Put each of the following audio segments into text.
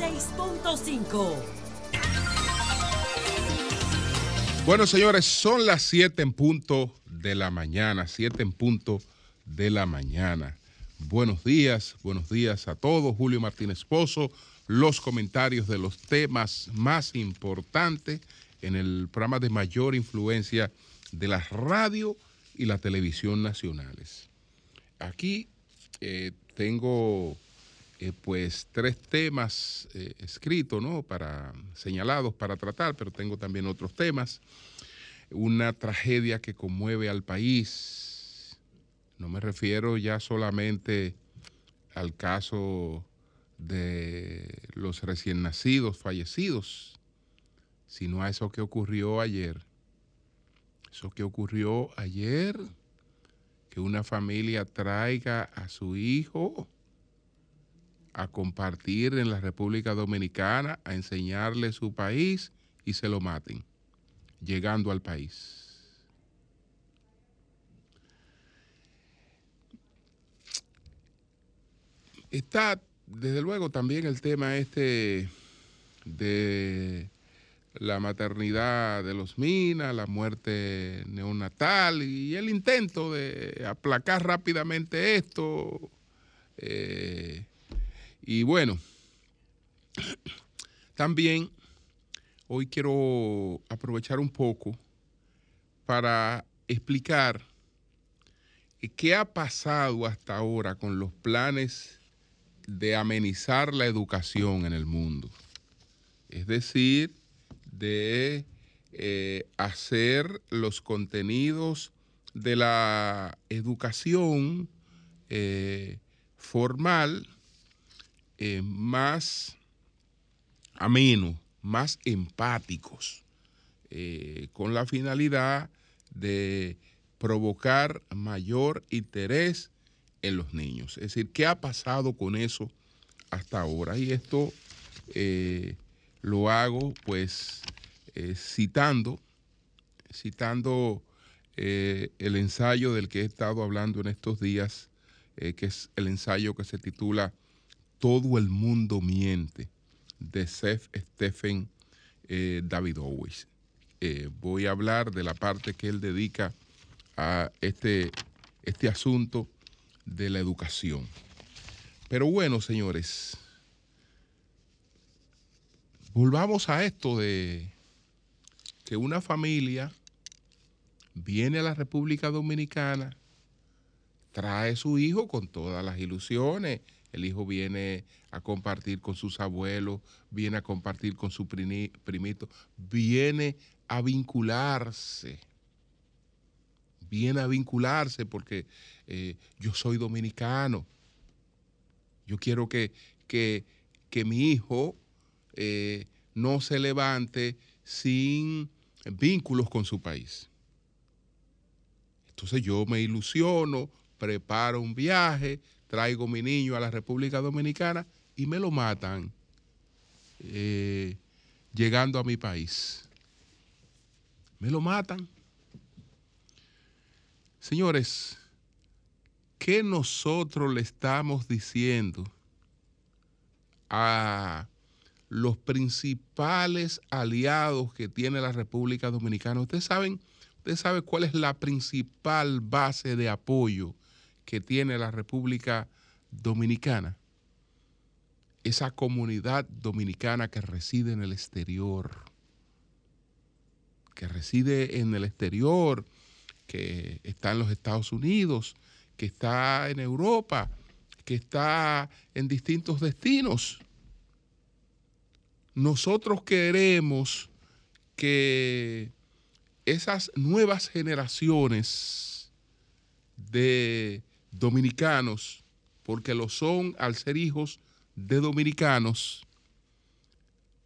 96.5. Bueno, señores, son las 7 en punto de la mañana, 7 en punto de la mañana. Buenos días, buenos días a todos. Julio Martínez Pozo, los comentarios de los temas más importantes en el programa de mayor influencia de la radio y la televisión nacionales. Aquí eh, tengo eh, pues tres temas eh, escritos, ¿no? Para, señalados para tratar, pero tengo también otros temas. Una tragedia que conmueve al país. No me refiero ya solamente al caso de los recién nacidos fallecidos, sino a eso que ocurrió ayer. Eso que ocurrió ayer, que una familia traiga a su hijo a compartir en la República Dominicana, a enseñarle su país y se lo maten, llegando al país. Está, desde luego, también el tema este de la maternidad de los Minas, la muerte neonatal y el intento de aplacar rápidamente esto. Eh, y bueno, también hoy quiero aprovechar un poco para explicar qué ha pasado hasta ahora con los planes de amenizar la educación en el mundo. Es decir, de eh, hacer los contenidos de la educación eh, formal eh, más amenos, más empáticos, con la finalidad de provocar mayor interés en los niños. Es decir, ¿qué ha pasado con eso hasta ahora? Y esto lo hago pues eh, citando, citando eh, el ensayo del que he estado hablando en estos días, eh, que es el ensayo que se titula Todo el mundo miente, de Seth Stephen David Owens. voy a hablar de la parte que él dedica a este, este asunto de la educación. Pero bueno, señores, volvamos a esto de que una familia viene a la República Dominicana, trae su hijo con todas las ilusiones. El hijo viene a compartir con sus abuelos, viene a compartir con su primito, viene a vincularse. Viene a vincularse porque eh, yo soy dominicano. Yo quiero que, que, que mi hijo eh, no se levante sin vínculos con su país. Entonces yo me ilusiono, preparo un viaje, traigo mi niño a la República Dominicana y me lo matan eh, llegando a mi país. Me lo matan. Señores, ¿qué nosotros le estamos diciendo a los principales aliados que tiene la República Dominicana. Ustedes saben, ustedes saben cuál es la principal base de apoyo que tiene la República Dominicana. Esa comunidad dominicana que reside en el exterior, que reside en el exterior, que está en los Estados Unidos, que está en Europa, que está en distintos destinos nosotros queremos que esas nuevas generaciones de dominicanos, porque lo son al ser hijos de dominicanos,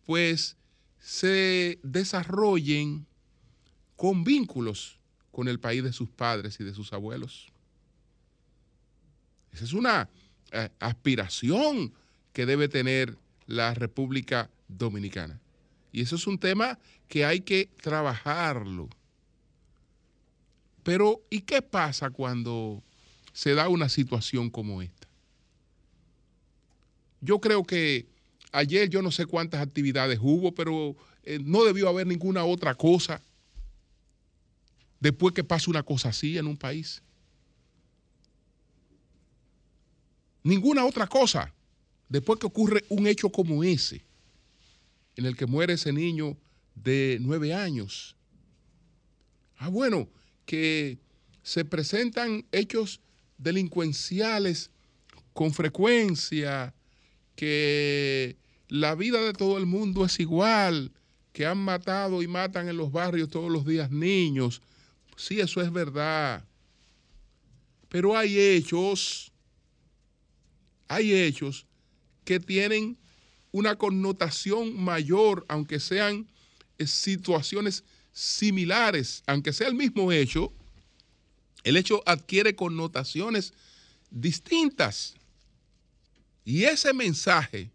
pues se desarrollen con vínculos con el país de sus padres y de sus abuelos. Esa es una eh, aspiración que debe tener la República Dominicana. Y eso es un tema que hay que trabajarlo. Pero, ¿y qué pasa cuando se da una situación como esta? Yo creo que ayer yo no sé cuántas actividades hubo, pero eh, no debió haber ninguna otra cosa después que pase una cosa así en un país. Ninguna otra cosa después que ocurre un hecho como ese, en el que muere ese niño de nueve años. Ah, bueno, que se presentan hechos delincuenciales con frecuencia, que la vida de todo el mundo es igual, que han matado y matan en los barrios todos los días niños. Sí, eso es verdad. Pero hay hechos, hay hechos que tienen una connotación mayor, aunque sean eh, situaciones similares, aunque sea el mismo hecho, el hecho adquiere connotaciones distintas. Y ese mensaje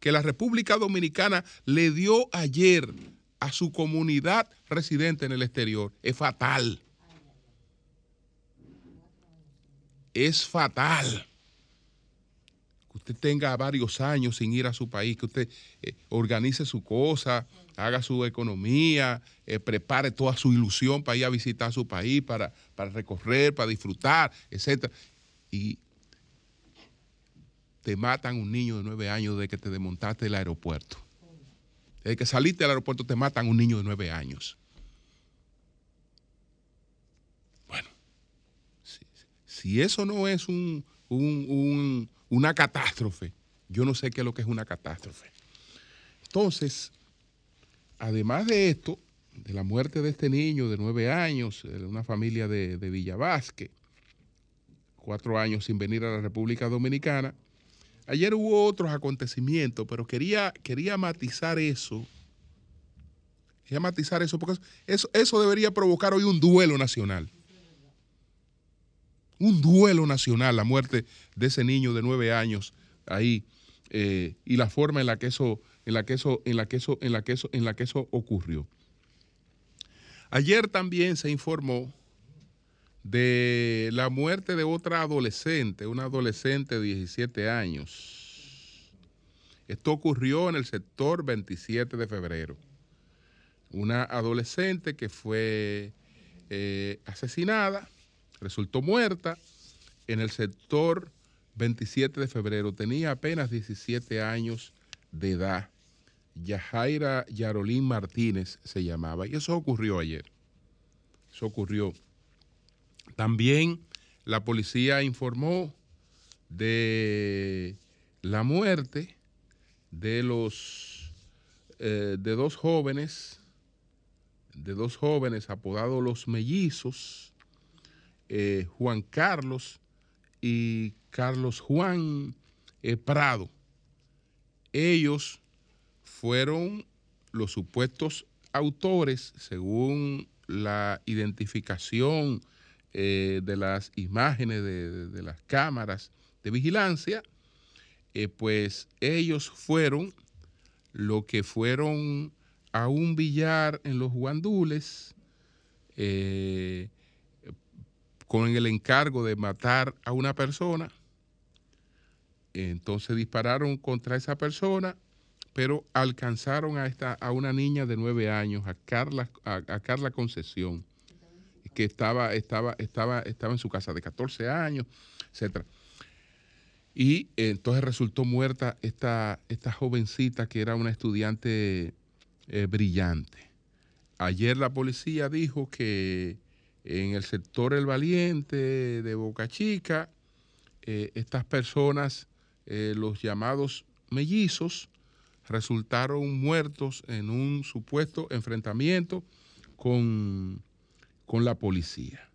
que la República Dominicana le dio ayer a su comunidad residente en el exterior es fatal. Es fatal que usted tenga varios años sin ir a su país, que usted eh, organice su cosa, haga su economía, eh, prepare toda su ilusión para ir a visitar su país, para, para recorrer, para disfrutar, etc. Y te matan un niño de nueve años de que te desmontaste del aeropuerto. Desde que saliste del aeropuerto te matan un niño de nueve años. Bueno, si, eso no es un, una catástrofe, yo no sé qué es lo que es una catástrofe. Entonces, además de esto, de la muerte de este niño de nueve años, de una familia de, de Villavasque, cuatro años sin venir a la República Dominicana, Ayer hubo otros acontecimientos, pero quería, quería matizar eso. Quería matizar eso, porque eso, eso debería provocar hoy un duelo nacional. Un duelo nacional, la muerte de ese niño de nueve años ahí, eh, y la forma en la que eso, en la que eso, en la que eso, en la que eso, en la que eso ocurrió. Ayer también se informó de la muerte de otra adolescente, una adolescente de 17 años. Esto ocurrió en el sector 27 de febrero. Una adolescente que fue eh, asesinada, resultó muerta en el sector 27 de febrero. Tenía apenas 17 años de edad. Yajaira Yarolín Martínez se llamaba. Y eso ocurrió ayer. Eso ocurrió también la policía informó de la muerte de los eh, de dos jóvenes, de dos jóvenes apodados los mellizos, eh, Juan Carlos y Carlos Juan eh, Prado. Ellos fueron los supuestos autores, según la identificación eh, de las imágenes de, las cámaras de vigilancia, pues ellos fueron lo que fueron a un billar en los guandules con el encargo de matar a una persona. Entonces dispararon contra esa persona, pero alcanzaron a, esta, a una niña de nueve años, a Carla, a Carla Concesión que estaba, estaba, estaba, estaba en su casa de 14 años, etc. Y entonces resultó muerta esta, esta jovencita que era una estudiante eh, brillante. Ayer la policía dijo que en el sector El Valiente de Boca Chica, eh, estas personas, eh, los llamados mellizos, resultaron muertos en un supuesto enfrentamiento con con la policía.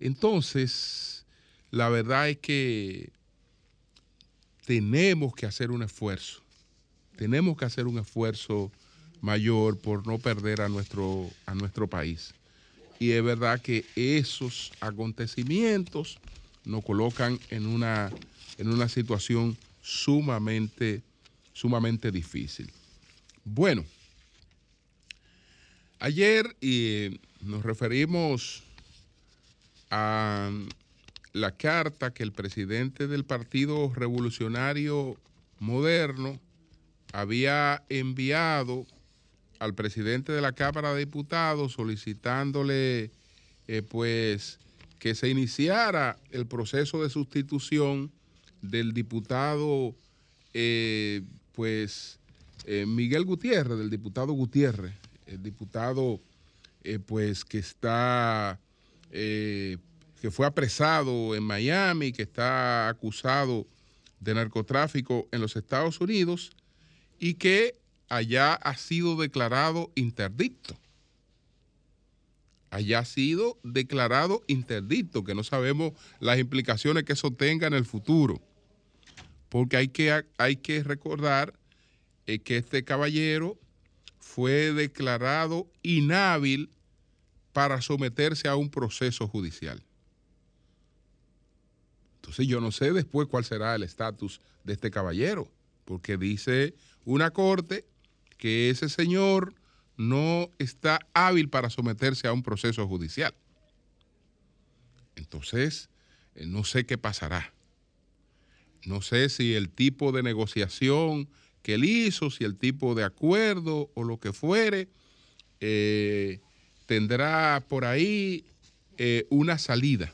Entonces, la verdad es que tenemos que hacer un esfuerzo, tenemos que hacer un esfuerzo mayor por no perder a nuestro, a nuestro país. Y es verdad que esos acontecimientos nos colocan en una, en una situación sumamente, sumamente difícil. Bueno, ayer y nos referimos a la carta que el presidente del Partido Revolucionario Moderno había enviado al presidente de la Cámara de Diputados solicitándole eh, pues que se iniciara el proceso de sustitución del diputado eh, pues eh, Miguel Gutiérrez, del diputado Gutiérrez, el diputado pues que está que fue apresado en Miami, que está acusado de narcotráfico en los Estados Unidos y que allá ha sido declarado interdicto. Allá ha sido declarado interdicto, que no sabemos las implicaciones que eso tenga en el futuro. Porque hay que, hay que recordar eh, que este caballero fue declarado inhábil para someterse a un proceso judicial. Entonces yo no sé después cuál será el estatus de este caballero, porque dice una corte que ese señor no está hábil para someterse a un proceso judicial. Entonces, eh, no sé qué pasará. No sé si el tipo de negociación que él hizo, si el tipo de acuerdo o lo que fuere, eh, tendrá por ahí eh, una salida.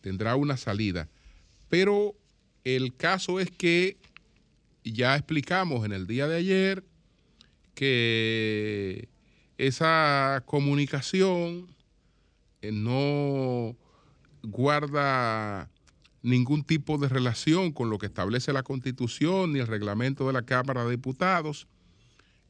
Tendrá una salida. Pero el caso es que ya explicamos en el día de ayer que esa comunicación eh, no guarda ningún tipo de relación con lo que establece la Constitución ni el reglamento de la Cámara de Diputados.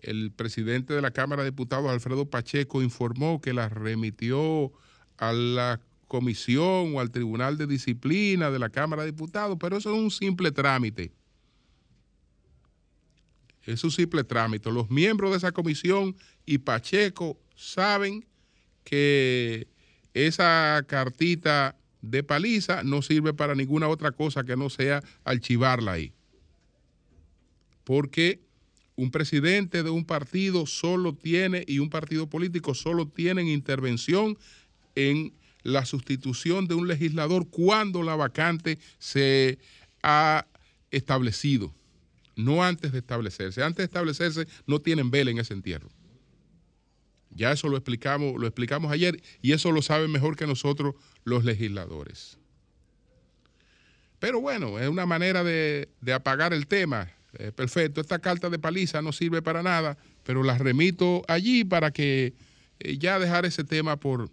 El presidente de la Cámara de Diputados, Alfredo Pacheco, informó que la remitió a la comisión o al Tribunal de Disciplina de la Cámara de Diputados, pero eso es un simple trámite es un simple trámite. Los miembros de esa comisión y Pacheco saben que esa cartita de paliza no sirve para ninguna otra cosa que no sea archivarla ahí. Porque un presidente de un partido solo tiene, y un partido político solo tienen intervención en la sustitución de un legislador cuando la vacante se ha establecido no antes de establecerse. Antes de establecerse no tienen vela en ese entierro. Ya eso lo explicamos, lo explicamos ayer y eso lo saben mejor que nosotros los legisladores. Pero bueno, es una manera de, apagar el tema. Eh, perfecto, esta carta de paliza no sirve para nada, pero la remito allí para que eh, ya dejar ese tema por,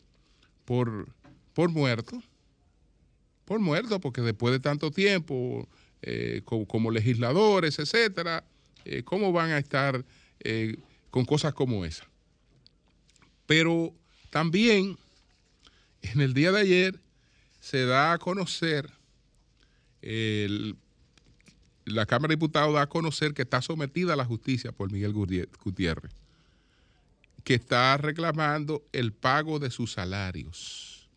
por, por muerto. Por muerto, porque después de tanto tiempo eh, como, legisladores, etcétera, eh, cómo van a estar eh, con cosas como esa. Pero también en el día de ayer se da a conocer, la Cámara de Diputados da a conocer que está sometida a la justicia por Miguel Gutiérrez, que está reclamando el pago de sus salarios.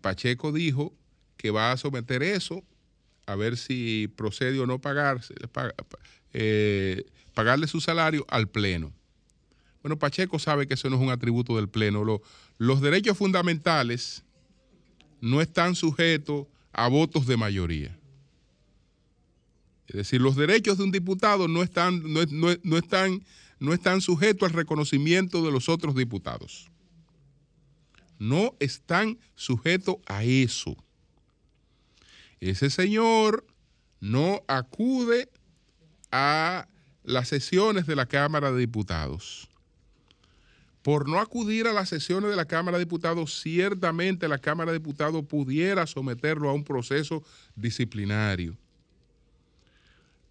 Pacheco dijo que va a someter eso a ver si procede o no pagarse, eh, pagarle su salario al Pleno. Bueno, Pacheco sabe que eso no es un atributo del Pleno. los derechos fundamentales no están sujetos a votos de mayoría. Es decir, los derechos de un diputado no están, no están, no están sujetos al reconocimiento de los otros diputados. No están sujetos a eso ese señor no acude a las sesiones de la Cámara de Diputados. Por no acudir a las sesiones de la Cámara de Diputados, ciertamente la Cámara de Diputados pudiera someterlo a un proceso disciplinario.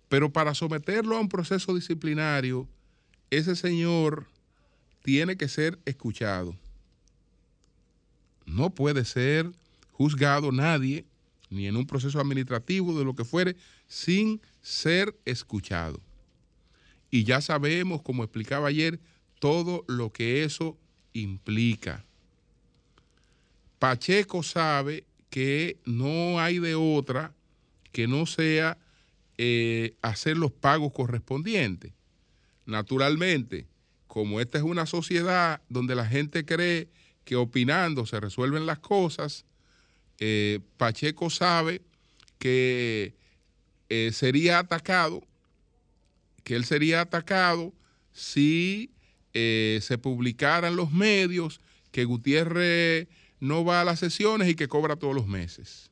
Pero para someterlo a un proceso disciplinario, ese señor tiene que ser escuchado. No puede ser juzgado nadie ni en un proceso administrativo, de lo que fuere, sin ser escuchado. Y ya sabemos, como explicaba ayer, todo lo que eso implica. Pacheco sabe que no hay de otra que no sea eh, hacer los pagos correspondientes. Naturalmente, como esta es una sociedad donde la gente cree que opinando se resuelven las cosas, eh, Pacheco sabe que eh, sería atacado, que él sería atacado si eh, se publicaran los medios que Gutiérrez no va a las sesiones y que cobra todos los meses.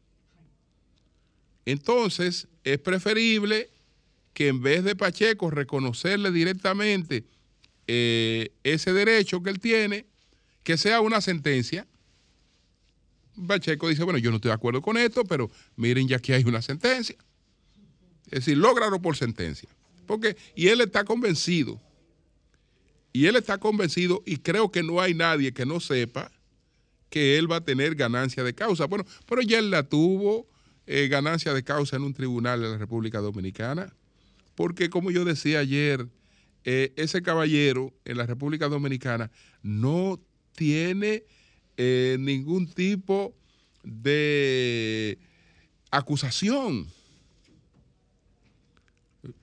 Entonces, es preferible que en vez de Pacheco reconocerle directamente ese derecho que él tiene, que sea una sentencia. Pacheco dice, bueno, yo no estoy de acuerdo con esto, pero miren, ya que hay una sentencia. Es decir, lógralo por sentencia. Porque, y él está convencido, y él está convencido, y creo que no hay nadie que no sepa que él va a tener ganancia de causa. Bueno, pero ya él la tuvo, eh, ganancia de causa en un tribunal de la República Dominicana, porque como yo decía ayer, eh, ese caballero en la República Dominicana no tiene eh, ningún tipo de acusación.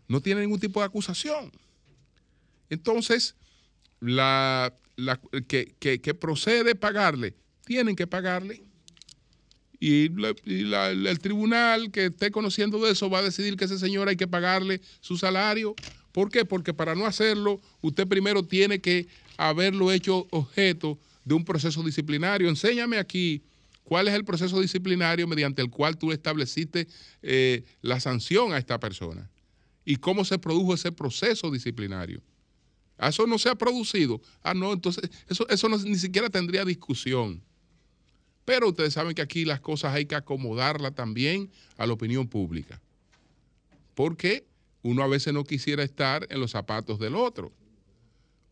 No tiene ningún tipo de acusación. Entonces, la, que, procede pagarle, tienen que pagarle. Y, el tribunal que esté conociendo de eso va a decidir que ese señor hay que pagarle su salario. ¿Por qué? Porque para no hacerlo, usted primero tiene que haberlo hecho objeto de un proceso disciplinario. Enséñame aquí cuál es el proceso disciplinario mediante el cual tú estableciste eh, la sanción a esta persona y cómo se produjo ese proceso disciplinario. Ah, eso no se ha producido. Ah, no, entonces eso, eso ni siquiera tendría discusión. Pero ustedes saben que aquí las cosas hay que acomodarlas también a la opinión pública. Porque uno a veces no quisiera estar en los zapatos del otro.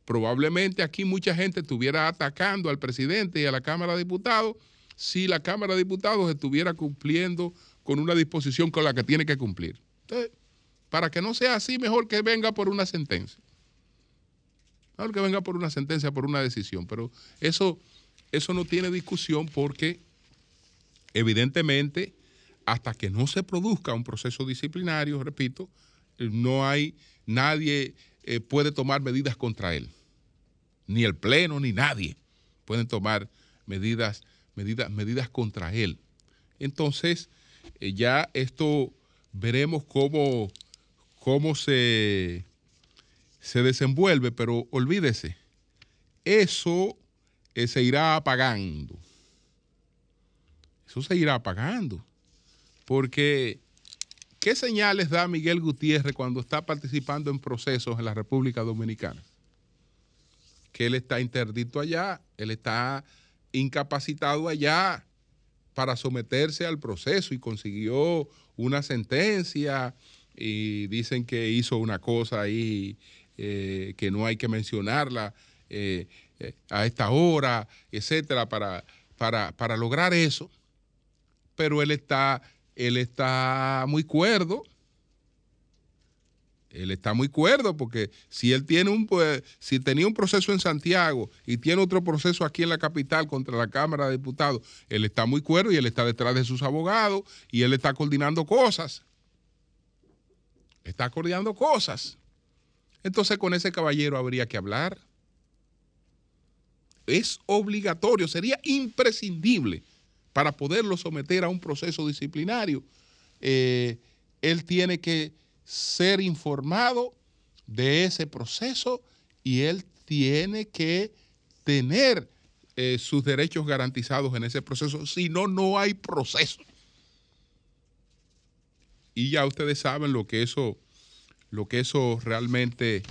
Probablemente aquí mucha gente estuviera atacando al presidente y a la Cámara de Diputados si la Cámara de Diputados estuviera cumpliendo con una disposición con la que tiene que cumplir. Entonces, para que no sea así, mejor que venga por una sentencia. Mejor que venga por una sentencia, por una decisión. Pero eso, eso no tiene discusión porque evidentemente hasta que no se produzca un proceso disciplinario, repito, no hay nadie eh, puede tomar medidas contra él. Ni el Pleno, ni nadie pueden tomar medidas, medidas, medidas contra él. Entonces, eh, ya esto veremos cómo, cómo se, se desenvuelve, pero olvídese, eso eh, se irá apagando. Eso se irá apagando. Porque ¿Qué señales da Miguel Gutiérrez cuando está participando en procesos en la República Dominicana? Que él está interdito allá, él está incapacitado allá para someterse al proceso y consiguió una sentencia y dicen que hizo una cosa ahí eh, que no hay que mencionarla eh, eh, a esta hora, etcétera, para, para, para lograr eso. Pero él está él está muy cuerdo. Él está muy cuerdo porque si él tiene un, pues, si tenía un proceso en Santiago y tiene otro proceso aquí en la capital contra la Cámara de Diputados, él está muy cuerdo y él está detrás de sus abogados y él está coordinando cosas. Está coordinando cosas. Entonces con ese caballero habría que hablar. Es obligatorio, sería imprescindible para poderlo someter a un proceso disciplinario, eh, él tiene que ser informado de ese proceso y él tiene que tener eh, sus derechos garantizados en ese proceso, si no, no hay proceso. Y ya ustedes saben lo que eso, lo que eso realmente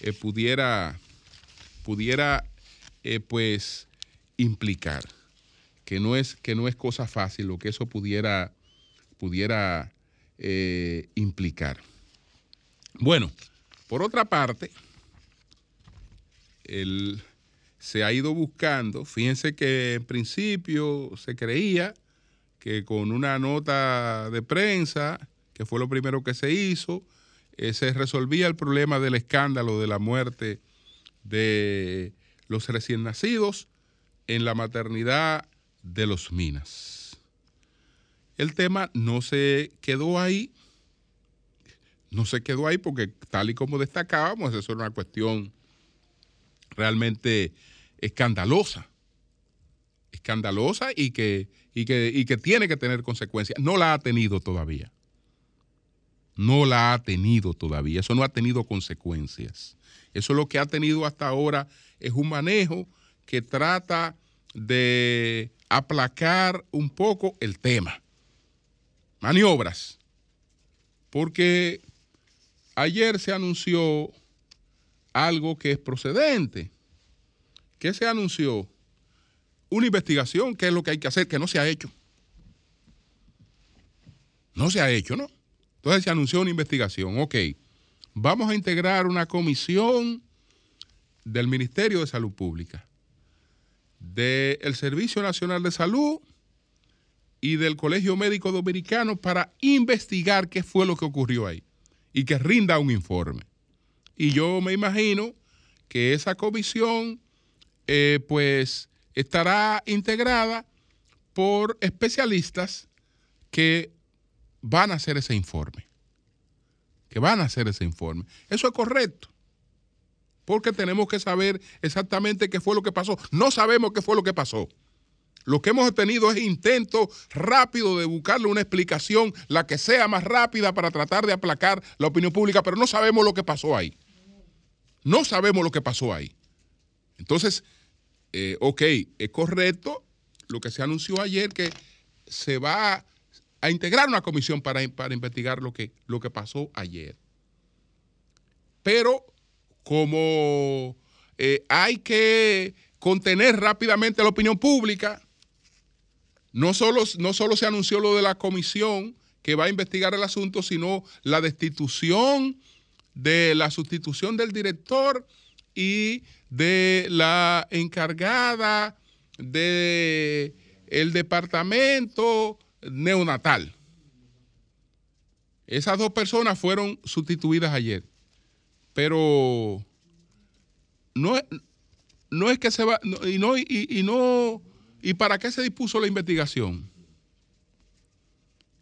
eh, pudiera, pudiera pues implicar que no es, que no es cosa fácil lo que eso pudiera, pudiera eh, implicar. Bueno, por otra parte, se ha ido buscando, fíjense que en principio se creía que con una nota de prensa, que fue lo primero que se hizo, eh, se resolvía el problema del escándalo de la muerte de los recién nacidos en la maternidad de los Minas. El tema no se quedó ahí, no se quedó ahí porque tal y como destacábamos, eso era una cuestión realmente escandalosa, escandalosa y que, y que, y que tiene que tener consecuencias. No la ha tenido todavía. no la ha tenido todavía, eso no ha tenido consecuencias. Eso lo que ha tenido hasta ahora es un manejo que trata de aplacar un poco el tema. Maniobras. Porque ayer se anunció algo que es procedente. ¿Qué se anunció? Una investigación, que es lo que hay que hacer, que no se ha hecho. No se ha hecho, ¿no? Entonces se anunció una investigación. Ok, vamos a integrar una comisión del Ministerio de Salud Pública, del Servicio Nacional de Salud y del Colegio Médico Dominicano para investigar qué fue lo que ocurrió ahí y que rinda un informe. Y yo me imagino que esa comisión eh, pues estará integrada por especialistas que van a hacer ese informe. Que van a hacer ese informe. Eso es correcto. Porque tenemos que saber exactamente qué fue lo que pasó. No sabemos qué fue lo que pasó. Lo que hemos tenido es intento rápido de buscarle una explicación, la que sea más rápida para tratar de aplacar la opinión pública, pero no sabemos lo que pasó ahí. No sabemos lo que pasó ahí. Entonces, eh, ok, es correcto lo que se anunció ayer, que se va a, integrar una comisión para, investigar lo que, lo que pasó ayer. Pero como eh, hay que contener rápidamente la opinión pública, no solo, no solo se anunció lo de la comisión que va a investigar el asunto, sino la destitución de la sustitución del director y de la encargada del el departamento neonatal. Esas dos personas fueron sustituidas ayer. Pero no, no es que se va, y no, y no, ¿y para qué se dispuso la investigación?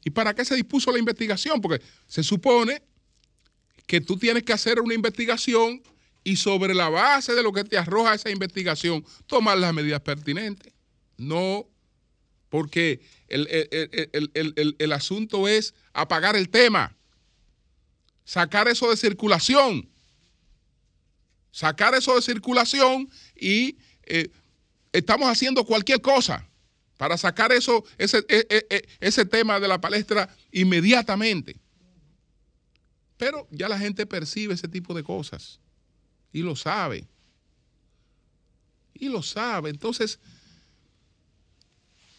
¿Y para qué se dispuso la investigación? Porque se supone que tú tienes que hacer una investigación y sobre la base de lo que te arroja esa investigación, tomar las medidas pertinentes. No, porque el, asunto es apagar el tema, sacar eso de circulación, sacar eso de circulación y eh, estamos haciendo cualquier cosa para sacar eso, ese, e, e, e, ese tema de la palestra inmediatamente. Pero ya la gente percibe ese tipo de cosas y lo sabe. Y lo sabe. Entonces,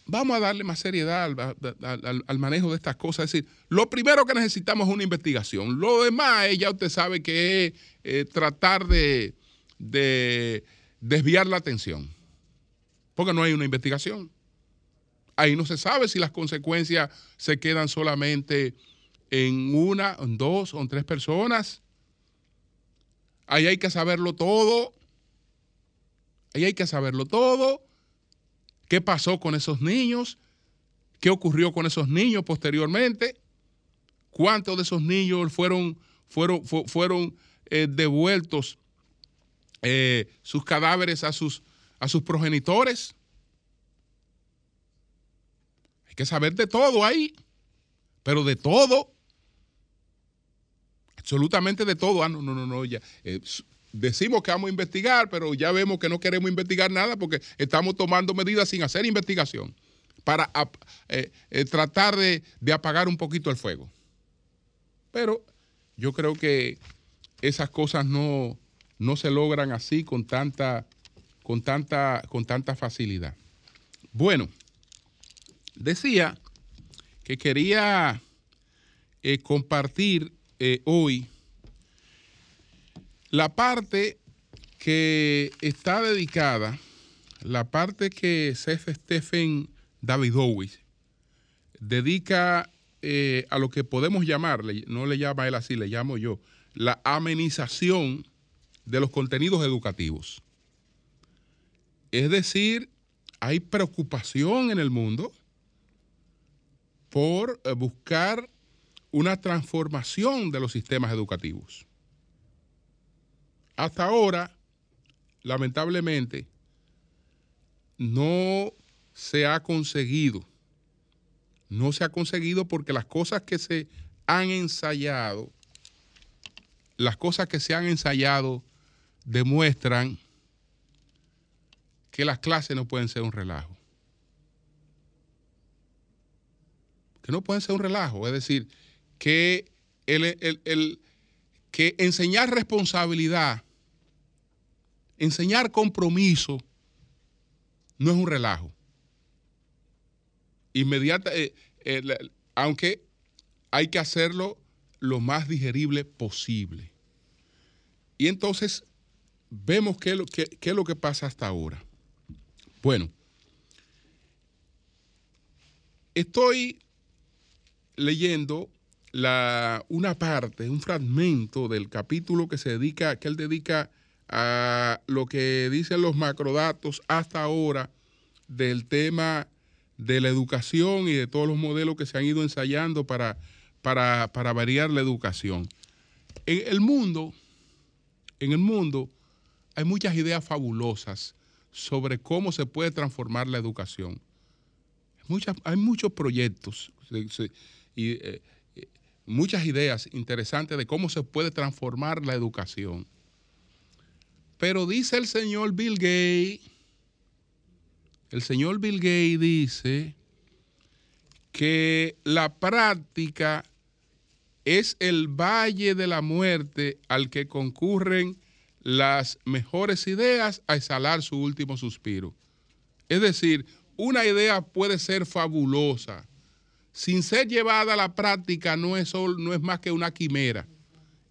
vamos a darle más seriedad al, manejo de estas cosas. Es decir, lo primero que necesitamos es una investigación. Lo demás, ya usted sabe que es eh, tratar de, de desviar la atención. Porque no hay una investigación. Ahí no se sabe si las consecuencias se quedan solamente en una, en dos o en tres personas. Ahí hay que saberlo todo. Ahí hay que saberlo todo. ¿Qué pasó con esos niños? ¿Qué ocurrió con esos niños posteriormente? ¿Cuántos de esos niños fueron, fueron, fueron eh, devueltos eh, sus cadáveres a sus, a sus progenitores? Hay que saber de todo ahí, pero de todo absolutamente de todo. Ah, no, no, no, no, ya. Eh, decimos que vamos a investigar, pero ya vemos que no queremos investigar nada porque estamos tomando medidas sin hacer investigación para eh, eh, tratar de, apagar un poquito el fuego. Pero yo creo que esas cosas no, no se logran así con tanta, con tanta, con tanta facilidad. Bueno, decía que quería compartir eh, hoy la parte que está dedicada, la parte que Seth Stephen Davidowitz dedica eh, a lo que podemos llamarle, no le llama él así, le llamo yo, la amenización de los contenidos educativos. Es decir, hay preocupación en el mundo por eh, buscar una transformación de los sistemas educativos. Hasta ahora, lamentablemente, no se ha conseguido. No se ha conseguido porque las cosas que se han ensayado, las cosas que se han ensayado demuestran que las clases no pueden ser un relajo. Que no pueden ser un relajo. Es decir, que, que enseñar responsabilidad, enseñar compromiso, no es un relajo. Inmediata, eh, eh, aunque hay que hacerlo lo más digerible posible. Y entonces vemos qué, qué es lo que pasa hasta ahora. Bueno, estoy leyendo la, una parte, un fragmento del capítulo que se dedica, que él dedica a lo que dicen los macrodatos hasta ahora del tema de la educación y de todos los modelos que se han ido ensayando para, para, para variar la educación. En el mundo, en el mundo hay muchas ideas fabulosas sobre cómo se puede transformar la educación. hay muchos proyectos y eh, eh, muchas ideas interesantes de cómo se puede transformar la educación. Pero dice el señor Bill Gates, el señor Bill Gates dice que la práctica es el valle de la muerte al que concurren las mejores ideas a exhalar su último suspiro. Es decir, una idea puede ser fabulosa. Sin ser llevada a la práctica no es, no es más que una quimera.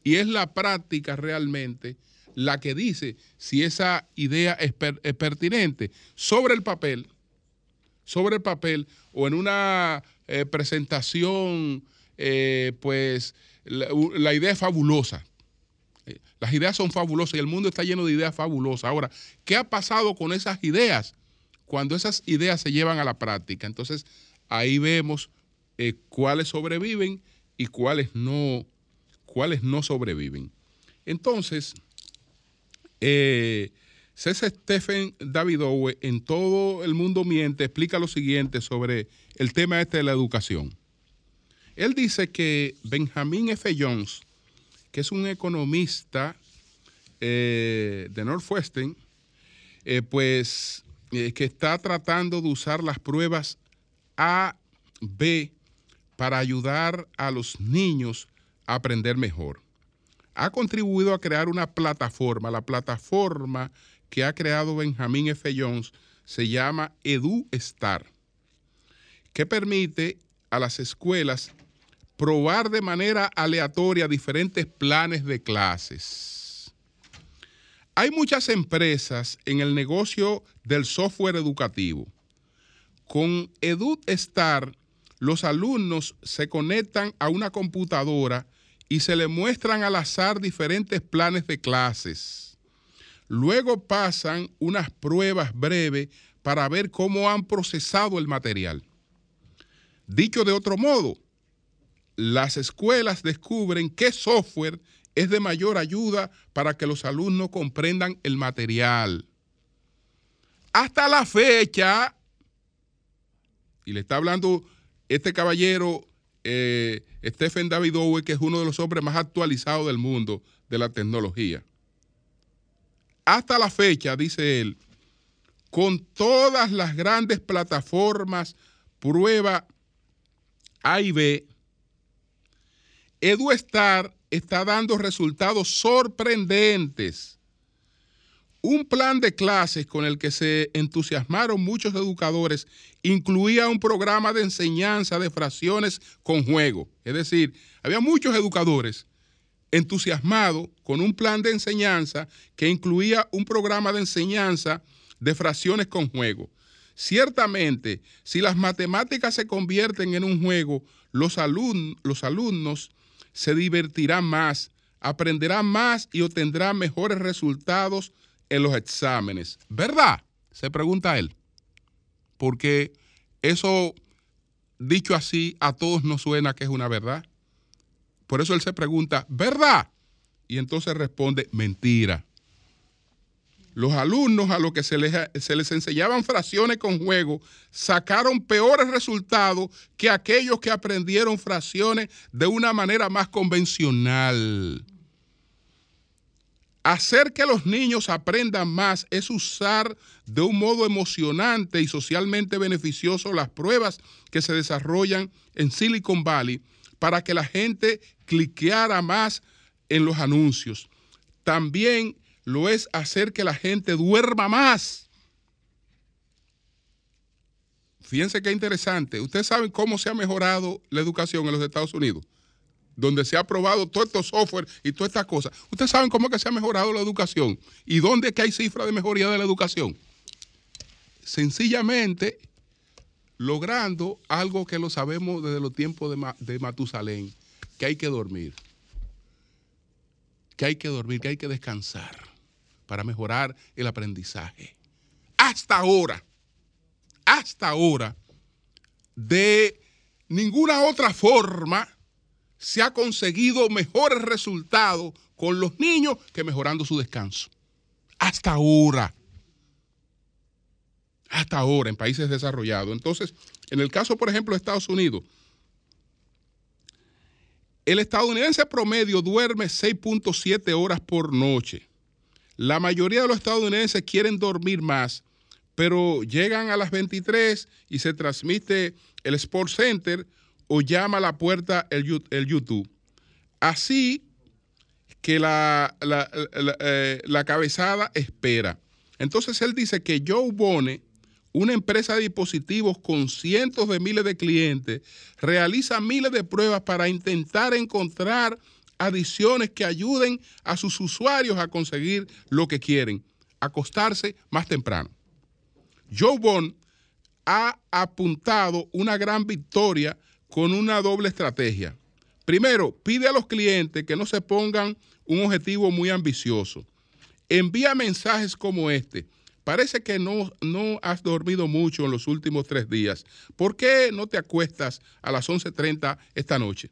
Y es la práctica realmente la que dice si esa idea es, pertinente sobre el papel, sobre el papel o en una eh, presentación, eh, pues la idea es fabulosa las ideas son fabulosas y el mundo está lleno de ideas fabulosas. Ahora, ¿qué ha pasado con esas ideas cuando esas ideas se llevan a la práctica? Entonces, ahí vemos eh, cuáles sobreviven y cuáles no, cuáles no sobreviven. Entonces, eh, César Stephen David Owe en todo el mundo miente explica lo siguiente sobre el tema este de la educación. Él dice que Benjamin F. Jones que es un economista eh, de Northwestern, eh, pues eh, que está tratando de usar las pruebas A, B para ayudar a los niños a aprender mejor. Ha contribuido a crear una plataforma. La plataforma que ha creado Benjamin F. Jones se llama EduStar, que permite a las escuelas probar de manera aleatoria diferentes planes de clases. Hay muchas empresas en el negocio del software educativo. Con EduStar, los alumnos se conectan a una computadora y se le muestran al azar diferentes planes de clases. Luego pasan unas pruebas breves para ver cómo han procesado el material. Dicho de otro modo, las escuelas descubren qué software es de mayor ayuda para que los alumnos comprendan el material. Hasta la fecha, y le está hablando este caballero, eh, Stephen David Owe, que es uno de los hombres más actualizados del mundo de la tecnología. Hasta la fecha, dice él, con todas las grandes plataformas, prueba A y B, EduStar está dando resultados sorprendentes. Un plan de clases con el que se entusiasmaron muchos educadores incluía un programa de enseñanza de fracciones con juego. Es decir, había muchos educadores entusiasmados con un plan de enseñanza que incluía un programa de enseñanza de fracciones con juego. Ciertamente, si las matemáticas se convierten en un juego, los, los alumnos se divertirá más, aprenderá más y obtendrá mejores resultados en los exámenes. ¿Verdad? Se pregunta él. Porque eso, dicho así, a todos nos suena que es una verdad. Por eso él se pregunta, ¿verdad? Y entonces responde, mentira. Los alumnos a los que se les, se les enseñaban fracciones con juego sacaron peores resultados que aquellos que aprendieron fracciones de una manera más convencional. Hacer que los niños aprendan más es usar de un modo emocionante y socialmente beneficioso las pruebas que se desarrollan en Silicon Valley para que la gente cliqueara más en los anuncios. También lo es hacer que la gente duerma más. Fíjense qué interesante. Ustedes saben cómo se ha mejorado la educación en los Estados Unidos, donde se ha probado todo estos software y todas estas cosas. Ustedes saben cómo que se ha mejorado la educación y dónde que hay cifras de mejoría de la educación. Sencillamente logrando algo que lo sabemos desde los tiempos de, de Matusalén, que hay que dormir, que hay que dormir, que hay que descansar para mejorar el aprendizaje. Hasta ahora, hasta ahora, de ninguna otra forma se ha conseguido mejores resultados con los niños que mejorando su descanso. Hasta ahora. Hasta ahora en países desarrollados. Entonces, en el caso, por ejemplo, de Estados Unidos, el estadounidense promedio duerme 6.7 horas por noche. La mayoría de los estadounidenses quieren dormir más, pero llegan a las 23 y se transmite el Sports Center o llama a la puerta el, YouTube. Así que la, eh, la, cabezada espera. Entonces él dice que Joe Bone, una empresa de dispositivos con cientos de miles de clientes, realiza miles de pruebas para intentar encontrar adiciones que ayuden a sus usuarios a conseguir lo que quieren, acostarse más temprano. Joe Bond ha apuntado una gran victoria con una doble estrategia. Primero, pide a los clientes que no se pongan un objetivo muy ambicioso. Envía mensajes como este. Parece que no, no has dormido mucho en los últimos tres días. ¿Por qué no te acuestas a las 11.30 esta noche?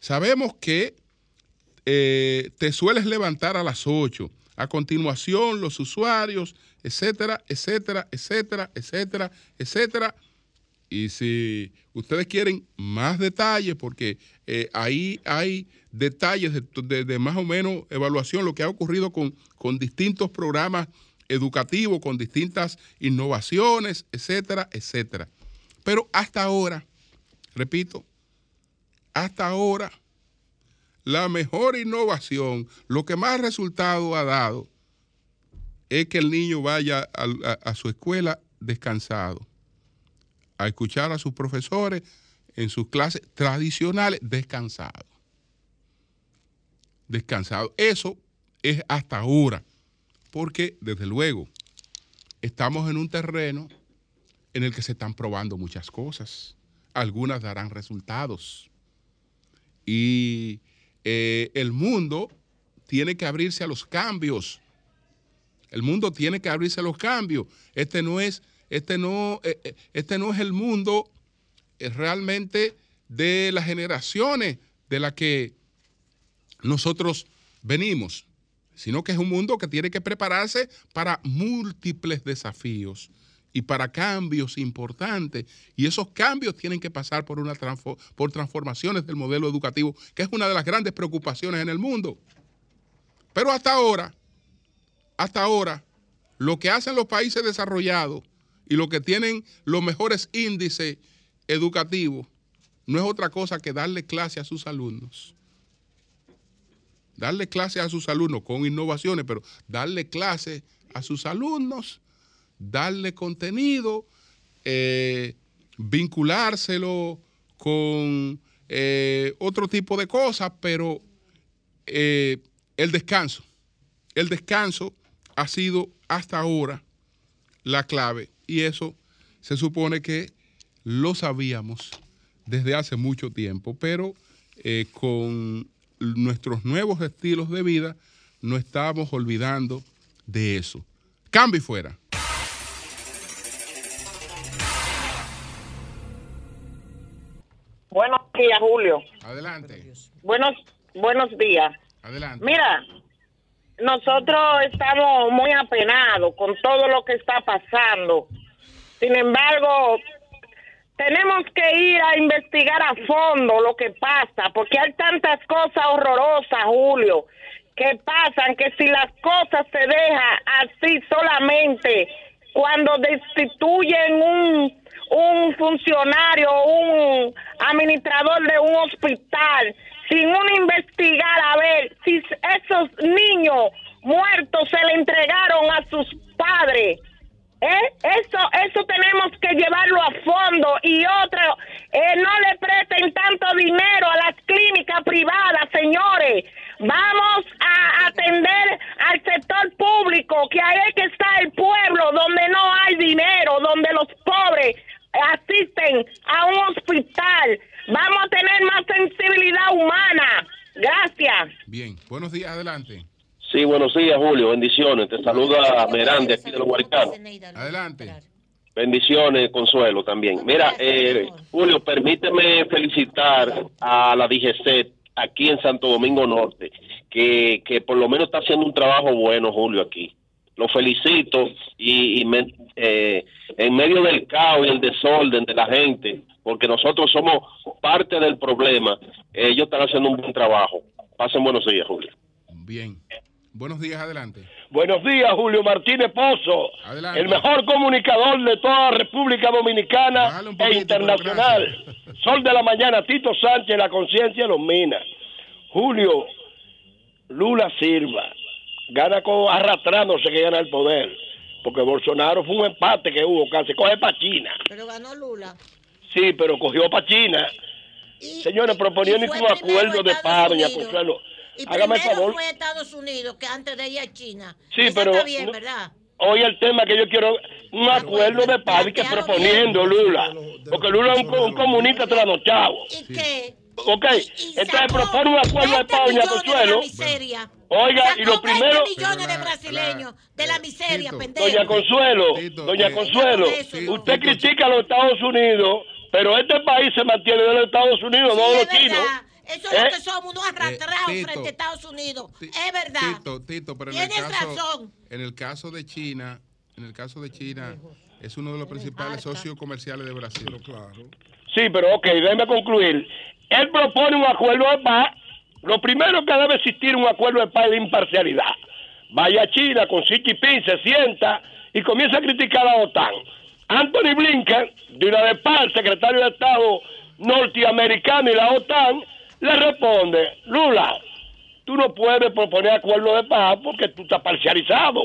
Sabemos que eh, te sueles levantar a las 8. A continuación, los usuarios, etcétera, etcétera, etcétera, etcétera, etcétera. Y si ustedes quieren más detalles, porque eh, ahí hay detalles de, más o menos evaluación, lo que ha ocurrido con, con distintos programas educativos, con distintas innovaciones, etcétera, etcétera. Pero hasta ahora, repito, hasta ahora la mejor innovación, lo que más resultado ha dado, es que el niño vaya a, su escuela descansado, a escuchar a sus profesores en sus clases tradicionales descansado. Descansado. Eso es hasta ahora, porque desde luego estamos en un terreno en el que se están probando muchas cosas. Algunas darán resultados. Y eh, el mundo tiene que abrirse a los cambios. El mundo tiene que abrirse a los cambios. Este no es, este no, eh, eh, este no es el mundo realmente de las generaciones de las que nosotros venimos, sino que es un mundo que tiene que prepararse para múltiples desafíos y para cambios importantes. Y esos cambios tienen que pasar por, una por transformaciones del modelo educativo, que es una de las grandes preocupaciones en el mundo. Pero hasta ahora, hasta ahora, lo que hacen los países desarrollados y lo que tienen los mejores índices educativos no es otra cosa que darle clase a sus alumnos. Darle clase a sus alumnos con innovaciones, pero darle clase a sus alumnos darle contenido, eh, vinculárselo con eh, otro tipo de cosas, pero eh, el descanso, el descanso ha sido hasta ahora la clave y eso se supone que lo sabíamos desde hace mucho tiempo, pero con nuestros nuevos estilos de vida no estamos olvidando de eso. Cambio y fuera. Buenos días, Julio. Adelante. Buenos, buenos días. Adelante. Mira, nosotros estamos muy apenados con todo lo que está pasando. Sin embargo, tenemos que ir a investigar a fondo lo que pasa, porque hay tantas cosas horrorosas, Julio, que pasan que si las cosas se dejan así solamente cuando destituyen un, un funcionario, un administrador de un hospital, sin uno investigar a ver si esos niños muertos se le entregaron a sus padres. ¿Eh? Eso, eso tenemos que llevarlo a fondo y otro, eh, no le presten tanto dinero a las clínicas privadas, señores. Vamos a atender al sector público, que ahí es que está el pueblo, donde no hay dinero, donde los pobres asisten a un hospital. Vamos a tener más sensibilidad humana. Gracias. Bien, buenos días, adelante. Sí, buenos días, Julio. Bendiciones. Te saluda Merán aquí de los Huaricanos. Adelante. Bendiciones, Consuelo también. Mira, eh, Julio, permíteme felicitar a la DGC aquí en Santo Domingo Norte, que, que por lo menos está haciendo un trabajo bueno, Julio, aquí. Lo felicito y, eh, en medio del caos y el desorden de la gente, porque nosotros somos parte del problema, ellos están haciendo un buen trabajo. Pasen buenos días, Julio. Bien. Buenos días, adelante. Buenos días, Julio Martínez Pozo. Adelante. El mejor comunicador de toda la República Dominicana e internacional. Sol de la mañana, Tito Sánchez, la conciencia de los minas. Julio, Lula Silva, gana con arrastrándose que gana el poder. Porque Bolsonaro fue un empate que hubo, casi coge para China. Pero ganó Lula. Sí, pero cogió para China. Señores, proponiendo un acuerdo de paz, doña Consuelo. Y Hágame primero favor. fue Estados Unidos que antes de ir a China. Sí, pero está bien, ¿verdad? Hoy el tema que yo quiero, un acuerdo de paz que proponiendo Lula. Porque Lula es un, comunista trasnochado. ¿Y qué? Ok, entonces propone un acuerdo de paz, doña Consuelo. Oiga, y lo primero. millones de brasileños de la miseria, pendejo. Doña Consuelo, doña Consuelo, usted critica a los Estados Unidos, pero este país se mantiene de los Estados Unidos, no de los chinos. Eso es lo ¿Eh? que somos, unos arrastrados eh, frente a Estados Unidos. Es verdad. Tito, Tito, pero en el caso, razón. En el caso de China, en el caso de China, es uno de los principales socios comerciales de Brasil. Claro. Sí, pero ok, déjeme concluir. Él propone un acuerdo de paz. Lo primero que debe existir un acuerdo de paz es de imparcialidad. Vaya a China con Xi Jinping, se sienta y comienza a criticar a la OTAN. Anthony Blinken, de una vez paz, secretario de Estado norteamericano y la OTAN, le responde, Lula, tú no puedes proponer acuerdo de paz porque tú estás parcializado.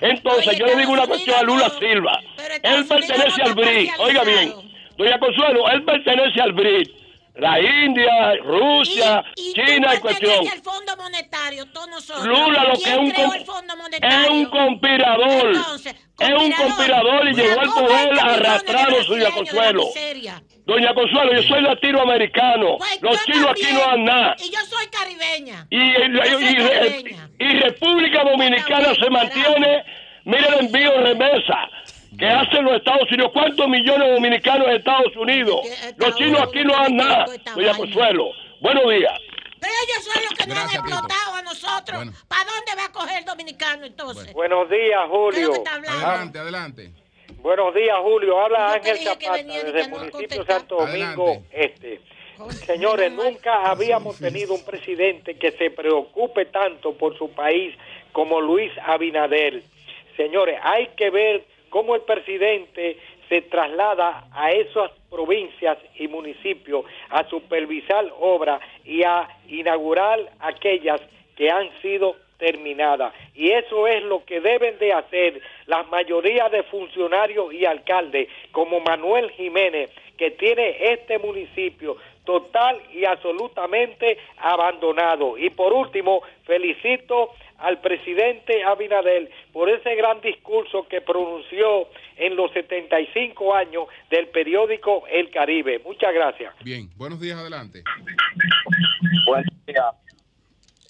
Entonces yo le digo una cuestión a Lula Silva. Él pertenece al BRI. Oiga bien, doña Consuelo, él pertenece al BRI la India, Rusia, China y cuestión. El Fondo Monetario, todos nosotros. Lula lo que es un, es un conspirador. Es un conspirador y llegó al poder arrastrado, doña Consuelo. Doña Consuelo, yo soy latinoamericano. Pues Los chinos aquí no dan nada. Y yo soy caribeña. Y, y República Dominicana se mantiene, mire el envío remesa ¿Qué hacen los Estados Unidos? ¿Cuántos millones de dominicanos en Estados Unidos? Los chinos aquí no dan nada. Doña Consuelo, buenos días. Pero ellos son los que nos han explotado a nosotros. ¿Para dónde va a coger el dominicano entonces? Buenos días, Julio. Adelante, adelante. Buenos días, Julio. Habla Ángel Zapata desde el municipio de Santo Domingo Este. Señores, nunca habíamos tenido un presidente que se preocupe tanto por su país como Luis Abinader. Señores, hay que ver cómo el presidente se traslada a esas provincias y municipios a supervisar obras y a inaugurar aquellas que han sido terminadas. Y eso es lo que deben de hacer la mayoría de funcionarios y alcaldes, como Manuel Jiménez, que tiene este municipio total y absolutamente abandonado. Y por último, felicito al presidente Abinadel por ese gran discurso que pronunció en los 75 años del periódico El Caribe. Muchas gracias. Bien, buenos días, adelante. Buenos días.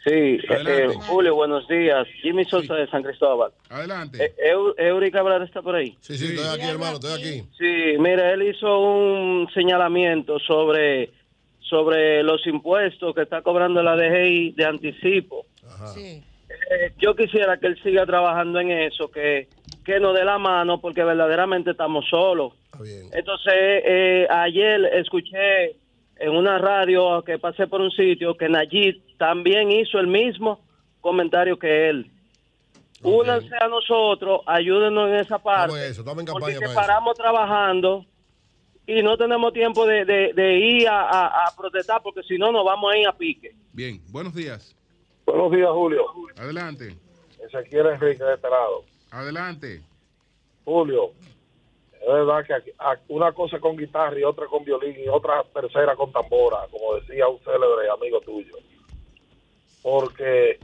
Sí, eh, Julio, buenos días. Jimmy Sosa de San Cristóbal. Adelante. Eh, Eurica Cabral está por ahí. Sí, sí, estoy aquí, hermano, estoy aquí. Sí, mire, él hizo un señalamiento sobre, sobre los impuestos que está cobrando la DGI de anticipo. Ajá. Sí Eh, yo quisiera que él siga trabajando en eso, que, que nos dé la mano, porque verdaderamente estamos solos. Entonces, eh, ayer escuché en una radio que pasé por un sitio que Nayib también hizo el mismo comentario que él. Únanse a nosotros, ayúdenos en esa parte. Eso, porque paramos trabajando y no tenemos tiempo de, de, ir a, protestar porque si no nos vamos a ir a pique. Bien, buenos días. Buenos días, Julio. Adelante. Ezequiel Enrique de este lado. Adelante. Julio, es verdad que una cosa con guitarra y otra con violín y otra tercera con tambora, como decía un célebre amigo tuyo. Porque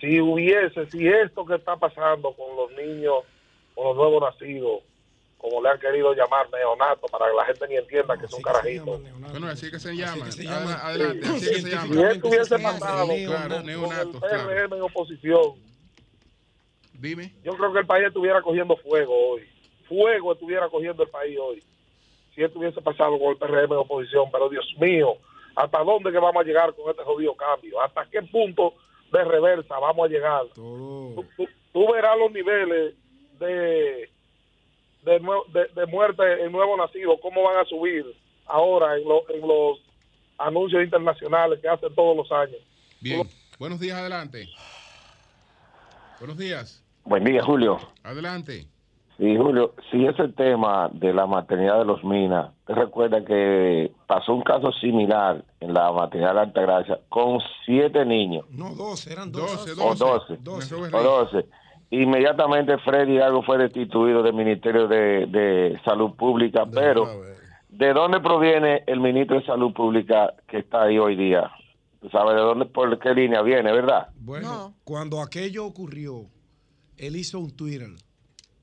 si hubiese, si esto que está pasando con los niños, con los nuevos nacidos, como le han querido llamar neonato, para que la gente ni entienda que son carajitos. Bueno, así que se llama. Adelante, así que se llama. Si esto hubiese pasado claro, neonato, con el PRM en oposición, Dime. Yo creo que el país estuviera cogiendo fuego hoy. Fuego estuviera cogiendo el país hoy. Si esto hubiese pasado con el PRM en oposición. Pero Dios mío, ¿hasta dónde que vamos a llegar con este jodido cambio? ¿Hasta qué punto de reversa vamos a llegar. Tú, verás los niveles de, de, muerte en nuevo nacido, cómo van a subir ahora en, en los anuncios internacionales que hacen todos los años. Bien, buenos días, adelante. Buenos días. Buen día, Julio. Adelante. Sí, Julio, si ese tema de la maternidad de los Minas, te recuerda que pasó un caso similar en la maternidad de Altagracia con siete niños. No, doce, eran doce. O doce. O doce. Inmediatamente Freddy Algo fue destituido del Ministerio de, Salud Pública, pero ¿de dónde proviene el ministro de Salud Pública que está ahí hoy día? ¿Tú sabes de dónde, por qué línea viene, verdad? Bueno, cuando aquello ocurrió, él hizo un Twitter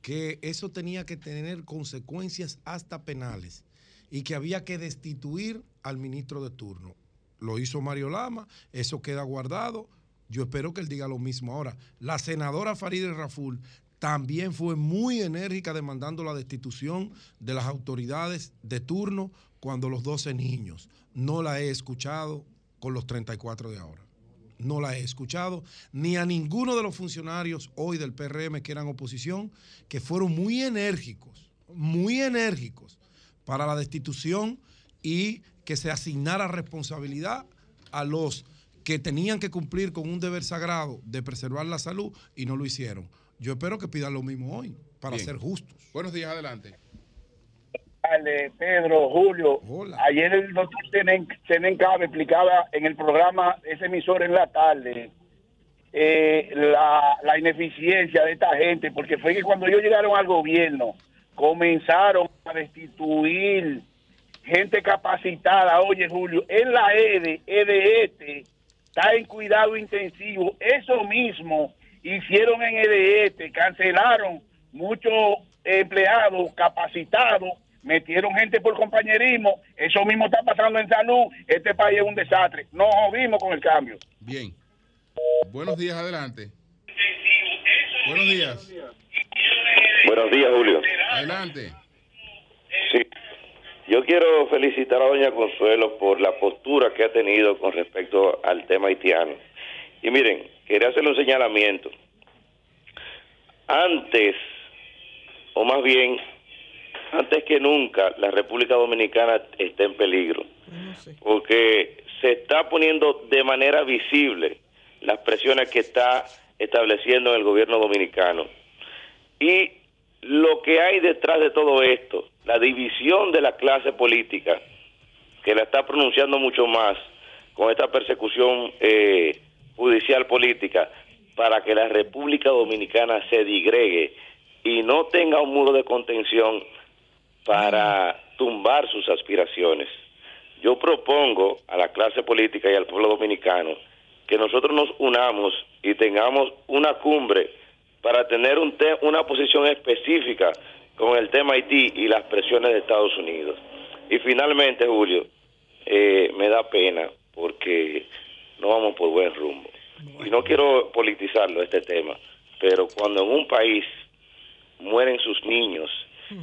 que eso tenía que tener consecuencias hasta penales y que había que destituir al ministro de turno. Lo hizo Mario Lama, eso queda guardado. Yo espero que él diga lo mismo ahora. La senadora Farideh Raful también fue muy enérgica demandando la destitución de las autoridades de turno cuando los 12 niños. No la he escuchado con los 34 de ahora no la he escuchado, ni a ninguno de los funcionarios hoy del PRM que eran oposición, que fueron muy enérgicos, muy enérgicos para la destitución y que se asignara responsabilidad a los que tenían que cumplir con un deber sagrado de preservar la salud y no lo hicieron. Yo espero que pidan lo mismo hoy, para ser justos. Buenos días, adelante. Pedro, Julio. Ayer el doctor Tenen Cabe explicaba en el programa ese emisor en la tarde eh, la, la, ineficiencia de esta gente, porque fue que cuando ellos llegaron al gobierno comenzaron a destituir gente capacitada. Oye, Julio, en la EDE, EDET, está en cuidado intensivo. Eso mismo hicieron en EDET, cancelaron muchos empleados capacitados metieron gente por compañerismo, eso mismo está pasando en salud, este país es un desastre, nos jodimos con el cambio. Bien. Buenos días, adelante. Buenos días. Buenos días, Julio. Adelante. Sí. Yo quiero felicitar a doña Consuelo por la postura que ha tenido con respecto al tema haitiano. Y miren, quería hacerle un señalamiento. Antes, o más bien antes que nunca la República Dominicana está en peligro, porque se está poniendo de manera visible las presiones que está estableciendo el gobierno dominicano. Y lo que hay detrás de todo esto, la división de la clase política, que la está pronunciando mucho más con esta persecución eh, judicial política, para que la República Dominicana se digregue y no tenga un muro de contención para tumbar sus aspiraciones. Yo propongo a la clase política y al pueblo dominicano que nosotros nos unamos y tengamos una cumbre para tener un una posición específica con el tema Haití y las presiones de Estados Unidos. Y finalmente, Julio, eh, me da pena porque no vamos por buen rumbo. Y no quiero politizarlo este tema, pero cuando en un país mueren sus niños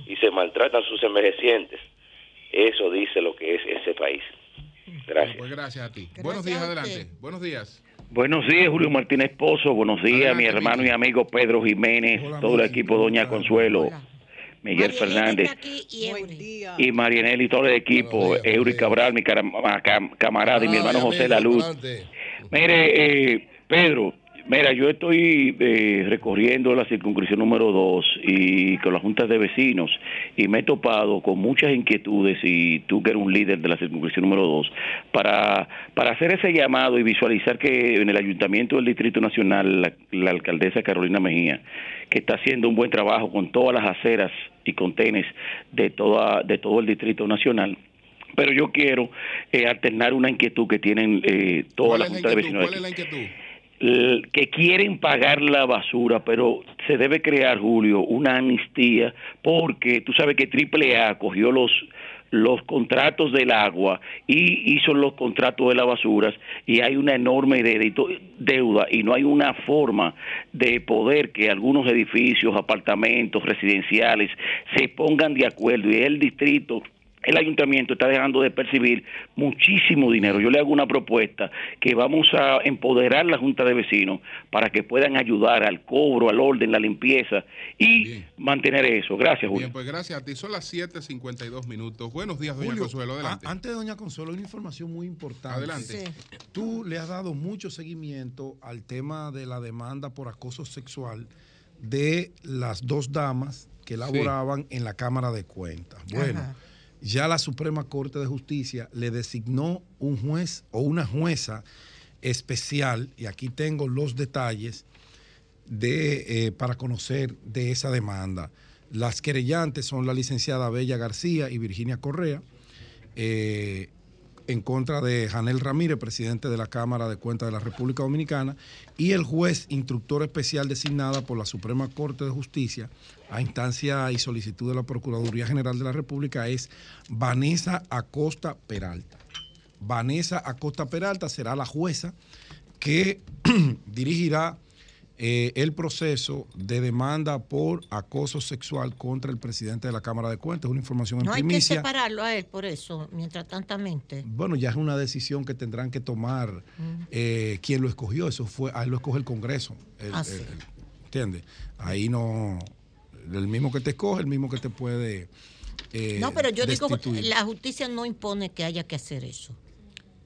y se maltratan sus envejecientes. Eso dice lo que es ese país. Gracias. pues gracias a ti. Buenos días, adelante. Buenos días. Buenos días, Julio Martínez Pozo. Buenos días, mi hermano y amigo Pedro Jiménez, todo el equipo Doña Consuelo, Miguel Fernández y, Marianel y todo el equipo, Eury Cabral, mi camarada y mi hermano José La Luz. Mire, eh, Pedro, Mira, yo estoy eh, recorriendo la circunscripción número 2 y con las juntas de vecinos y me he topado con muchas inquietudes y tú que eres un líder de la circunscripción número 2 para, para hacer ese llamado y visualizar que en el Ayuntamiento del Distrito Nacional la, alcaldesa Carolina Mejía, que está haciendo un buen trabajo con todas las aceras y contenes de, toda, de todo el Distrito Nacional, pero yo quiero eh, alternar una inquietud que tienen eh, todas las juntas de vecinos. ¿Cuál es la inquietud? Que quieren pagar la basura, pero se debe crear, Julio, una amnistía, porque tú sabes que AAA cogió los los contratos del agua y hizo los contratos de las basuras y hay una enorme deuda y no hay una forma de poder que algunos edificios, apartamentos, residenciales se pongan de acuerdo y el distrito el ayuntamiento está dejando de percibir muchísimo dinero. Yo le hago una propuesta que vamos a empoderar la Junta de Vecinos para que puedan ayudar al cobro, al orden, la limpieza y mantener eso. Gracias, Julio. Bien, pues gracias a ti. Son las 7.52 minutos. Buenos días, doña Consuelo. Adelante. antes de doña Consuelo, una información muy importante. Adelante. Tú le has dado mucho seguimiento al tema de la demanda por acoso sexual de las dos damas que laboraban en la Cámara de Cuentas. Bueno ya la Suprema Corte de Justicia le designó un juez o una jueza especial, y aquí tengo los detalles de, eh, para conocer de esa demanda. Las querellantes son la licenciada Bella García y Virginia Correa. Eh, en contra de Janel Ramírez, presidente de la Cámara de Cuentas de la República Dominicana, y el juez instructor especial designada por la Suprema Corte de Justicia a instancia y solicitud de la Procuraduría General de la República es Vanessa Acosta Peralta. Vanessa Acosta Peralta será la jueza que dirigirá eh, el proceso de demanda por acoso sexual contra el presidente de la Cámara de Cuentas. Una información en primicia. No hay que separarlo a él por eso, mientras tantamente. Bueno, ya es una decisión que tendrán que tomar mm. eh, quien lo escogió. Eso fue, ahí lo escoge el Congreso. Ah, ¿Entiendes? Ahí no. El mismo que te escoge, el mismo que te puede. Eh, no, pero yo digo, la justicia no impone que haya que hacer eso.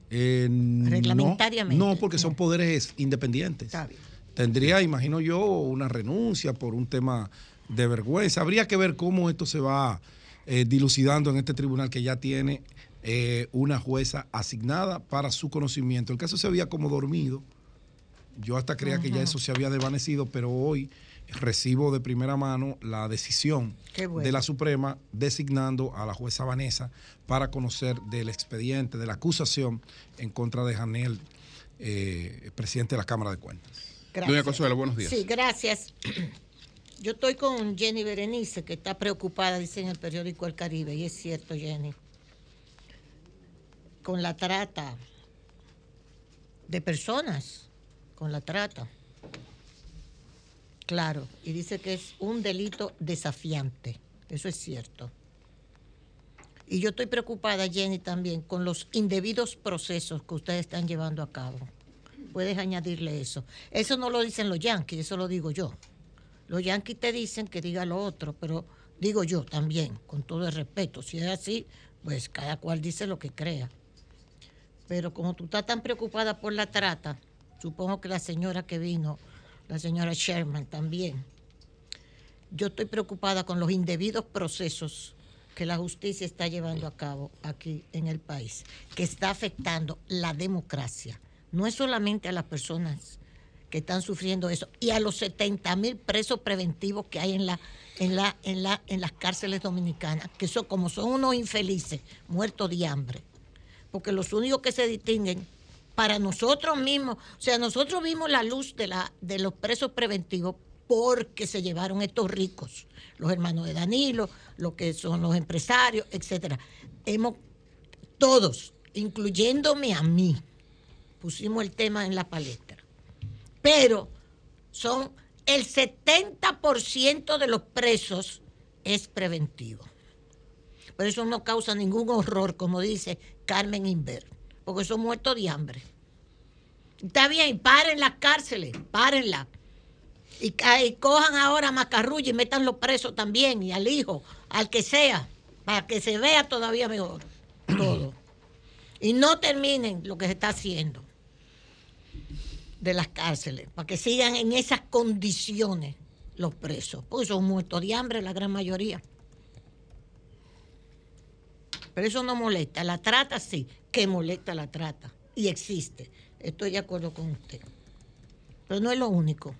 Reglamentariamente. No, porque son poderes independientes. Está bien tendría, imagino yo, una renuncia por un tema de vergüenza. Habría que ver cómo esto se va eh, dilucidando en este tribunal que ya tiene eh, una jueza asignada para su conocimiento. El caso se había como dormido. Yo hasta creía que ya eso se había desvanecido, pero hoy recibo de primera mano la decisión de la Suprema designando a la jueza Vanessa para conocer del expediente, de la acusación en contra de Janel, eh, presidente de la Cámara de Cuentas. Doña Consuelo, buenos días. Sí, gracias. Yo estoy con Jenny Berenice, que está preocupada, dice en el periódico El Caribe, y es cierto, Jenny, con la trata de personas, con la trata. Claro, y dice que es un delito desafiante, eso es cierto. Y yo estoy preocupada, Jenny, también con los indebidos procesos que ustedes están llevando a cabo puedes añadirle eso. Eso no lo dicen los yanquis, eso lo digo yo. Los yanquis te dicen que diga lo otro, pero digo yo también, con todo el respeto. Si es así, pues cada cual dice lo que crea. Pero como tú estás tan preocupada por la trata, supongo que la señora que vino, la señora Sherman también, yo estoy preocupada con los indebidos procesos que la justicia está llevando a cabo aquí en el país, que está afectando la democracia, no es solamente a las personas que están sufriendo eso y a los 70 mil presos preventivos que hay en la en la en la en las cárceles dominicanas que son como son unos infelices muertos de hambre. Porque los únicos que se distinguen para nosotros mismos o sea nosotros vimos la luz de la de los presos preventivos porque se llevaron estos ricos los hermanos de Danilo lo que son los empresarios etcétera hemos todos incluyéndome a mí pusimos el tema en la palestra. Pero son el 70% de los presos es preventivo. Pero eso no causa ningún horror, como dice Carmen Inver, porque son muertos de hambre. Está bien, paren las cárceles, párenla. Y, y, cojan ahora a Macarrulla y metan los presos también, y al hijo, al que sea, para que se vea todavía mejor todo. Y no terminen lo que se está haciendo de las cárceles, para que sigan en esas condiciones los presos, porque son muertos de hambre la gran mayoría. Pero eso no molesta, la trata sí, que molesta la trata, y existe. Estoy de acuerdo con usted. Pero no es lo único.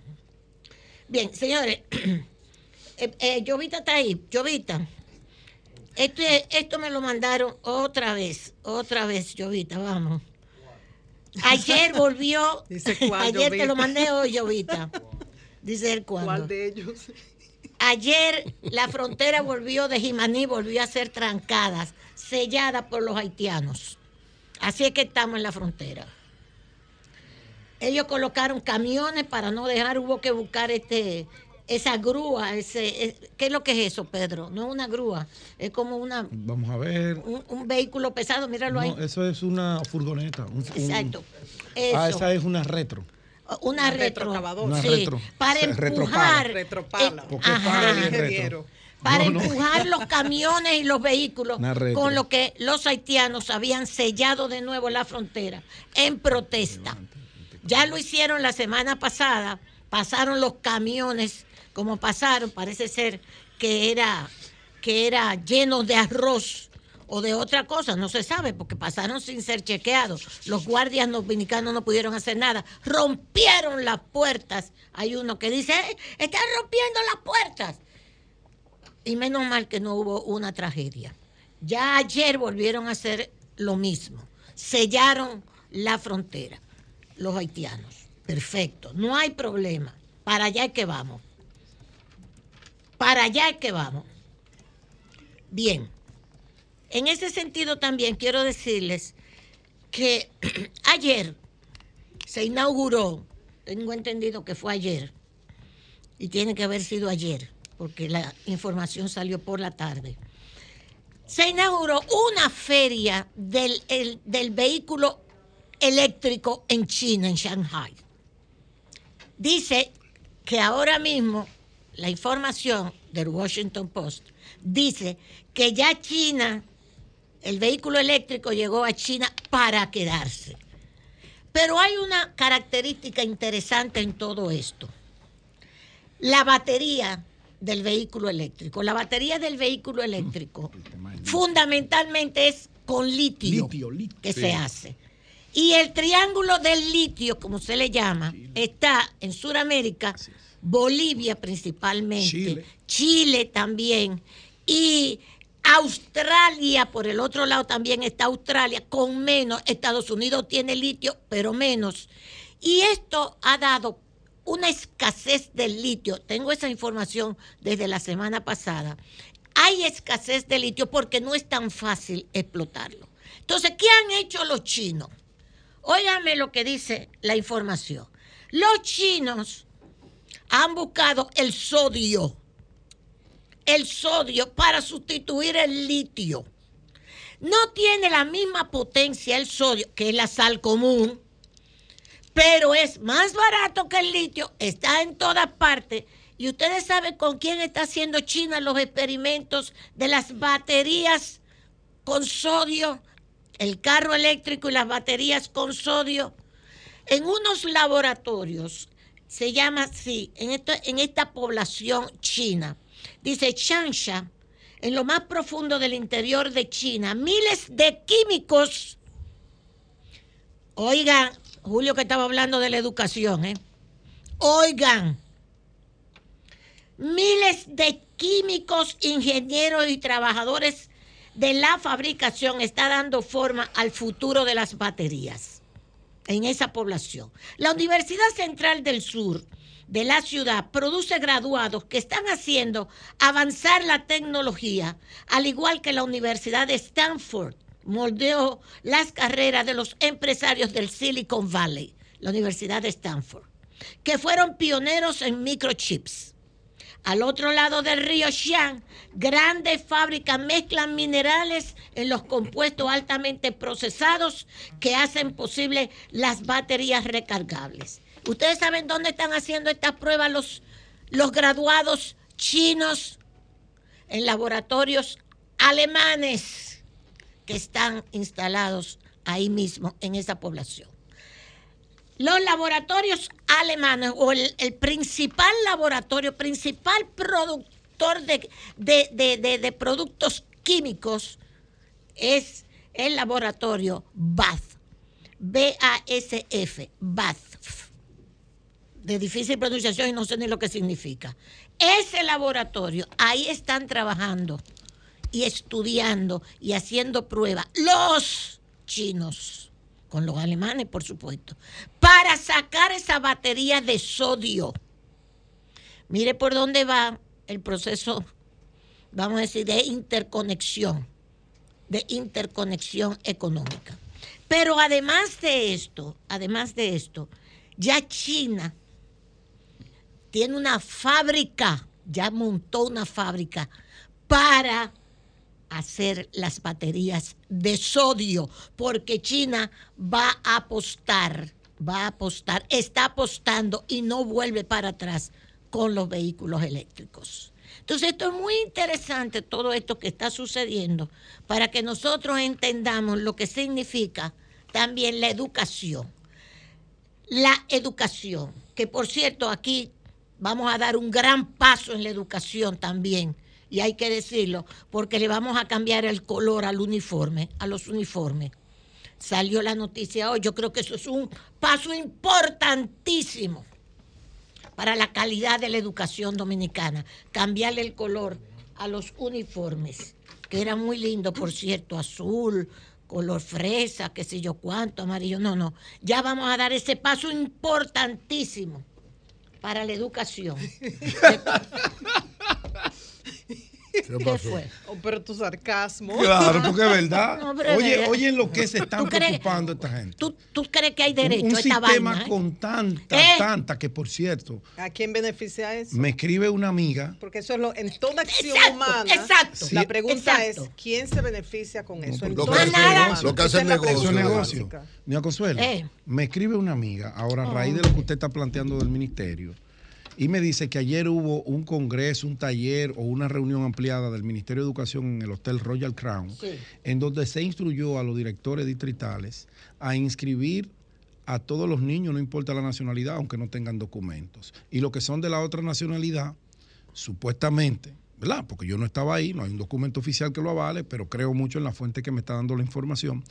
Bien, señores, eh, eh, Llovita está ahí. Llovita, esto, esto me lo mandaron otra vez, otra vez, Llovita, vamos. Ayer volvió. Dice ayer te lo mandé hoy, Llovita. Dice el cuándo. ¿Cuál de ellos? Ayer la frontera volvió de Jimaní, volvió a ser trancada, sellada por los haitianos. Así es que estamos en la frontera. Ellos colocaron camiones para no dejar, hubo que buscar este esa grúa, ese, ¿qué es lo que es eso, Pedro? No es una grúa, es como una... Vamos a ver. Un, vehículo pesado, míralo ahí. Eso es una furgoneta. Exacto. Ah, esa es una retro. Una, retro, una sí, retro. Para empujar. Retropala. Eh, para empujar los camiones y los vehículos con lo que los haitianos habían sellado de nuevo la frontera en protesta. Ya lo hicieron la semana pasada, pasaron los camiones como pasaron, parece ser que era, que era lleno de arroz o de otra cosa, no se sabe, porque pasaron sin ser chequeados. Los guardias dominicanos no pudieron hacer nada. Rompieron las puertas. Hay uno que dice, están rompiendo las puertas. Y menos mal que no hubo una tragedia. Ya ayer volvieron a hacer lo mismo. Sellaron la frontera, los haitianos. Perfecto, no hay problema. Para allá es que vamos. Para allá es que vamos. Bien, en ese sentido también quiero decirles que ayer se inauguró, tengo entendido que fue ayer, y tiene que haber sido ayer, porque la información salió por la tarde. Se inauguró una feria del, del vehículo eléctrico en China, en Shanghai. Dice que ahora mismo la información del Washington Post dice que ya China, el vehículo eléctrico llegó a China para quedarse. Pero hay una característica interesante en todo esto. La batería del vehículo eléctrico. La batería del vehículo eléctrico fundamentalmente es con litio, que se hace. Y el triángulo del litio, como se le llama, está en Sudamérica, Bolivia principalmente, Chile. también, y Australia, por el otro lado también está Australia, con menos, Estados Unidos tiene litio, pero menos. Y esto ha dado una escasez del litio. Tengo esa información desde la semana pasada. Hay escasez de litio porque no es tan fácil explotarlo. Entonces, ¿qué han hecho los chinos? Óigame lo que dice la información. Los chinos han buscado el sodio, el sodio para sustituir el litio. No tiene la misma potencia el sodio que la sal común, pero es más barato que el litio, está en todas partes. Y ustedes saben con quién está haciendo China los experimentos de las baterías con sodio el carro eléctrico y las baterías con sodio en unos laboratorios, se llama así, en en esta población china. Dice Changsha, en lo más profundo del interior de China, miles de químicos. Oigan, Julio que estaba hablando de la educación, ¿eh? Oigan, miles de químicos, ingenieros y trabajadores de la fabricación está dando forma al futuro de las baterías en esa población. La Universidad Central del Sur de la ciudad produce graduados que están haciendo avanzar la tecnología, al igual que la Universidad de Stanford moldeó las carreras de los empresarios del Silicon Valley, la Universidad de Stanford, que fueron pioneros en microchips. Al otro lado del río Xiang, grandes fábricas mezclan minerales en los compuestos altamente procesados que hacen posible las baterías recargables. ¿Ustedes saben dónde están haciendo estas pruebas los, los graduados chinos? En laboratorios alemanes que están instalados ahí mismo en esa población. Los laboratorios alemanes o el, principal laboratorio, principal productor de, de, productos químicos es el laboratorio BASF, B-A-S-F, BASF, de difícil pronunciación y no sé ni lo que significa. Ese laboratorio, ahí están trabajando y estudiando y haciendo pruebas los chinos con los alemanes, por supuesto, para sacar esa batería de sodio. Mire por dónde va el proceso, vamos a decir, de interconexión, de interconexión económica. Pero además de esto, además de esto, ya China tiene una fábrica, ya montó una fábrica para hacer las baterías de sodio, porque China va a apostar, va a apostar, está apostando y no vuelve para atrás con los vehículos eléctricos. Entonces esto es muy interesante, todo esto que está sucediendo, para que nosotros entendamos lo que significa también la educación. La educación, que por cierto aquí vamos a dar un gran paso en la educación también. Y hay que decirlo, porque le vamos a cambiar el color al uniforme, a los uniformes. Salió la noticia hoy, yo creo que eso es un paso importantísimo para la calidad de la educación dominicana, cambiarle el color a los uniformes, que era muy lindo, por cierto, azul, color fresa, qué sé yo cuánto, amarillo. No, no, ya vamos a dar ese paso importantísimo para la educación. ¿Qué, fue? Oh, pero tu sarcasmo. Claro, porque es verdad. oye, oye, en lo que se están preocupando esta gente. ¿tú, ¿tú, crees que hay derecho un, a esta sistema eh? con tanta, ¿Eh? tanta, que por cierto. ¿A quién beneficia eso? Me escribe una amiga. Porque eso es lo, en toda acción humana. Exacto. La pregunta es: ¿quién se beneficia con eso? lo, que hace, lo, que hace el negocio. negocio. Mira, Consuelo, eh. me escribe una amiga, ahora a raíz de lo que usted está planteando del ministerio y me dice que ayer hubo un congreso, un taller o una reunión ampliada del Ministerio de Educación en el Hotel Royal Crown, en donde se instruyó a los directores distritales a inscribir a todos los niños, no importa la nacionalidad, aunque no tengan documentos. Y los que son de la otra nacionalidad, supuestamente, ¿verdad? Porque yo no estaba ahí, no hay un documento oficial que lo avale, pero creo mucho en la fuente que me está dando la información,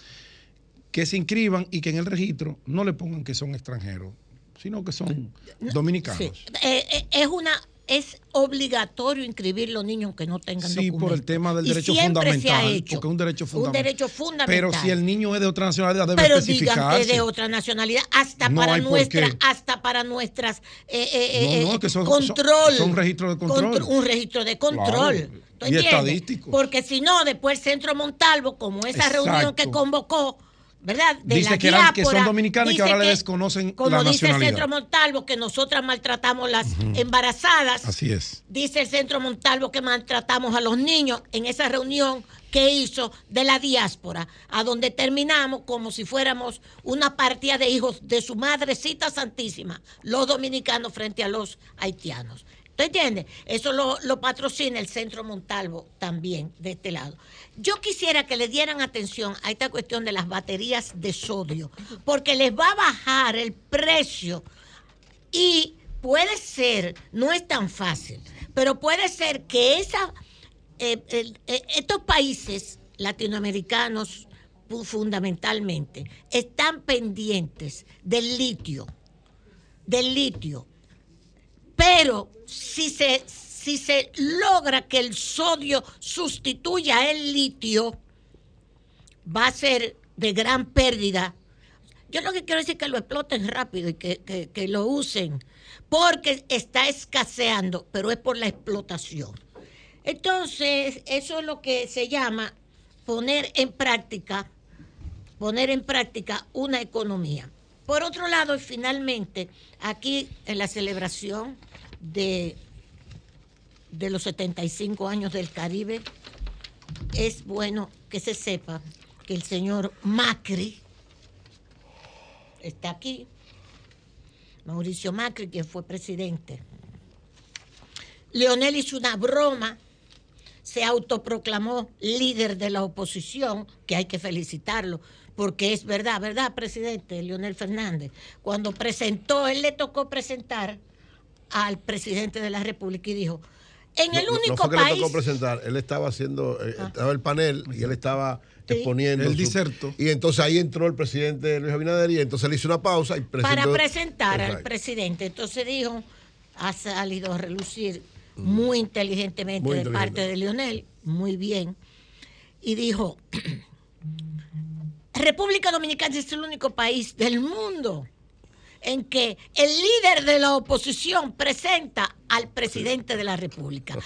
que se inscriban y que en el registro no le pongan que son extranjeros, sino que son dominicanos. Eh, eh, es una es obligatorio inscribir los niños que no tengan sí, por el tema del derecho fundamental, porque es un derecho fundamental. Un derecho fundamental. Pero si el niño es de otra nacionalidad debe Pero digan que de otra nacionalidad hasta para nuestra, hasta para nuestras eh, no, no, que son, control. Son, registros de control. un registro de control. y estadístico. Porque si no, después el Centro Montalvo, como esa reunión que convocó ¿verdad? De dice que, eran, que, son dominicanos y que ahora le desconocen como la dice el Centro Montalvo que nosotras maltratamos las embarazadas. Así es. Dice el Centro Montalvo que maltratamos a los niños en esa reunión que hizo de la diáspora, a donde terminamos como si fuéramos una partida de hijos de su madrecita santísima, los dominicanos frente a los haitianos. ¿Tú entiendes? Eso lo, patrocina el Centro Montalvo también de este lado. Yo quisiera que le dieran atención a esta cuestión de las baterías de sodio, porque les va a bajar el precio y puede ser, no es tan fácil, pero puede ser que esa, eh, eh, estos países latinoamericanos fundamentalmente están pendientes del litio, del litio pero si se, si se logra que el sodio sustituya el litio, va a ser de gran pérdida. Yo lo que quiero decir es que lo exploten rápido y que, que lo usen, porque está escaseando, pero es por la explotación. Entonces, eso es lo que se llama poner en práctica, poner en práctica una economía. Por otro lado, y finalmente, aquí en la celebración de, de los 75 años del Caribe, es bueno que se sepa que el señor Macri está aquí, Mauricio Macri, quien fue presidente. Leonel hizo una broma, se autoproclamó líder de la oposición, que hay que felicitarlo, porque es verdad, ¿verdad, presidente Leonel Fernández? Cuando presentó, él le tocó presentar al presidente de la República y dijo, en el no, único no fue que. Le tocó presentar, él estaba haciendo, eh, ah. estaba el panel y él estaba exponiendo... El su... diserto. Y entonces ahí entró el presidente Luis Abinader y entonces le hizo una pausa y presentó... Para presentar al presidente. Entonces dijo, ha salido a relucir mm. muy inteligentemente de parte de Leonel, muy bien. Y dijo... República Dominicana es el único país del mundo en que el líder de la oposición presenta al presidente de la República.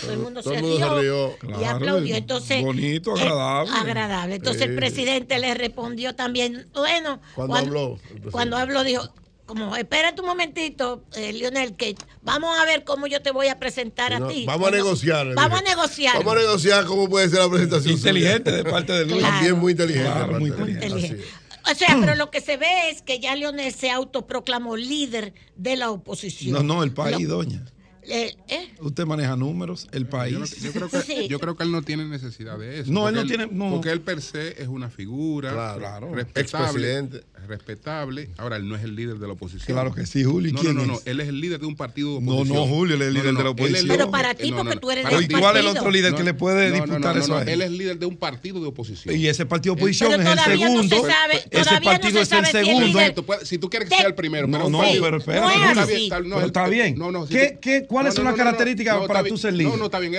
todo el mundo, se, rió y aplaudió. Entonces, bonito, eh, agradable. Agradable. Entonces el presidente le respondió también, bueno, cuando habló, cuando habló dijo, como espérate un momentito, eh, Lionel, que vamos a ver cómo yo te voy a presentar a ti. Vamos a negociar. Vamos a negociar. Vamos a negociar cómo puede ser la presentación. Inteligente de parte de Lionel. Claro, También muy inteligente. Claro, muy inteligente. O sea, pero lo que se ve es que ya Lionel se autoproclamó líder de la oposición. No, no, el país, doña. Eh, ¿eh? Usted maneja números, el país. Yo, creo que, yo, creo que, él no tiene necesidad de eso. No, él no tiene. Porque él per se es una figura claro, claro. respetable respetable. Ahora, él no es el líder de la oposición. Claro que sí, Julio. No, no, no, no, él es el líder de un partido de oposición. No, no, Julio, él es el líder de la oposición. Pero para ti, porque tú eres del partido. ¿Cuál es el otro líder que le puede disputar eso a él? Él es líder de un partido de oposición. Y ese partido de oposición es el segundo. No ese partido es el segundo. Si tú quieres que sea el primero. No, no, pero espera. No, está bien. ¿Cuáles son las características para tú ser líder? No, no, está bien.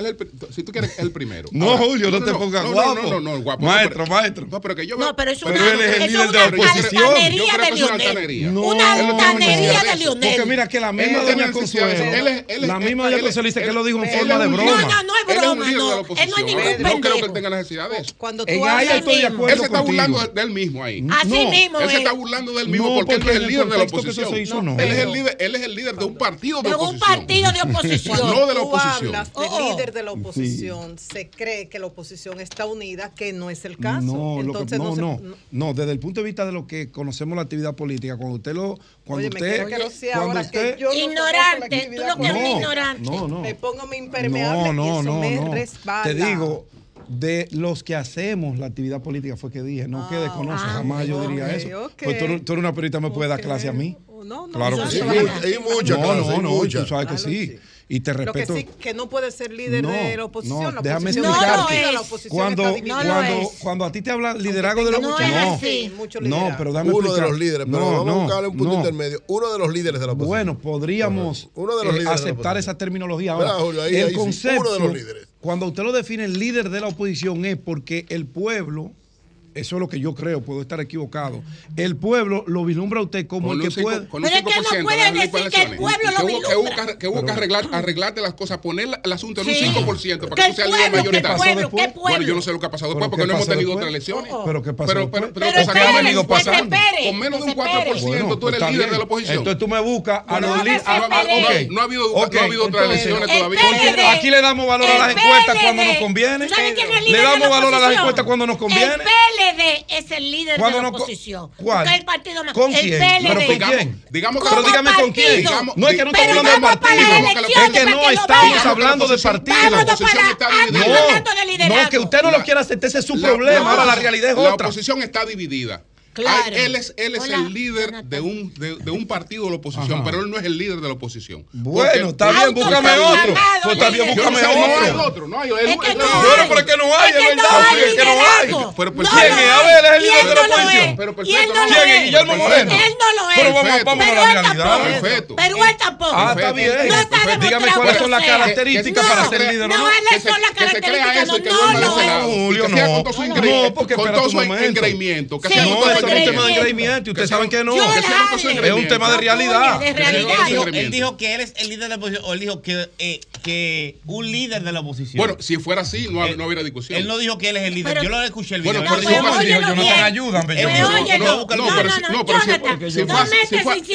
Si tú quieres, el primero. No, Julio, no te pongas guapo. No, no, no, guapo. Maestro, maestro. No, pero que yo. No. Pero él es el líder de la oposición altanería de Lionel. Una altanería de Lionel. Porque mira que la misma doña Consuelo, la misma doña Consuelo dice que lo dijo en forma de broma. No, no, no es broma. Él no es ningún pendejo. No creo que tenga necesidad de eso. Cuando tú haces estoy de Él se está burlando de él mismo ahí. Así mismo. Él se está burlando de él mismo porque él es el líder de la oposición. Él es el líder de un partido de oposición. De un partido de oposición. No de la oposición. El oh, oh. líder de la oposición se cree que la oposición está unida, que no es el caso. Entonces, no, no, no, no, desde el punto de vista de lo que conocemos la actividad política, cuando usted lo. Cuando Oye, usted. Cuando ahora usted que yo ignorante, no tú lo que no, ignorante. No, no. Me pongo mi impermeable no, y eso me respalda. Te digo, de los que hacemos la actividad política fue que dije, no ah, que desconoce, ah, jamás okay, yo diría eso. Okay. Pues tú, tú, eres una periodista, me okay. puedes dar clase a mí. Oh, no, no, claro que sí. Y, muchas, no, no, no, tú sabes que sí y te respeto. Lo que sí, que no puedes ser líder no, de la oposición. No, la déjame explicarte. No, no es. Cuando, cuando, cuando, a ti te habla liderazgo de la oposición. No, es mucho no, pero dame Uno de los líderes, pero vamos a buscarle un punto intermedio. Uno de los líderes de la oposición. Bueno, podríamos Uno de los eh, aceptar de esa terminología. Ahora, Mira, Julio, ahí, el ahí concepto, sí. uno de los líderes. Cuando usted lo define líder de la oposición es porque el pueblo eso es lo que yo creo, puedo estar equivocado. El pueblo lo vislumbra a usted como con el que cinco, puede. Con un Pero 5 es que no pueden decir que el pueblo lo vislumbra. Que hubo que, hubo que arreglar, arreglarte las cosas, poner el asunto en sí. un 5% para que tú seas líder mayoritario. Bueno, yo no sé lo que ha pasado después porque no hemos tenido otras elecciones. Pero qué pasó. Pero, pero, pero, venido pasando. Con menos de un 4% tú eres el líder de la oposición. Entonces tú me buscas a los líderes. No ha habido otras elecciones todavía. Aquí le damos valor a las encuestas cuando nos conviene. Le damos valor a las encuestas cuando nos conviene. Es el líder de la oposición. ¿Cuál? El partido más. ¿Con el quién? PLD. ¿Pero con quién? Digamos, que pero dígame con quién. No es que no estamos hablando de partido. Es que no ah, estamos hablando de partido. No, no, que usted no lo quiera aceptar, ese es su problema. Ahora la realidad es otra. La oposición está dividida. Claro. Él es, él es el líder de un, de, de, un partido de la oposición, Ajá. pero él no es el líder de la oposición. Bueno, está bien, búscame otro. Pues está bien, búscame no hay otro. No hay otro. No hay, Bueno, pero es que no hay, es verdad. Es que no hay. No hay. Pero, pues, ¿Quién es? A ver, es el líder de la oposición. Pero perfecto, ¿Quién es? Guillermo Moreno. Él no lo es. Pero vamos, a la realidad. Perfecto. Pero él tampoco. Ah, está bien. Dígame cuáles son las características para ser líder. No, él son las. No lo no. No, porque con todo su engreimiento. Que no, eso es un tema de engreimiento y ustedes saben que no. Es un tema de realidad. Él dijo que él es el líder de la oposición, o él dijo que, eh, que un líder de la oposición. Bueno, si fuera así, no, no hubiera discusión. Él no dijo que él es el líder. Yo lo escuché el video. Bueno, Él pero dijo, si "Oye, fuera no, así, bien". ayudan, Él pero- dijo, no, "Oye, no, no, no, pero si-.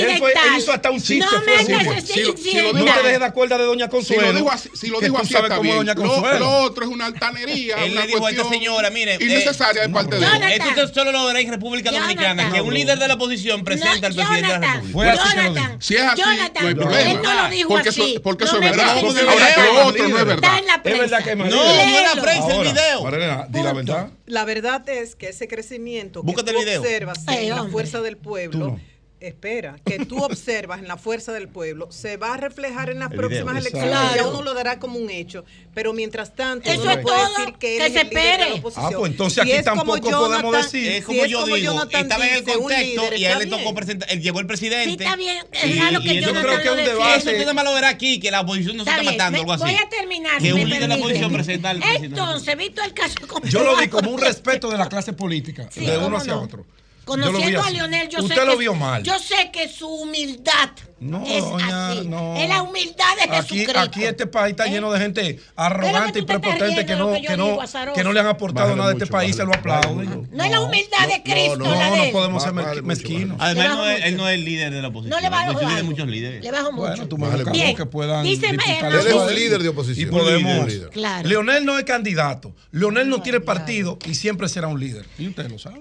Él, hizo hasta un chiste. No te dejes de acuerdo de Doña Si Consuelo. lo dijo así, si lo dijo así sabes está cómo es bien. Doña Lo, Consuelo. lo otro es una altanería, Él le dijo a esta señora, mire, innecesaria de parte de él. Esto solo lo verá en República Dominicana, que un líder de la oposición presenta al presidente de la República. Fue así que lo dijo. Si es así, no hay problema. él no lo dijo porque así. Eso, porque No eso es me verdad. Ahora, otro no es verdad. Es verdad que es No, no era prensa el video. Di la verdad. La verdad es que ese crecimiento que tú observas en la fuerza del Tú pueblo, no. Espera, que tú observas en la fuerza del pueblo, se va a reflejar en las El próximas video. elecciones. Exacto. Ya uno lo dará como un hecho. Pero mientras tanto, Eso uno es puede todo. decir que él Que se el líder de la espere. oposición. Ah, pues entonces Si aquí como tampoco podemos Jonathan- decir. Es si como es yo como digo, Jonathan estaba en el contexto líder, y a él le tocó presentar, él llegó el presidente. Sí, está bien. y- Es que Jonathan creo que un debate- Eso usted más lo verá aquí, que la oposición no se Está está matando, algo así. Voy a terminar. Que si un líder de la oposición presenta al presidente. Entonces, visto el caso como Yo lo vi como un respeto de la clase política, de uno hacia otro. Conociendo Yo lo vi a así. Lionel, yo Usted sé lo que, vio mal. Yo sé que su humildad No, es doña, así. no. Es la humildad de Aquí, Jesucristo. aquí este país está lleno de gente arrogante y prepotente que no, que no, que no le han aportado nada a este mucho, país, se lo aplauden. no es la humildad de Cristo, No, la no, de no él. podemos ser mucho, mezquinos. Además, bajo no es, mucho. él no es el líder de la oposición. No le bajo bajo. tiene muchos líderes. Le bajo mucho. Bueno, tú mucho. dos que puedan Dice, eh, Él es a un líder de oposición. Y podemos. Líder. Claro. Leonel no es candidato. Leonel no tiene partido y siempre será un líder. Y ustedes lo saben.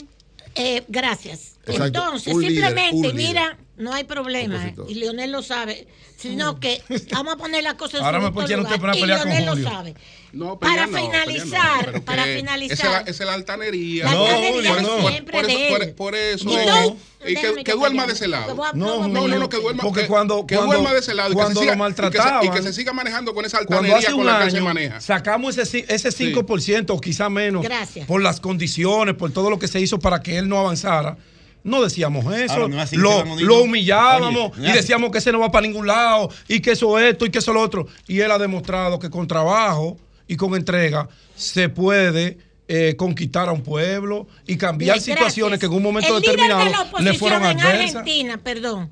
Eh, gracias. Exacto. Entonces, Un simplemente, líder. mira, no hay problema. Opositor. Y Leonel lo sabe. Sino que vamos a poner las cosas en Ahora su me pusieron usted para Y pelear con Leonel lo sabe. No, Para no, finalizar, no, para finalizar. Es la, esa es la altanería. No, Julio, no. siempre por, eso, por, él. por eso. No. eh, No, y que, que duerma de ese lado. No, No, no, no, que duerma, Porque que, cuando- que cuando- duerma de ese lado y que, cuando lo y que se- y que, maltrataban, se siga manejando con esa Cuando altanería hace con un que se año maneja. sacamos ese, ese 5% o quizá menos Gracias. por las condiciones, por todo lo que se hizo para que él no avanzara. No decíamos eso, Ahora, no es así, lo, lo humillábamos Oye, no y decíamos que ese no va para ningún lado y que eso esto y que eso lo otro. Y él ha demostrado que con trabajo y con entrega se puede eh, conquistar a un pueblo y cambiar Bien, situaciones que en un momento el líder determinado de la le fueron en adversas. Argentina, perdón.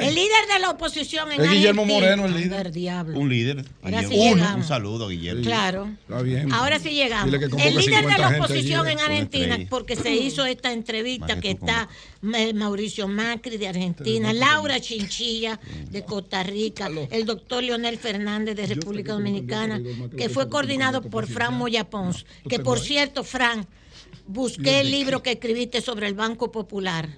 El líder de la oposición en Es Guillermo Argentina. Moreno, el líder. Diablo. Un líder. Ahora sí llegamos. Un saludo, Guillermo. Claro. Está bien. Ahora sí llegamos. El líder de 50 la oposición en eh, Argentina, porque se hizo esta entrevista que está Ma- Mauricio Macri de Argentina, Laura Chinchilla de Costa Rica, el doctor Leonel Fernández de República Dominicana, que fue coordinado por Fran Moya Pons. Que por cierto, Fran, busqué el libro que escribiste sobre el Banco Popular.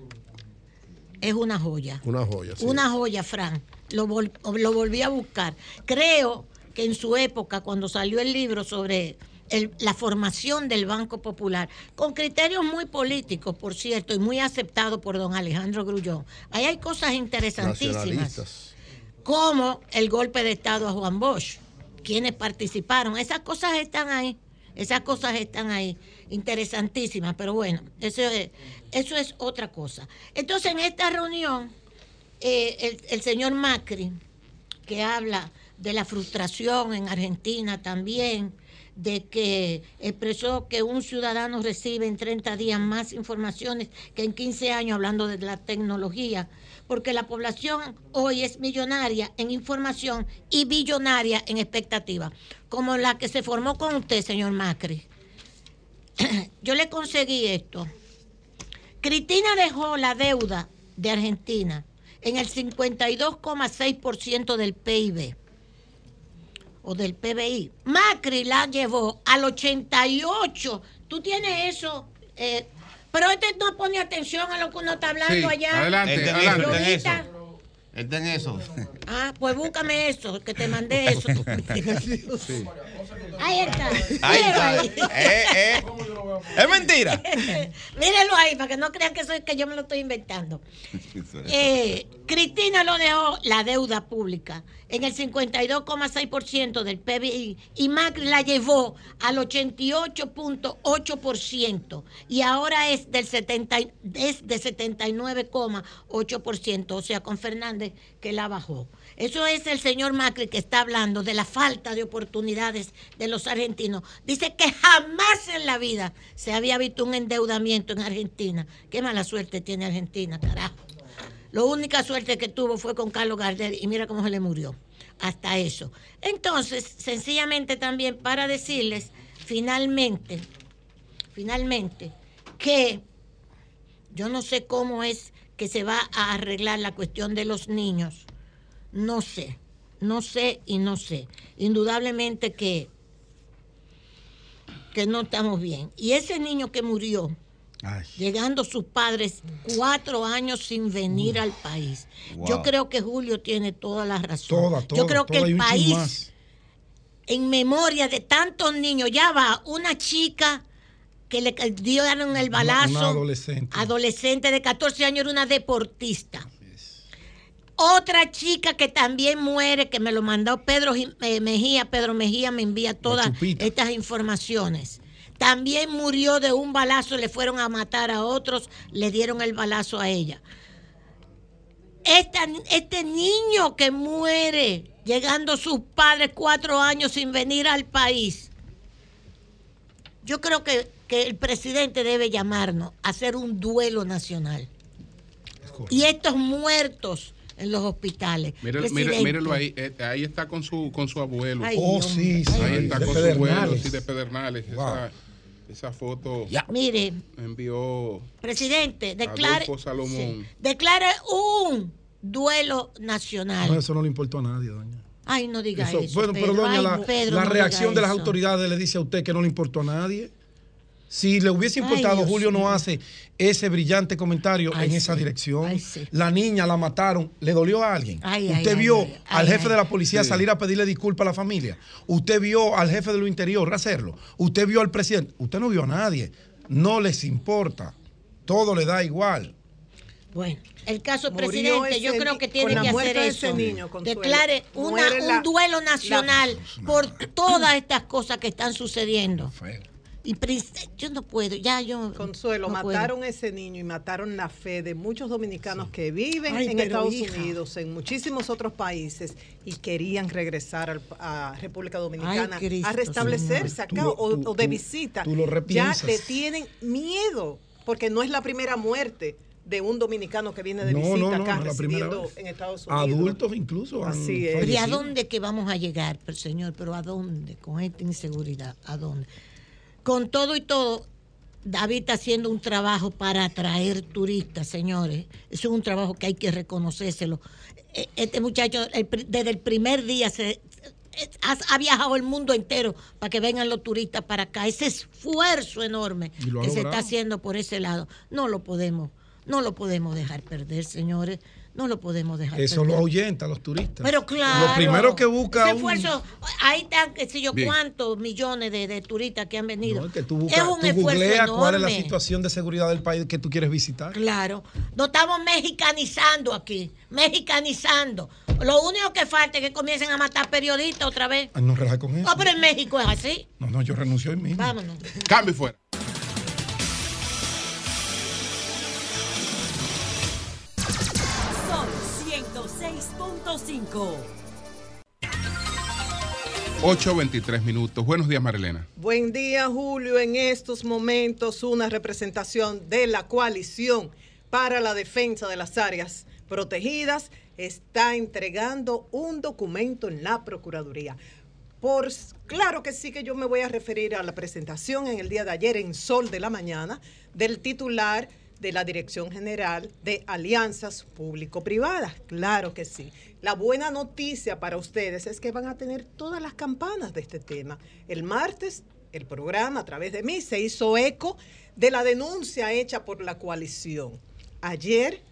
Es una joya. Una joya. sí. Una joya, Fran. Lo, vol- lo volví a buscar. Creo que en su época, cuando salió el libro sobre el- la formación del Banco Popular, con criterios muy políticos, por cierto, y muy aceptados por don Alejandro Grullón, ahí hay cosas interesantísimas, como el golpe de Estado a Juan Bosch, quienes participaron. Esas cosas están ahí. Esas cosas están ahí, interesantísimas, pero bueno, eso es, eso es otra cosa. Entonces, en esta reunión, eh, el, el señor Macri, que habla de la frustración en Argentina también, de que expresó que un ciudadano recibe en 30 días más informaciones que en 15 años hablando de la tecnología, porque la población hoy es millonaria en información y billonaria en expectativa, como la que se formó con usted, señor Macri. Yo le conseguí esto. Cristina dejó la deuda de Argentina en el 52,6% del PIB o del PBI. Macri la llevó al 88. Tú tienes eso, eh, pero este no pone atención a lo que uno está hablando Sí, allá. adelante, adelante. está en eso. Está en eso. Ah, pues búscame eso, que te mandé eso. Ahí está. Ahí Míralo está. ahí. Eh, eh. Es mentira. Míralo ahí, para que no crean que es que yo me lo estoy inventando. Eh, Cristina Cristina lo dejó la deuda pública en el 52,6% del PBI y Macri la llevó al 88.8% y ahora es del 70, es de 79,8%, o sea, con Fernández que la bajó. Eso es el señor Macri que está hablando de la falta de oportunidades de los argentinos. Dice que jamás en la vida se había visto un endeudamiento en Argentina. Qué mala suerte tiene Argentina, carajo. La única suerte que tuvo fue con Carlos Gardel y mira cómo se le murió. Hasta eso. Entonces, sencillamente también para decirles, finalmente, finalmente, que yo no sé cómo es que se va a arreglar la cuestión de los niños no sé, no sé y no sé. Indudablemente que, que no estamos bien. Y ese niño que murió, llegando sus padres cuatro años sin venir al país, yo creo que Julio tiene toda la razón. yo creo que el país, en memoria de tantos niños, ya va una chica que le dieron el balazo, adolescente. adolescente de 14 años, era una deportista otra chica que también muere, que me lo mandó Pedro eh, Mejía, Pedro Mejía me envía todas estas informaciones. También murió de un balazo, le fueron a matar a otros, le dieron el balazo a ella. este niño que muere, llegando sus padres cuatro años sin venir al país, yo creo que, que el presidente debe llamarnos a hacer un duelo nacional. Y estos muertos en los hospitales. Míralo, ahí, eh, ahí está con su con su abuelo. oh, sí, sí. Ahí está con su abuelo, sí, de Pedernales. Esa, esa, foto ya. Mire, envió presidente, declare, declare un duelo nacional. eso no le importó a nadie, doña. Ay, no diga eso. Bueno, pero doña, la, la reacción de las autoridades le dice a usted que no le importó a nadie. Si le hubiese importado, Julio no hace ese brillante comentario en esa dirección. La niña la mataron, ¿le dolió a alguien? Usted vio al jefe de la policía salir a pedirle disculpas a la familia. Usted vio al jefe de lo interior hacerlo. Usted vio al presidente. Usted no vio a nadie. No les importa. Todo le da igual. Bueno, el caso presidente, yo creo que tiene que hacer eso. Declare un duelo nacional por todas estas cosas que están sucediendo. Y yo no puedo, ya yo. Consuelo, mataron a ese niño y mataron la fe de muchos dominicanos que viven en Estados Unidos, en muchísimos otros países y querían regresar a República Dominicana a restablecerse acá o, de visita. ya le tienen miedo porque no es la primera muerte de un dominicano que viene de visita acá residiendo en Estados Unidos. Adultos incluso. Así es. ¿Y a dónde que vamos a llegar, señor? Pero ¿a dónde? Con esta inseguridad, ¿a dónde? Con todo y todo, David está haciendo un trabajo para atraer turistas, señores. Eso es un trabajo que hay que reconocérselo. E, este muchacho, desde el primer día, se, ha, viajado el mundo entero para que vengan los turistas para acá. Ese esfuerzo enorme que se está haciendo por ese lado, no lo podemos, no lo podemos dejar perder, señores. No lo podemos dejar. Eso lo ahuyenta a los turistas. Pero claro. Lo primero que busca. Esfuerzo, ahí están, qué sé yo, cuántos millones de, turistas que han venido. es, que tú buscas, un esfuerzo cuál es la situación de seguridad del país que tú quieres visitar. Claro. No estamos mexicanizando aquí. Mexicanizando. Lo único que falta es que comiencen a matar periodistas otra vez. no relaja con eso. No, pero en México es así. No, no, yo renuncio en mí. Vámonos. Cambio fuera. Cinco 8.23 minutos. Buenos días, Marilena. Buen día, Julio. En estos momentos, una representación de la coalición para la defensa de las áreas protegidas está entregando un documento en la Procuraduría. Por, claro que sí que yo me voy a referir a la presentación en el día de ayer en Sol de la Mañana del titular de la Dirección General de Alianzas Público-Privadas. Claro que sí. La buena noticia para ustedes es que van a tener todas las campanas de este tema. El martes, el programa a través de mí se hizo eco de la denuncia hecha por la coalición. Ayer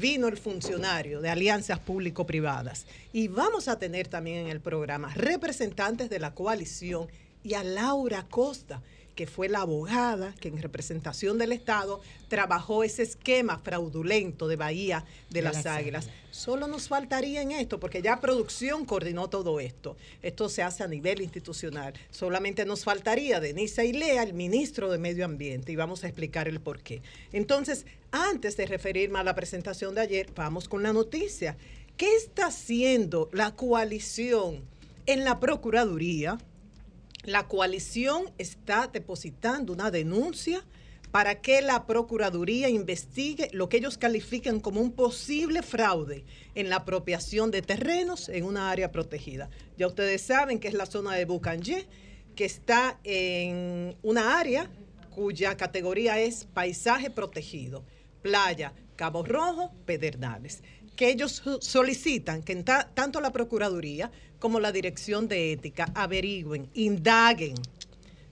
vino el funcionario de alianzas público-privadas y vamos a tener también en el programa representantes de la coalición y a Laura Costa que fue la abogada que en representación del Estado trabajó ese esquema fraudulento de Bahía de, las, Águilas. Solo nos faltaría en esto, porque ya producción coordinó todo esto. Esto se hace a nivel institucional. Solamente nos faltaría Denise Ailea, el ministro de Medio Ambiente, y vamos a explicar el por qué. Entonces, antes de referirme a la presentación de ayer, vamos con la noticia. ¿Qué está haciendo la coalición en la Procuraduría? La coalición está depositando una denuncia para que la Procuraduría investigue lo que ellos califican como un posible fraude en la apropiación de terrenos en una área protegida. Ya ustedes saben que es la zona de Bucanje, que está en una área cuya categoría es paisaje protegido, playa, Cabo Rojo, Pedernales que ellos solicitan que tanto la Procuraduría como la Dirección de Ética averigüen, indaguen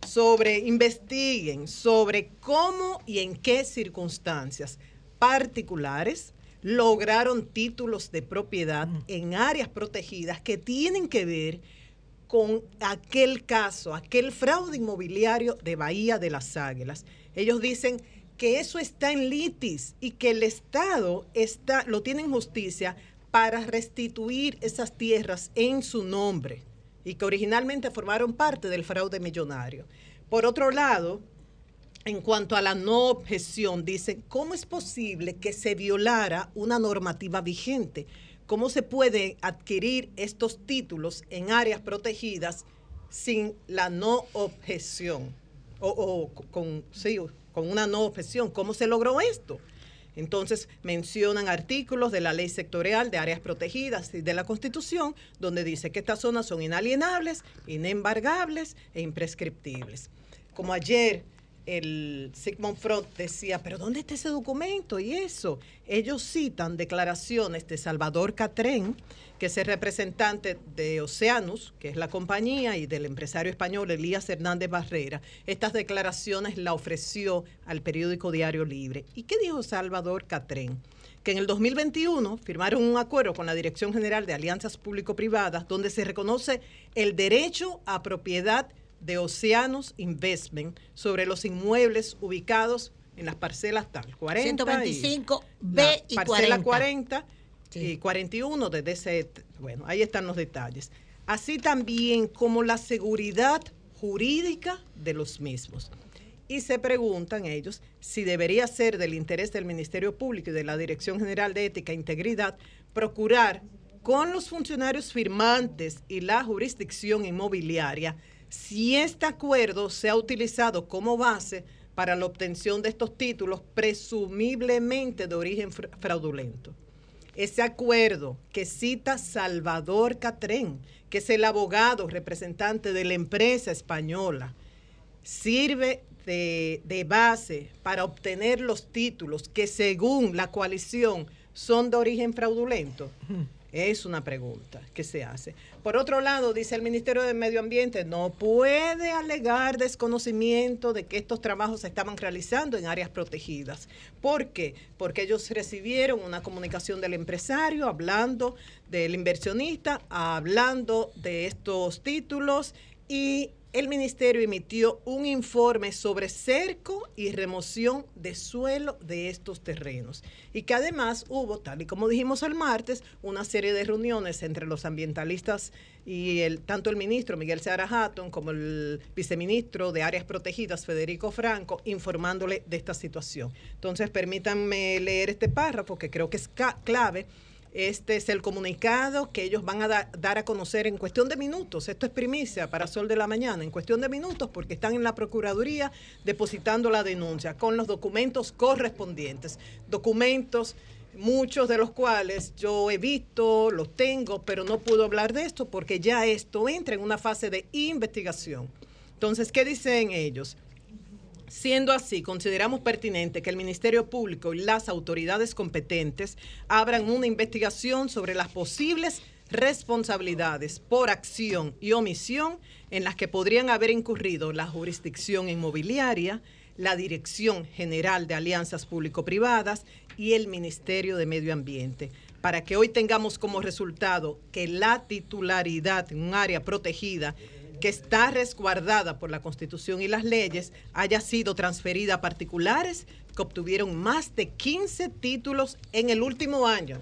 sobre, investiguen sobre cómo y en qué circunstancias particulares lograron títulos de propiedad en áreas protegidas que tienen que ver con aquel caso, aquel fraude inmobiliario de Bahía de las Águilas. Ellos dicen que eso está en litis y que el Estado está, lo tiene en justicia para restituir esas tierras en su nombre y que originalmente formaron parte del fraude millonario. Por otro lado, en cuanto a la no objeción, dicen, ¿cómo es posible que se violara una normativa vigente? ¿Cómo se puede adquirir estos títulos en áreas protegidas sin la no objeción? O, con, sí, con una no objeción. ¿Cómo se logró esto? Entonces mencionan artículos de la ley sectorial de áreas protegidas y de la Constitución, donde dice que estas zonas son inalienables, inembargables e imprescriptibles. Como ayer el Sigmund Freud decía, pero ¿dónde está ese documento? Y eso, ellos citan declaraciones de Salvador Catrén, que es el representante de Oceanus, que es la compañía, y del empresario español Elías Hernández Barrera. Estas declaraciones la ofreció al periódico Diario Libre. ¿Y qué dijo Salvador Catrén? que en el 2021 firmaron un acuerdo con la Dirección General de Alianzas Público-Privadas donde se reconoce el derecho a propiedad de Oceanos Investment sobre los inmuebles ubicados en las parcelas tal, 40 125 B y parcela 40, y 41 de ese, bueno, ahí están los detalles. Así también como la seguridad jurídica de los mismos. Y se preguntan ellos si debería ser del interés del Ministerio Público y de la Dirección General de Ética e Integridad procurar con los funcionarios firmantes y la jurisdicción inmobiliaria si este acuerdo se ha utilizado como base para la obtención de estos títulos presumiblemente de origen fraudulento. Ese acuerdo que cita Salvador Catrén, que es el abogado representante de la empresa española, sirve de, de, base para obtener los títulos que según la coalición son de origen fraudulento. Es una pregunta que se hace. Por otro lado, dice el Ministerio de Medio Ambiente, no puede alegar desconocimiento de que estos trabajos se estaban realizando en áreas protegidas. ¿Por qué? Porque ellos recibieron una comunicación del empresario hablando del inversionista, hablando de estos títulos y el ministerio emitió un informe sobre cerco y remoción de suelo de estos terrenos y que además hubo, tal y como dijimos el martes, una serie de reuniones entre los ambientalistas y el, tanto el ministro Miguel Seara Hatton como el viceministro de Áreas Protegidas Federico Franco informándole de esta situación. Entonces permítanme leer este párrafo que creo que es clave este es el comunicado que ellos van a dar a conocer en cuestión de minutos. Esto es primicia para Sol de la Mañana, en cuestión de minutos, porque están en la Procuraduría depositando la denuncia con los documentos correspondientes. Documentos muchos de los cuales yo he visto, los tengo, pero no puedo hablar de esto porque ya esto entra en una fase de investigación. Entonces, ¿qué dicen ellos? Siendo así, consideramos pertinente que el Ministerio Público y las autoridades competentes abran una investigación sobre las posibles responsabilidades por acción y omisión en las que podrían haber incurrido la jurisdicción inmobiliaria, la Dirección General de Alianzas Público-Privadas y el Ministerio de Medio Ambiente, para que hoy tengamos como resultado que la titularidad en un área protegida que está resguardada por la Constitución y las leyes haya sido transferida a particulares que obtuvieron más de 15 títulos en el último año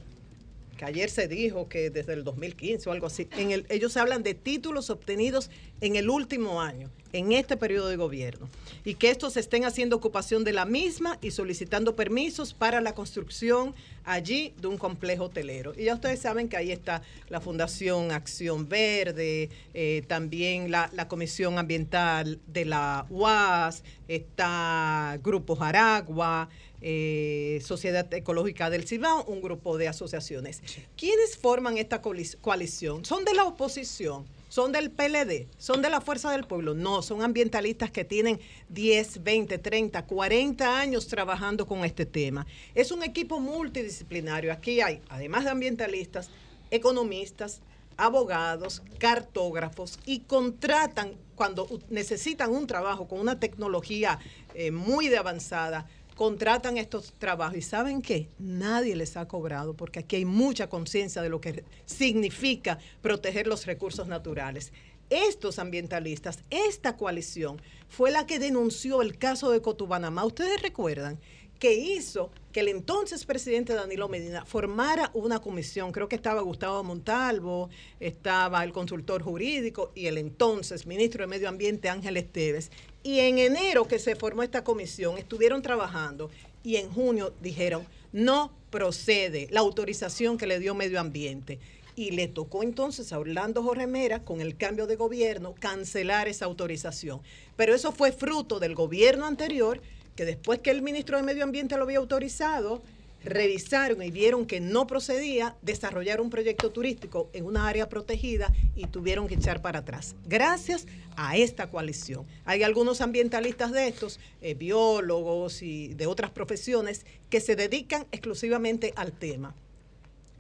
ayer se dijo que desde el 2015 o algo así, ellos hablan de títulos obtenidos en el último año, en este periodo de gobierno, y que estos estén haciendo ocupación de la misma y solicitando permisos para la construcción allí de un complejo hotelero. Y ya ustedes saben que ahí está la Fundación Acción Verde, eh, también la, la, Comisión Ambiental de la UAS, está Grupo Jaragua, eh, Sociedad Ecológica del Cibao, un grupo de asociaciones. ¿Quiénes forman esta coalición? ¿Son de la oposición? ¿Son del PLD? ¿Son de la Fuerza del Pueblo? No, son ambientalistas que tienen 10, 20, 30, 40 años trabajando con este tema. Es un equipo multidisciplinario. Aquí hay, además de ambientalistas, economistas, abogados, cartógrafos y contratan cuando necesitan un trabajo con una tecnología eh, muy de avanzada, contratan estos trabajos y saben que nadie les ha cobrado porque aquí hay mucha conciencia de lo que significa proteger los recursos naturales. Estos ambientalistas, esta coalición, fue la que denunció el caso de Cotubanamá. Ustedes recuerdan que hizo que el entonces presidente Danilo Medina formara una comisión, creo que estaba Gustavo Montalvo, estaba el consultor jurídico y el entonces ministro de Medio Ambiente Ángel Esteves, y en enero que se formó esta comisión, estuvieron trabajando y en junio dijeron, no procede la autorización que le dio Medio Ambiente. Y le tocó entonces a Orlando Jorge Mera, con el cambio de gobierno, cancelar esa autorización. Pero eso fue fruto del gobierno anterior, que después que el ministro de Medio Ambiente lo había autorizado, revisaron y vieron que no procedía desarrollar un proyecto turístico en una área protegida y tuvieron que echar para atrás. Gracias a esta coalición. Hay algunos ambientalistas de estos, eh, biólogos y de otras profesiones, que se dedican exclusivamente al tema.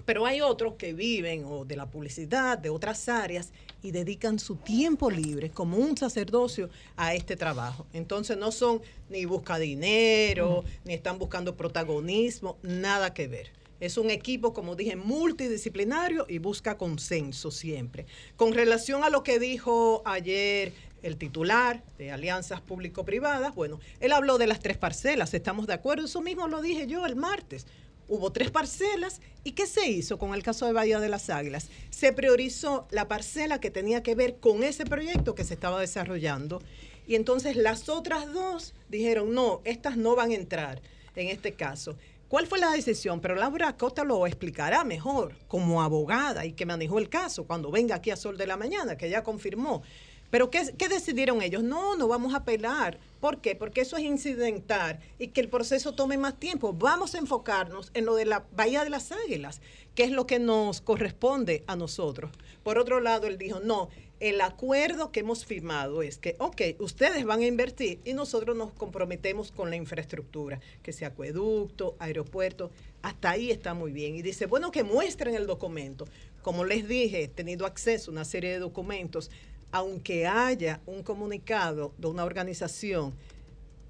Pero hay otros que viven o de la publicidad, de otras áreas, y dedican su tiempo libre como un sacerdocio a este trabajo. Entonces no son ni busca dinero, ni están buscando protagonismo, nada que ver. Es un equipo, como dije, multidisciplinario y busca consenso siempre. Con relación a lo que dijo ayer el titular de alianzas público-privadas, bueno, él habló de las tres parcelas, estamos de acuerdo, eso mismo lo dije yo el martes hubo tres parcelas. ¿Y qué se hizo con el caso de Bahía de las Águilas? Se priorizó la parcela que tenía que ver con ese proyecto que se estaba desarrollando. Y entonces las otras dos dijeron, no, estas no van a entrar en este caso. ¿Cuál fue la decisión? Pero Laura Costa lo explicará mejor como abogada y que manejó el caso cuando venga aquí a Sol de la Mañana, que ya confirmó. Pero ¿qué, ¿qué, decidieron ellos? No, no vamos a apelar. ¿Por qué? Porque eso es incidental y que el proceso tome más tiempo. Vamos a enfocarnos en lo de la Bahía de las Águilas, que es lo que nos corresponde a nosotros. Por otro lado, él dijo, no, el acuerdo que hemos firmado es que, ok, ustedes van a invertir y nosotros nos comprometemos con la infraestructura, que sea acueducto, aeropuerto, hasta ahí está muy bien. Y dice, bueno, que muestren el documento. Como les dije, he tenido acceso a una serie de documentos aunque haya un comunicado de una organización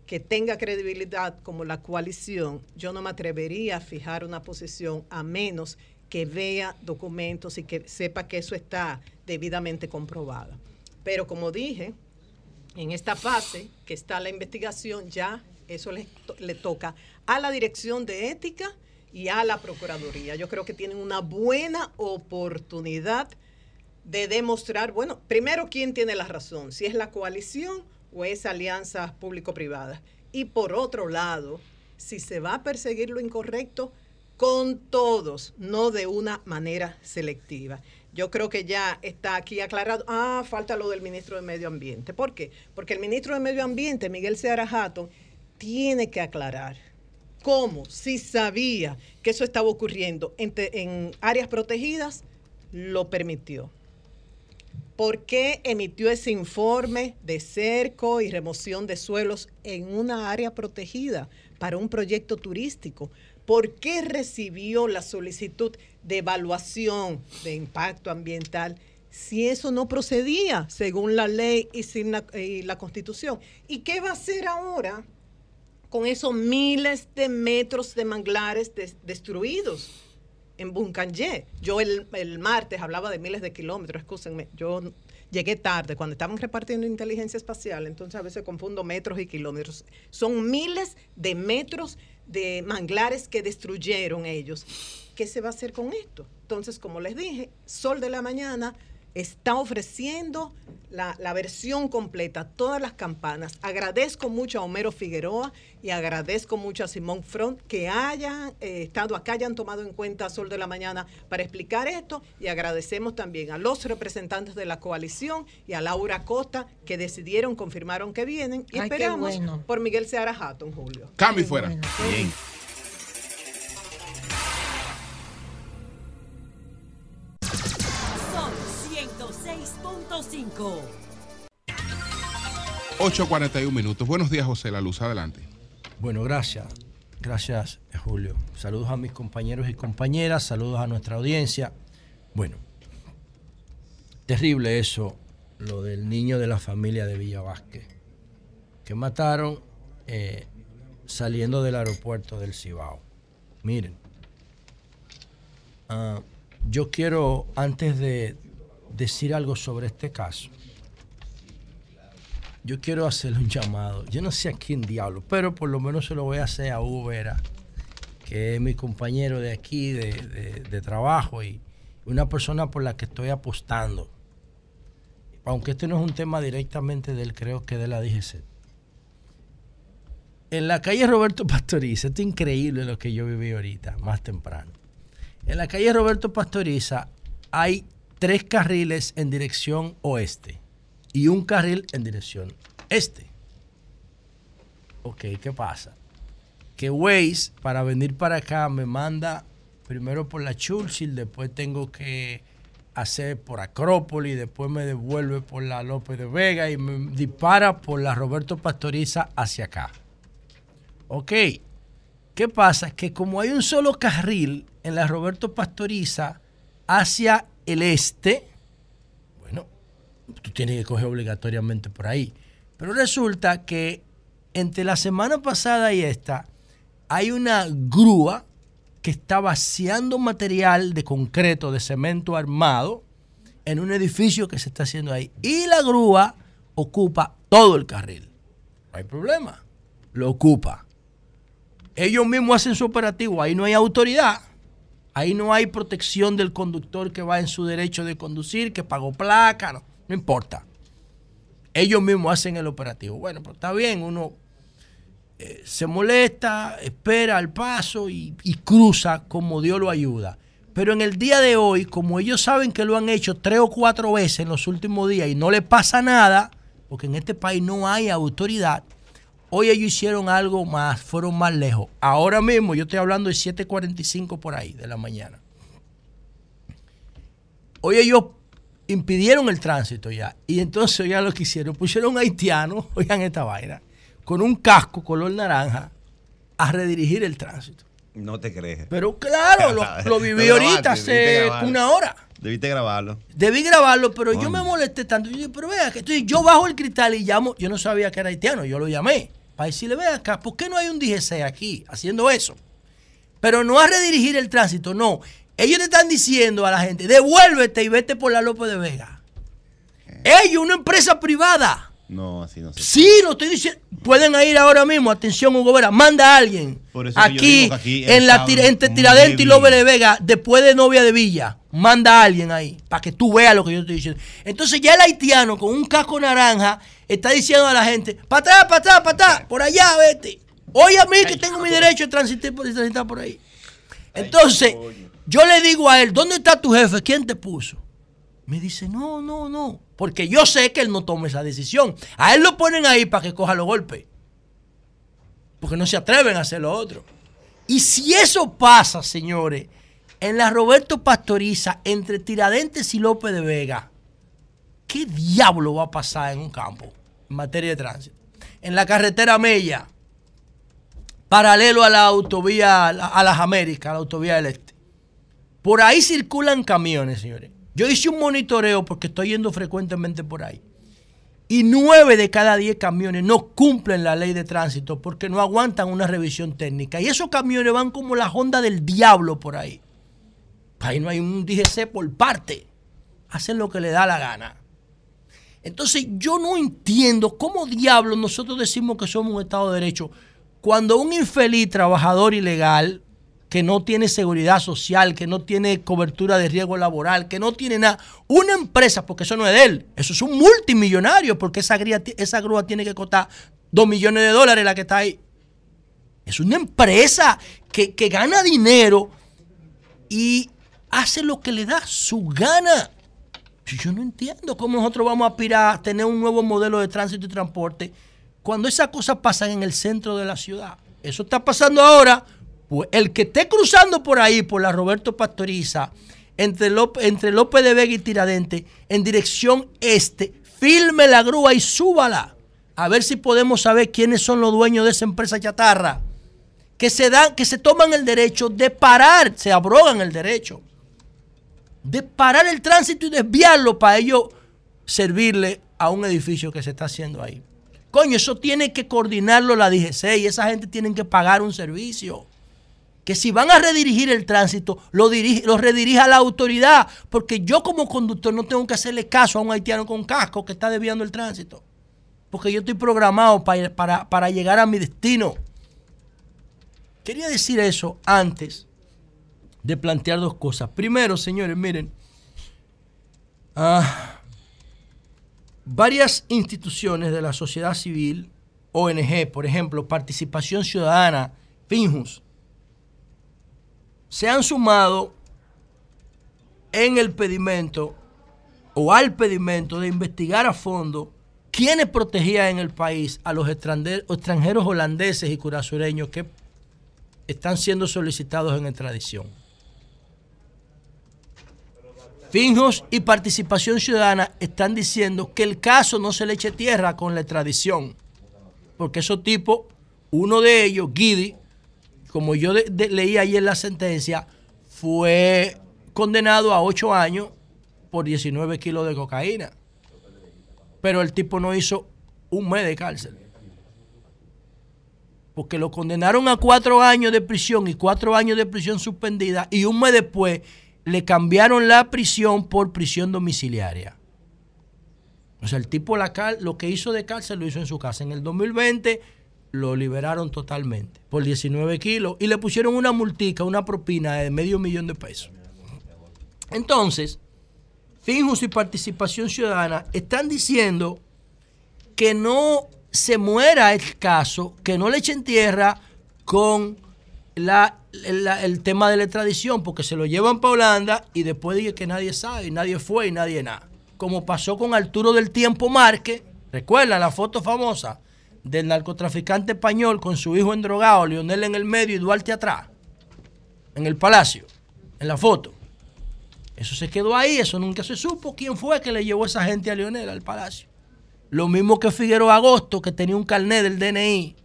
que tenga credibilidad como la coalición, yo no me atrevería a fijar una posición a menos que vea documentos y que sepa que eso está debidamente comprobado. Pero como dije, en esta fase que está la investigación, ya eso le, toca a la Dirección de Ética y a la Procuraduría. Yo creo que tienen una buena oportunidad de demostrar, bueno, primero quién tiene la razón, si es la coalición o es alianza público-privada. Y por otro lado, si se va a perseguir lo incorrecto con todos, no de una manera selectiva. Yo creo que ya está aquí aclarado. Ah, falta lo del ministro de Medio Ambiente. ¿Por qué? Porque el ministro de Medio Ambiente, Miguel Seara Hatton, tiene que aclarar cómo, si sabía que eso estaba ocurriendo en, en áreas protegidas, lo permitió. ¿Por qué emitió ese informe de cerco y remoción de suelos en una área protegida para un proyecto turístico? ¿Por qué recibió la solicitud de evaluación de impacto ambiental si eso no procedía según la ley y, sin la, constitución? ¿Y qué va a hacer ahora con esos miles de metros de manglares destruidos? En Buncanye. Yo el, martes hablaba de miles de kilómetros, escúsenme, yo llegué tarde, cuando estaban repartiendo inteligencia espacial, entonces a veces confundo metros y kilómetros. Son miles de metros de manglares que destruyeron ellos. ¿Qué se va a hacer con esto? Entonces, como les dije, Sol de la Mañana está ofreciendo la, versión completa, todas las campanas. Agradezco mucho a Homero Figueroa y agradezco mucho a Simón Front que hayan eh, estado acá, hayan tomado en cuenta Sol de la Mañana para explicar esto y agradecemos también a los representantes de la coalición y a Laura Costa que decidieron, confirmaron que vienen y esperamos por Miguel Seara Hatton, Julio. Cambio fuera. Bien. 8.41 minutos. Buenos días, José La Luz. Adelante. Bueno, gracias. Gracias, Julio. Saludos a mis compañeros y compañeras. Saludos a nuestra audiencia. Bueno, terrible eso, lo del niño de la familia de Villa Vázquez, que mataron eh, saliendo del aeropuerto del Cibao. Miren, ah, yo quiero, antes de decir algo sobre este caso, yo quiero hacerle un llamado. Yo no sé a quién diablo, pero por lo menos se lo voy a hacer a Vera, que es mi compañero de aquí, de, trabajo y una persona por la que estoy apostando. Aunque este no es un tema directamente del, creo que de la DGC. En la calle Roberto Pastoriza, esto es increíble lo que yo viví ahorita, más temprano. En la calle Roberto Pastoriza hay tres carriles en dirección oeste y un carril en dirección este. Ok, ¿qué pasa? Que Waze, para venir para acá, me manda primero por la Churchill, después tengo que hacer por Acrópolis, después me devuelve por la López de Vega y me dispara por la Roberto Pastoriza hacia acá. Ok, ¿qué pasa? Que como hay un solo carril en la Roberto Pastoriza hacia el este, tú tienes que coger obligatoriamente por ahí. Pero resulta que entre la semana pasada y esta, hay una grúa que está vaciando material de concreto, de cemento armado, en un edificio que se está haciendo ahí. Y la grúa ocupa todo el carril. No hay problema. Lo ocupa. Ellos mismos hacen su operativo. Ahí no hay autoridad. Ahí no hay protección del conductor que va en su derecho de conducir, que pagó placa. No. No importa. Ellos mismos hacen el operativo. Bueno, pero está bien, uno eh, se molesta, espera al paso y, cruza como Dios lo ayuda. Pero en el día de hoy, como ellos saben que lo han hecho tres o cuatro veces en los últimos días y no les pasa nada, porque en este país no hay autoridad, hoy ellos hicieron algo más, fueron más lejos. Ahora mismo, yo estoy hablando de 7.45 por ahí de la mañana. Hoy ellos impidieron el tránsito ya. Y entonces ya lo que hicieron, pusieron haitianos, oigan esta vaina, con un casco color naranja a redirigir el tránsito. No te crees. Pero claro, lo, viví ahorita hace una hora. Debiste grabarlo. Debí grabarlo, pero yo me molesté tanto. Yo dije, pero vea, que estoy, yo bajo el cristal y llamo. Yo no sabía que era haitiano, yo lo llamé. Para decirle, vea acá, ¿por qué no hay un DGC aquí haciendo eso? Pero no a redirigir el tránsito, no. Ellos te están diciendo a la gente, devuélvete y vete por la López de Vega. Ellos, una empresa privada. No, así no se Sí, lo estoy diciendo. Pueden ir ahora mismo, atención, Hugo Vera, manda a alguien. aquí, en la entre Tiradentes y López de Vega, después de novia de Villa, manda a alguien ahí, para que tú veas lo que yo estoy diciendo. Entonces ya el haitiano con un casco naranja está diciendo a la gente, para atrás, para atrás, para atrás, por allá, vete. Oye a mí que tengo mi derecho de transitar por ahí. Entonces, yo le digo a él, ¿dónde está tu jefe? ¿Quién te puso? Me dice, no, no, no. Porque yo sé que él no toma esa decisión. A él lo ponen ahí para que coja los golpes. Porque no se atreven a hacer lo otro. Y si eso pasa, señores, en la Roberto Pastoriza, entre Tiradentes y López de Vega, ¿qué diablo va a pasar en un campo en materia de tránsito? En la carretera Mella, paralelo a la autovía, a las Américas, a la autovía del Este. Por ahí circulan camiones, señores. Yo hice un monitoreo porque estoy yendo frecuentemente por ahí. Y nueve de cada diez camiones no cumplen la ley de tránsito porque no aguantan una revisión técnica. Y esos camiones van como la Honda del diablo por ahí. Ahí no hay un DGC por parte. Hacen lo que le da la gana. Entonces yo no entiendo cómo diablos nosotros decimos que somos un Estado de Derecho cuando un infeliz trabajador ilegal que no tiene seguridad social, que no tiene cobertura de riesgo laboral, que no tiene nada, una empresa, porque eso no es de él, eso es un multimillonario, porque esa, esa grúa tiene que costar dos millones de dólares la que está ahí. Es una empresa que, que gana dinero y hace lo que le da su gana. Yo no entiendo cómo nosotros vamos a aspirar a tener un nuevo modelo de tránsito y transporte cuando esas cosas pasan en el centro de la ciudad. Eso está pasando ahora. Pues el que esté cruzando por ahí, por la Roberto Pastoriza, entre López, entre López de Vega y Tiradente, en dirección este, filme la grúa y súbala. A ver si podemos saber quiénes son los dueños de esa empresa chatarra. Que se dan, que se toman el derecho de parar, se abrogan el derecho de parar el tránsito y desviarlo para ello servirle a un edificio que se está haciendo ahí. Coño, eso tiene que coordinarlo la DGC y esa gente tiene que pagar un servicio. Que si van a redirigir el tránsito, lo, lo redirija la autoridad. Porque yo como conductor no tengo que hacerle caso a un haitiano con casco que está desviando el tránsito. Porque yo estoy programado para, para llegar a mi destino. Quería decir eso antes de plantear dos cosas. Primero, señores, miren, ah, varias instituciones de la sociedad civil, ONG, por ejemplo, Participación Ciudadana, Finjus, se han sumado en el pedimento o al pedimento de investigar a fondo quiénes protegían en el país a los extranjeros holandeses y curasureños que están siendo solicitados en extradición. Finjos y Participación Ciudadana están diciendo que el caso no se le eche tierra con la extradición. Porque esos tipos, uno de ellos, Guidi, como yo leí ayer la sentencia, fue condenado a ocho años por 19 kilos de cocaína. Pero el tipo no hizo un mes de cárcel. Porque lo condenaron a cuatro años de prisión y cuatro años de prisión suspendida y un mes después le cambiaron la prisión por prisión domiciliaria. O sea, el tipo la lo que hizo de cárcel lo hizo en su casa. En el 2020 lo liberaron totalmente por 19 kilos y le pusieron una multica, una propina de medio millón de pesos. Entonces, Finjus y Participación Ciudadana están diciendo que no se muera el caso, que no le echen tierra con la el, tema de la extradición porque se lo llevan para Holanda y después dije que nadie sabe, nadie fue y nadie nada. Como pasó con Arturo del Tiempo Márquez, recuerda la foto famosa del narcotraficante español con su hijo endrogado, Lionel en el medio y Duarte atrás, en el palacio, en la foto. Eso se quedó ahí, eso nunca se supo quién fue que le llevó esa gente a Lionel al palacio. Lo mismo que Figueroa Agosto, que tenía un carnet del DNI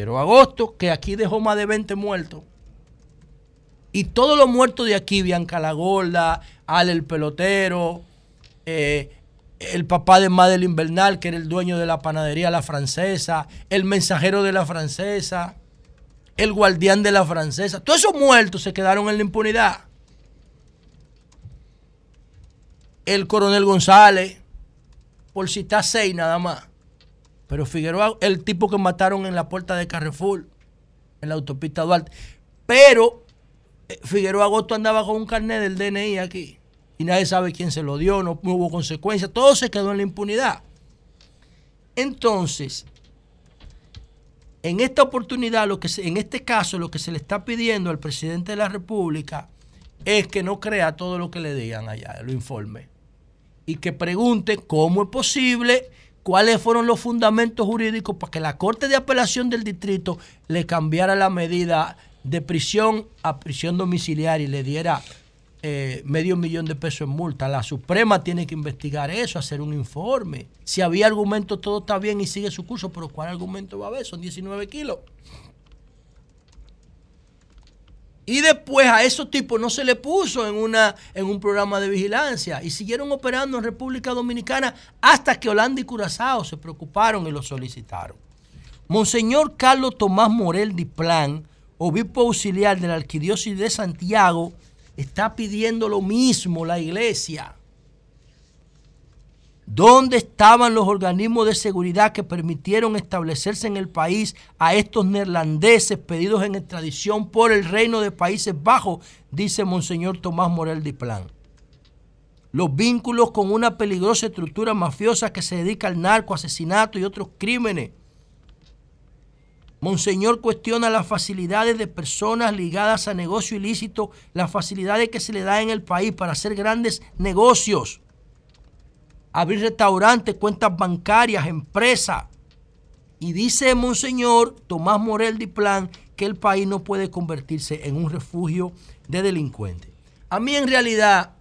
Agosto, que aquí dejó más de 20 muertos. Y todos los muertos de aquí, Bianca la Gorda, Ale el pelotero, eh, el papá de Madeline Bernal, que era el dueño de la panadería La Francesa, el mensajero de la Francesa, el guardián de la Francesa. Todos esos muertos se quedaron en la impunidad. El coronel González, por citar seis nada más. Pero Figueroa, el tipo que mataron en la puerta de Carrefour, en la autopista Duarte. Pero eh, Figueroa Agosto andaba con un carnet del DNI aquí. Y nadie sabe quién se lo dio, no, hubo consecuencias. Todo se quedó en la impunidad. Entonces, en esta oportunidad, lo que en este caso, lo que se le está pidiendo al presidente de la República es que no crea todo lo que le digan allá, lo informe. Y que pregunte cómo es posible cuáles fueron los fundamentos jurídicos para que la Corte de Apelación del Distrito le cambiara la medida de prisión a prisión domiciliaria y le diera eh, medio millón de pesos en multa. La Suprema tiene que investigar eso, hacer un informe. Si había argumento, todo está bien y sigue su curso, pero ¿cuál argumento va a haber? Son 19 kilos. Y después a esos tipos no se le puso en, una, en un programa de vigilancia y siguieron operando en República Dominicana hasta que Holanda y Curazao se preocuparon y lo solicitaron. Monseñor Carlos Tomás Morel Diplán, obispo auxiliar de la Arquidiócesis de Santiago, está pidiendo lo mismo la iglesia. ¿Dónde estaban los organismos de seguridad que permitieron establecerse en el país a estos neerlandeses pedidos en extradición por el reino de Países Bajos? Dice Monseñor Tomás Morel Diplán. Los vínculos con una peligrosa estructura mafiosa que se dedica al narco, asesinato y otros crímenes. Monseñor cuestiona las facilidades de personas ligadas a negocio ilícito, las facilidades que se le da en el país para hacer grandes negocios abrir restaurantes, cuentas bancarias, empresas. Y dice Monseñor Tomás Morel Diplán que el país no puede convertirse en un refugio de delincuentes. A mí en realidad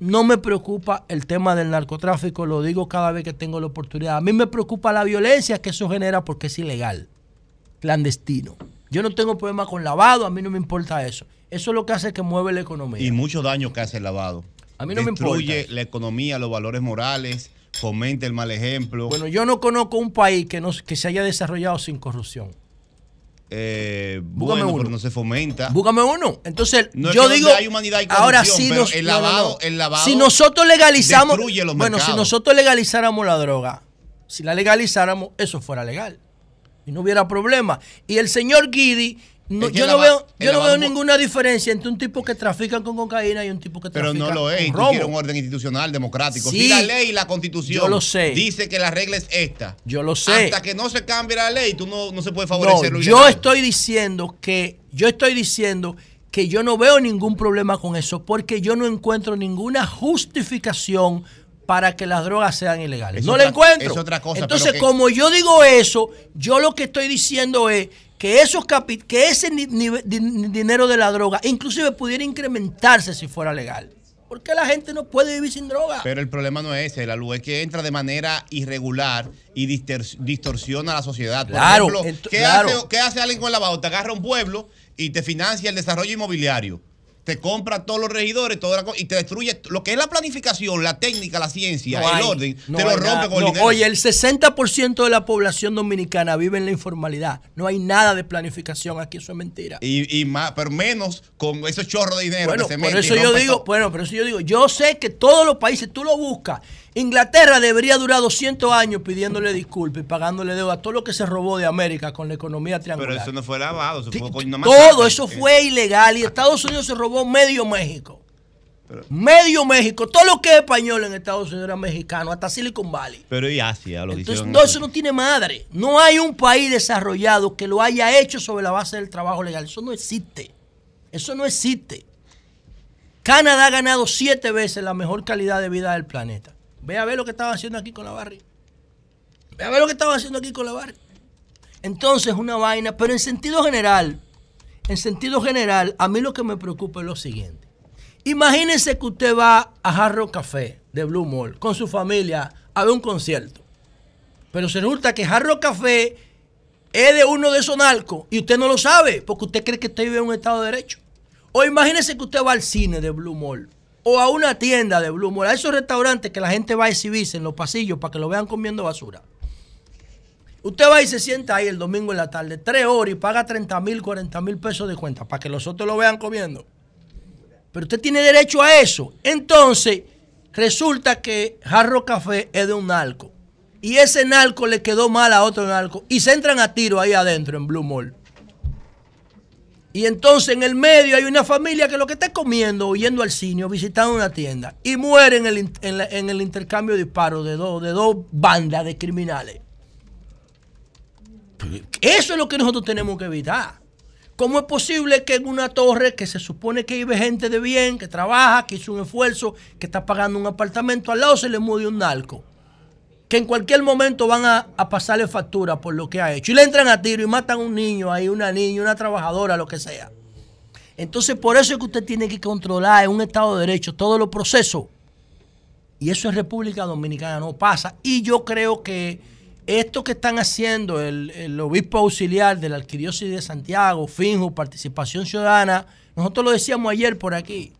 no me preocupa el tema del narcotráfico, lo digo cada vez que tengo la oportunidad. A mí me preocupa la violencia que eso genera porque es ilegal, clandestino. Yo no tengo problema con lavado, a mí no me importa eso. Eso es lo que hace que mueve la economía. Y mucho daño que hace el lavado. A mí no Destruye la economía, los valores morales, fomenta el mal ejemplo. Bueno, yo no conozco un país que, no, que se haya desarrollado sin corrupción. Eh, bueno, uno. pero no se fomenta. Búscame uno. Entonces, yo digo. Hay humanidad y ahora sí nos, el lavado, el lavado si nosotros legalizamos. bueno, si nosotros legalizáramos la droga, si la legalizáramos, eso fuera legal. Y no hubiera problema. Y el señor Guidi yo no veo, yo no veo ninguna diferencia entre un tipo que trafica con cocaína y un tipo que trafica Pero no lo es. Tú quieres un orden institucional democrático. si la ley y la constitución lo sé. dice que la regla es esta. Yo lo sé. Hasta que no se cambie la ley, tú no, no se puede favorecer no, Yo estoy diciendo que, yo estoy diciendo que yo no veo ningún problema con eso, porque yo no encuentro ninguna justificación para que las drogas sean ilegales. no la encuentro. Es otra cosa. Entonces, como yo digo eso, yo lo que estoy diciendo es que, esos que ese dinero de la droga inclusive pudiera incrementarse si fuera legal. Porque la gente no puede vivir sin droga. Pero el problema no es ese, la luz es que entra de manera irregular y distorsiona la sociedad. Por claro, ejemplo, ¿qué, Hace, ¿qué hace alguien con la? Te agarra un pueblo y te financia el desarrollo inmobiliario te compra todos los regidores toda y te destruye lo que es la planificación, la técnica, la ciencia, el orden, te lo rompe con el dinero. Oye, el 60% de la población dominicana vive en la informalidad. No hay nada de planificación aquí, eso es mentira. Y, más, pero menos con esos chorros de dinero bueno, que se por eso yo digo, bueno, por eso yo digo, yo sé que todos los países tú lo buscas Inglaterra debería durar 200 años pidiéndole disculpas y pagándole deuda a todo lo que se robó de América con la economía triangular. Pero eso no fue lavado, eso fue con Todo eso fue ilegal y Estados Unidos se robó medio México. medio México, todo lo que es español en Estados Unidos era mexicano, hasta Silicon Valley. Pero y Asia lo Entonces, no, eso no tiene madre. No hay un país desarrollado que lo haya hecho sobre la base del trabajo legal. Eso no existe. Eso no existe. Canadá ha ganado siete veces la mejor calidad de vida del planeta. Ve a ver lo que estaba haciendo aquí con la barri. Ve a ver lo que estaba haciendo aquí con la barri. Entonces, una vaina, pero en sentido general, en sentido general, a mí lo que me preocupa es lo siguiente. Imagínense que usted va a Jarro Café de Blue Mall con su familia a ver un concierto. Pero se resulta que Jarro Café es de uno de esos narcos y usted no lo sabe porque usted cree que usted vive en un Estado de Derecho. O imagínense que usted va al cine de Blue Mall o a una tienda de Blue Mall, a esos restaurantes que la gente va a exhibirse en los pasillos para que lo vean comiendo basura. Usted va y se sienta ahí el domingo en la tarde, tres horas y paga 30 mil, 40 mil pesos de cuenta para que los otros lo vean comiendo. Pero usted tiene derecho a eso. Entonces, resulta que Jarro Café es de un narco. Y ese narco le quedó mal a otro narco. Y se entran a tiro ahí adentro en Blue Mall. Y entonces en el medio hay una familia que lo que está comiendo o yendo al cine o visitando una tienda y muere en el, intercambio de disparos de, dos de dos bandas de criminales. Eso es lo que nosotros tenemos que evitar. ¿Cómo es posible que en una torre que se supone que vive gente de bien, que trabaja, que hizo un esfuerzo, que está pagando un apartamento, al lado se le mude un narco? Que en cualquier momento van a, pasarle factura por lo que ha hecho. Y le entran a tiro y matan a un niño ahí, una niña, una trabajadora, lo que sea. Entonces, por eso es que usted tiene que controlar en un Estado de Derecho todos los procesos. Y eso en República Dominicana no pasa. Y yo creo que esto que están haciendo el, obispo auxiliar de la Arquidiócesis de Santiago, Finjo, Participación Ciudadana, nosotros lo decíamos ayer por aquí,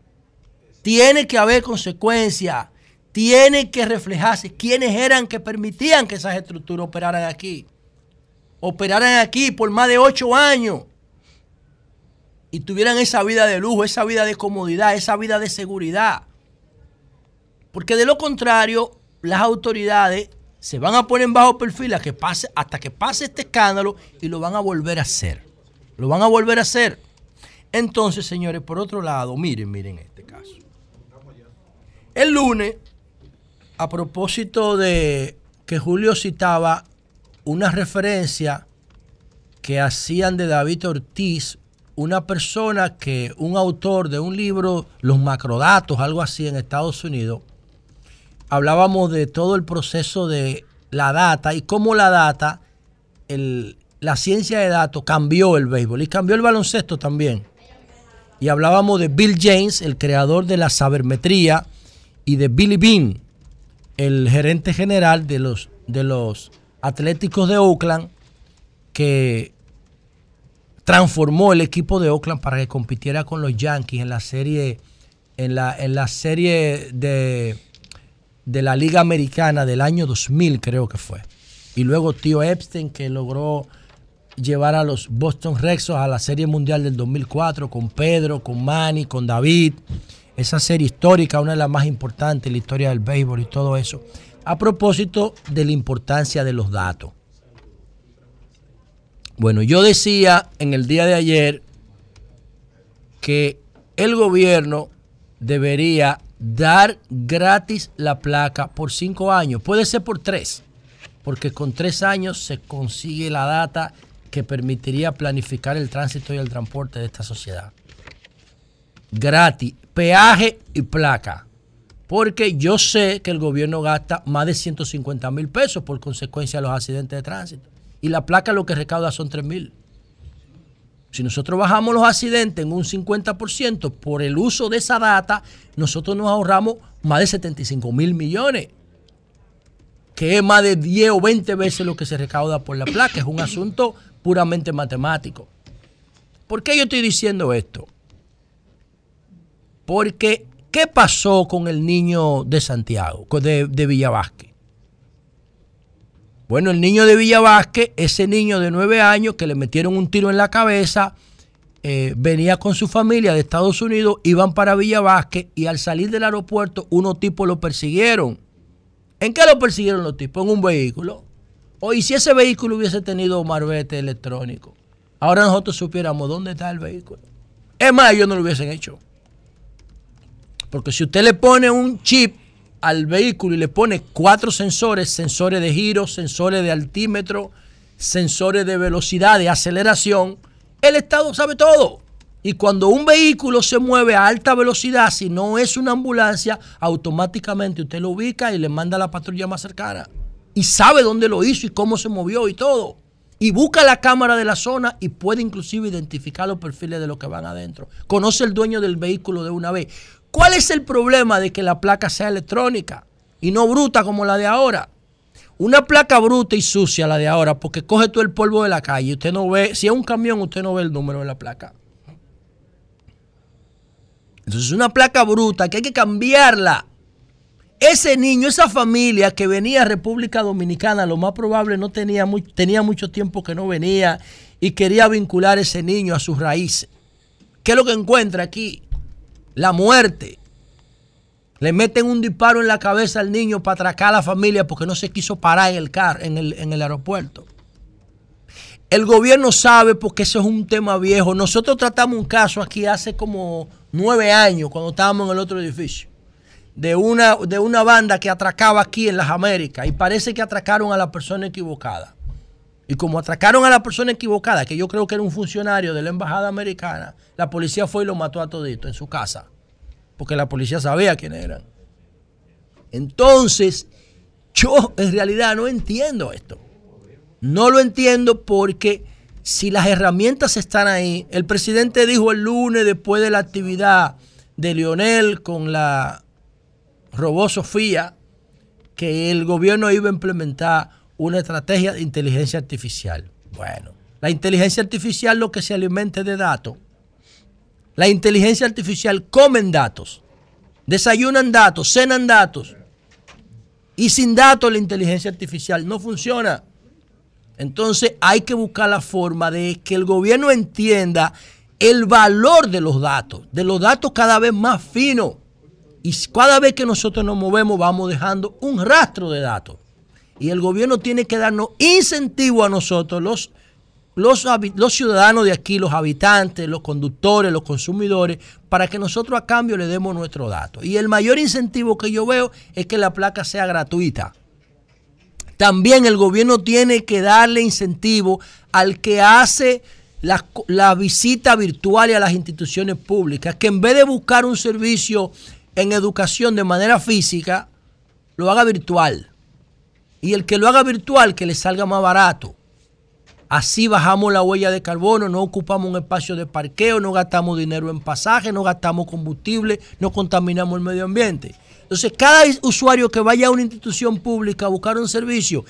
tiene que haber consecuencias tiene que reflejarse quiénes eran que permitían que esas estructuras operaran aquí. Operaran aquí por más de ocho años y tuvieran esa vida de lujo, esa vida de comodidad, esa vida de seguridad. Porque de lo contrario, las autoridades se van a poner en bajo perfil que pase, hasta que pase este escándalo y lo van a volver a hacer. Lo van a volver a hacer. Entonces, señores, por otro lado, miren, miren este caso. El lunes, a propósito de que Julio citaba una referencia que hacían de David Ortiz, una persona que, un autor de un libro, Los Macrodatos, algo así en Estados Unidos, hablábamos de todo el proceso de la data y cómo la data, la ciencia de datos cambió el béisbol y cambió el baloncesto también. Y hablábamos de Bill James, el creador de la sabermetría, y de Billy Bean, el gerente general de los, de los Atléticos de Oakland, que transformó el equipo de Oakland para que compitiera con los Yankees en la serie, en la, en la serie de, de la Liga Americana del año 2000, creo que fue. Y luego Tío Epstein, que logró llevar a los Boston Red a la Serie Mundial del 2004 con Pedro, con Manny, con David. Esa serie histórica, una de las más importantes en la historia del béisbol y todo eso. A propósito de la importancia de los datos. Bueno, yo decía en el día de ayer que el gobierno debería dar gratis la placa por cinco años. Puede ser por tres, porque con tres años se consigue la data que permitiría planificar el tránsito y el transporte de esta sociedad. Gratis, peaje y placa. Porque yo sé que el gobierno gasta más de 150 mil pesos por consecuencia de los accidentes de tránsito. Y la placa lo que recauda son 3 mil. Si nosotros bajamos los accidentes en un 50% por el uso de esa data, nosotros nos ahorramos más de 75 mil millones, que es más de 10 o 20 veces lo que se recauda por la placa. Es un asunto puramente matemático. ¿Por qué yo estoy diciendo esto? Porque, ¿qué pasó con el niño de Santiago, de, de Villavasque? Bueno, el niño de Villa ese niño de nueve años que le metieron un tiro en la cabeza, eh, venía con su familia de Estados Unidos, iban para Villa y al salir del aeropuerto unos tipos lo persiguieron. ¿En qué lo persiguieron los tipos? En un vehículo. O y si ese vehículo hubiese tenido marbete electrónico, ahora nosotros supiéramos dónde está el vehículo. Es más, ellos no lo hubiesen hecho. Porque si usted le pone un chip al vehículo y le pone cuatro sensores, sensores de giro, sensores de altímetro, sensores de velocidad, de aceleración, el Estado sabe todo. Y cuando un vehículo se mueve a alta velocidad, si no es una ambulancia, automáticamente usted lo ubica y le manda a la patrulla más cercana. Y sabe dónde lo hizo y cómo se movió y todo. Y busca la cámara de la zona y puede inclusive identificar los perfiles de los que van adentro. Conoce el dueño del vehículo de una vez. ¿Cuál es el problema de que la placa sea electrónica y no bruta como la de ahora? Una placa bruta y sucia la de ahora porque coge todo el polvo de la calle. Usted no ve, si es un camión, usted no ve el número de la placa. Entonces, una placa bruta que hay que cambiarla. Ese niño, esa familia que venía a República Dominicana, lo más probable no tenía, tenía mucho tiempo que no venía y quería vincular ese niño a sus raíces. ¿Qué es lo que encuentra aquí? La muerte. Le meten un disparo en la cabeza al niño para atracar a la familia porque no se quiso parar en el, car, en el, en el aeropuerto. El gobierno sabe porque eso es un tema viejo. Nosotros tratamos un caso aquí hace como nueve años, cuando estábamos en el otro edificio, de una, de una banda que atracaba aquí en las Américas y parece que atracaron a la persona equivocada. Y como atracaron a la persona equivocada, que yo creo que era un funcionario de la embajada americana, la policía fue y lo mató a todito en su casa. Porque la policía sabía quién eran. Entonces, yo en realidad no entiendo esto. No lo entiendo porque si las herramientas están ahí, el presidente dijo el lunes después de la actividad de Lionel con la robó Sofía que el gobierno iba a implementar una estrategia de inteligencia artificial. Bueno, la inteligencia artificial lo que se alimente de datos. La inteligencia artificial comen datos, desayunan datos, cenan datos. Y sin datos la inteligencia artificial no funciona. Entonces hay que buscar la forma de que el gobierno entienda el valor de los datos, de los datos cada vez más finos. Y cada vez que nosotros nos movemos vamos dejando un rastro de datos. Y el gobierno tiene que darnos incentivo a nosotros, los, los, ciudadanos de aquí, los habitantes, los conductores, los consumidores, para que nosotros a cambio le demos nuestros datos. Y el mayor incentivo que yo veo es que la placa sea gratuita. También el gobierno tiene que darle incentivo al que hace la, la visita virtual a las instituciones públicas, que en vez de buscar un servicio en educación de manera física, lo haga virtual. Y el que lo haga virtual, que le salga más barato. Así bajamos la huella de carbono, no ocupamos un espacio de parqueo, no gastamos dinero en pasaje, no gastamos combustible, no contaminamos el medio ambiente. Entonces, cada usuario que vaya a una institución pública a buscar un servicio,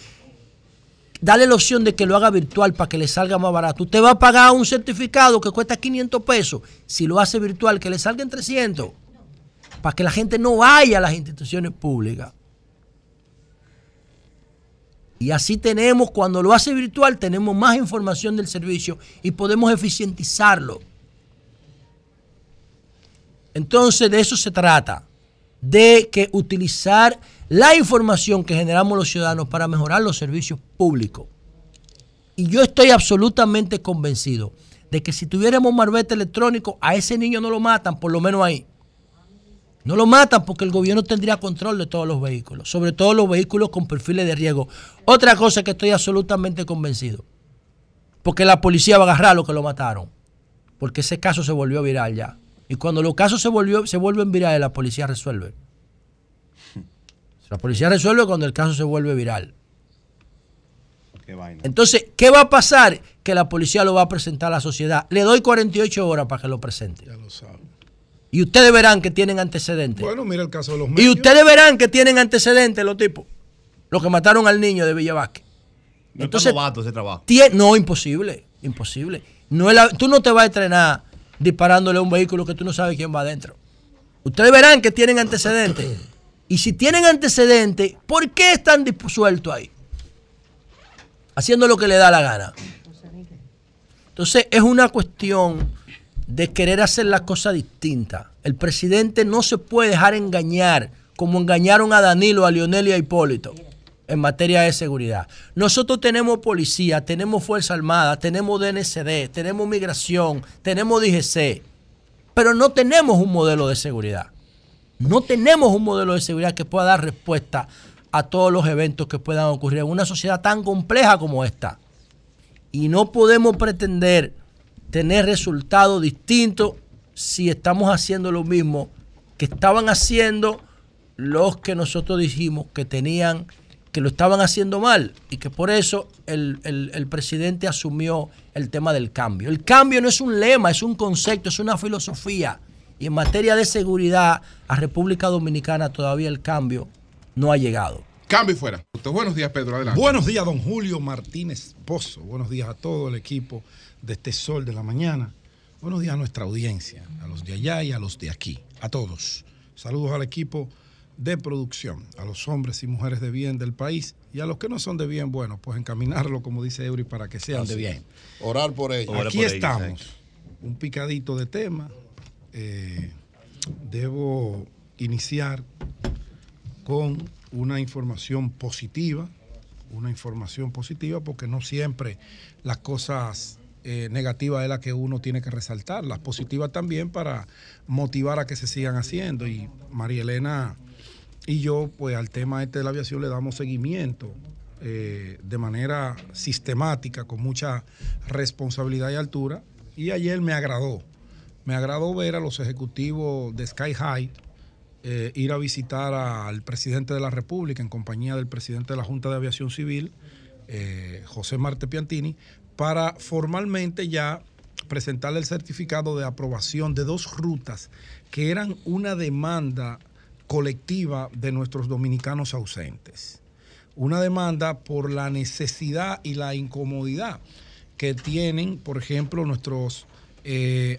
dale la opción de que lo haga virtual para que le salga más barato. Usted va a pagar un certificado que cuesta 500 pesos. Si lo hace virtual, que le salga en 300 para que la gente no vaya a las instituciones públicas. Y así tenemos, cuando lo hace virtual, tenemos más información del servicio y podemos eficientizarlo. Entonces de eso se trata, de que utilizar la información que generamos los ciudadanos para mejorar los servicios públicos. Y yo estoy absolutamente convencido de que si tuviéramos marbete electrónico, a ese niño no lo matan, por lo menos ahí. No lo matan porque el gobierno tendría control de todos los vehículos, sobre todo los vehículos con perfiles de riesgo. Otra cosa que estoy absolutamente convencido, porque la policía va a agarrar a los que lo mataron, porque ese caso se volvió viral ya. Y cuando los casos se, volvió, se vuelven virales, la policía resuelve. La policía resuelve cuando el caso se vuelve viral. Entonces, ¿qué va a pasar? Que la policía lo va a presentar a la sociedad. Le doy 48 horas para que lo presente. Ya lo sabe. Y ustedes verán que tienen antecedentes. Bueno, mira el caso de los medios. Y ustedes verán que tienen antecedentes los tipos. Los que mataron al niño de Villavasque. No Entonces, ese trabajo. no, imposible. Imposible. No tú no te vas a estrenar disparándole a un vehículo que tú no sabes quién va adentro. Ustedes verán que tienen antecedentes. Y si tienen antecedentes, ¿por qué están sueltos ahí? Haciendo lo que le da la gana. Entonces es una cuestión de querer hacer las cosas distintas. El presidente no se puede dejar engañar como engañaron a Danilo, a Lionel y a Hipólito en materia de seguridad. Nosotros tenemos policía, tenemos Fuerza Armada, tenemos DNCD, tenemos migración, tenemos DGC, pero no tenemos un modelo de seguridad. No tenemos un modelo de seguridad que pueda dar respuesta a todos los eventos que puedan ocurrir en una sociedad tan compleja como esta. Y no podemos pretender tener resultados distintos si estamos haciendo lo mismo que estaban haciendo los que nosotros dijimos que tenían, que lo estaban haciendo mal y que por eso el, el, presidente asumió el tema del cambio. El cambio no es un lema, es un concepto, es una filosofía. Y en materia de seguridad, a República Dominicana todavía el cambio no ha llegado. Cambio y fuera. Buenos días, Pedro. Adelante. Buenos días, don Julio Martínez Pozo. Buenos días a todo el equipo de este sol de la mañana. Buenos días a nuestra audiencia, a los de allá y a los de aquí, a todos. Saludos al equipo de producción, a los hombres y mujeres de bien del país y a los que no son de bien, bueno, pues encaminarlo, como dice Eury, para que sean de bien. Orar por ellos. Aquí estamos, un picadito de tema. Eh, debo iniciar con una información positiva, una información positiva porque no siempre las cosas eh, negativa es la que uno tiene que resaltar, las positivas también para motivar a que se sigan haciendo. Y María Elena y yo, pues al tema este de la aviación le damos seguimiento eh, de manera sistemática, con mucha responsabilidad y altura. Y ayer me agradó, me agradó ver a los ejecutivos de Sky High eh, ir a visitar al presidente de la República en compañía del presidente de la Junta de Aviación Civil, José Marte Piantini, para formalmente ya presentarle el certificado de aprobación de dos rutas que eran una demanda colectiva de nuestros dominicanos ausentes. Una demanda por la necesidad y la incomodidad que tienen, por ejemplo, nuestros eh,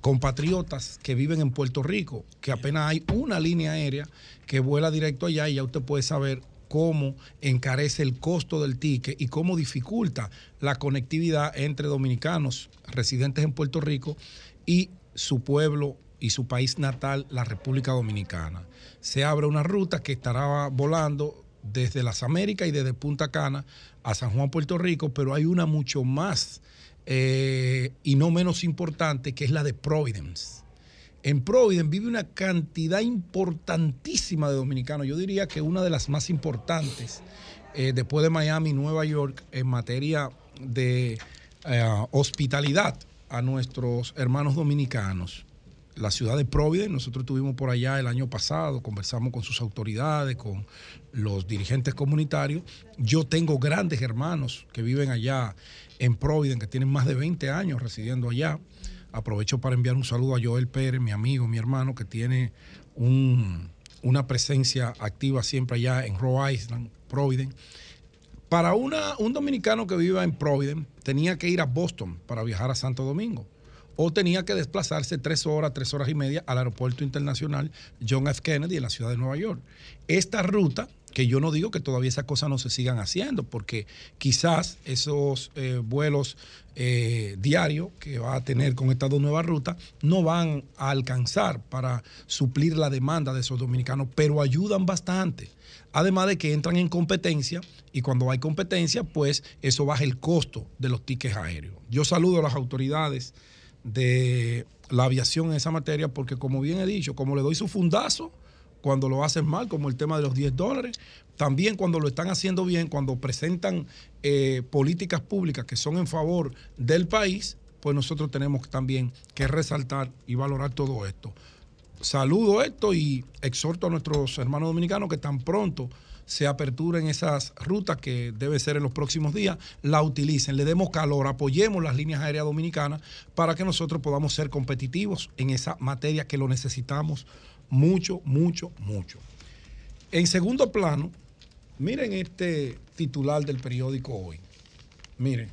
compatriotas que viven en Puerto Rico, que apenas hay una línea aérea que vuela directo allá y ya usted puede saber cómo encarece el costo del ticket y cómo dificulta la conectividad entre dominicanos residentes en Puerto Rico y su pueblo y su país natal, la República Dominicana. Se abre una ruta que estará volando desde las Américas y desde Punta Cana a San Juan, Puerto Rico, pero hay una mucho más eh, y no menos importante, que es la de Providence. En Providence vive una cantidad importantísima de dominicanos, yo diría que una de las más importantes eh, después de Miami, Nueva York, en materia de eh, hospitalidad a nuestros hermanos dominicanos. La ciudad de Providence, nosotros estuvimos por allá el año pasado, conversamos con sus autoridades, con los dirigentes comunitarios. Yo tengo grandes hermanos que viven allá en Providence, que tienen más de 20 años residiendo allá. Aprovecho para enviar un saludo a Joel Pérez, mi amigo, mi hermano, que tiene una presencia activa siempre allá en Rhode Island, Providence. Para un dominicano que viva en Providence, tenía que ir a Boston para viajar a Santo Domingo. O tenía que desplazarse tres horas, tres horas y media al aeropuerto internacional John F. Kennedy en la ciudad de Nueva York. Esta ruta que yo no digo que todavía esas cosas no se sigan haciendo, porque quizás esos eh, vuelos eh, diarios que va a tener con estas dos nuevas rutas no van a alcanzar para suplir la demanda de esos dominicanos, pero ayudan bastante. Además de que entran en competencia y cuando hay competencia, pues eso baja el costo de los tickets aéreos. Yo saludo a las autoridades de la aviación en esa materia porque como bien he dicho, como le doy su fundazo, cuando lo hacen mal, como el tema de los 10 dólares, también cuando lo están haciendo bien, cuando presentan eh, políticas públicas que son en favor del país, pues nosotros tenemos también que resaltar y valorar todo esto. Saludo esto y exhorto a nuestros hermanos dominicanos que tan pronto se aperturen esas rutas que debe ser en los próximos días, la utilicen, le demos calor, apoyemos las líneas aéreas dominicanas para que nosotros podamos ser competitivos en esa materia que lo necesitamos mucho, mucho, mucho. En segundo plano, miren este titular del periódico hoy. Miren,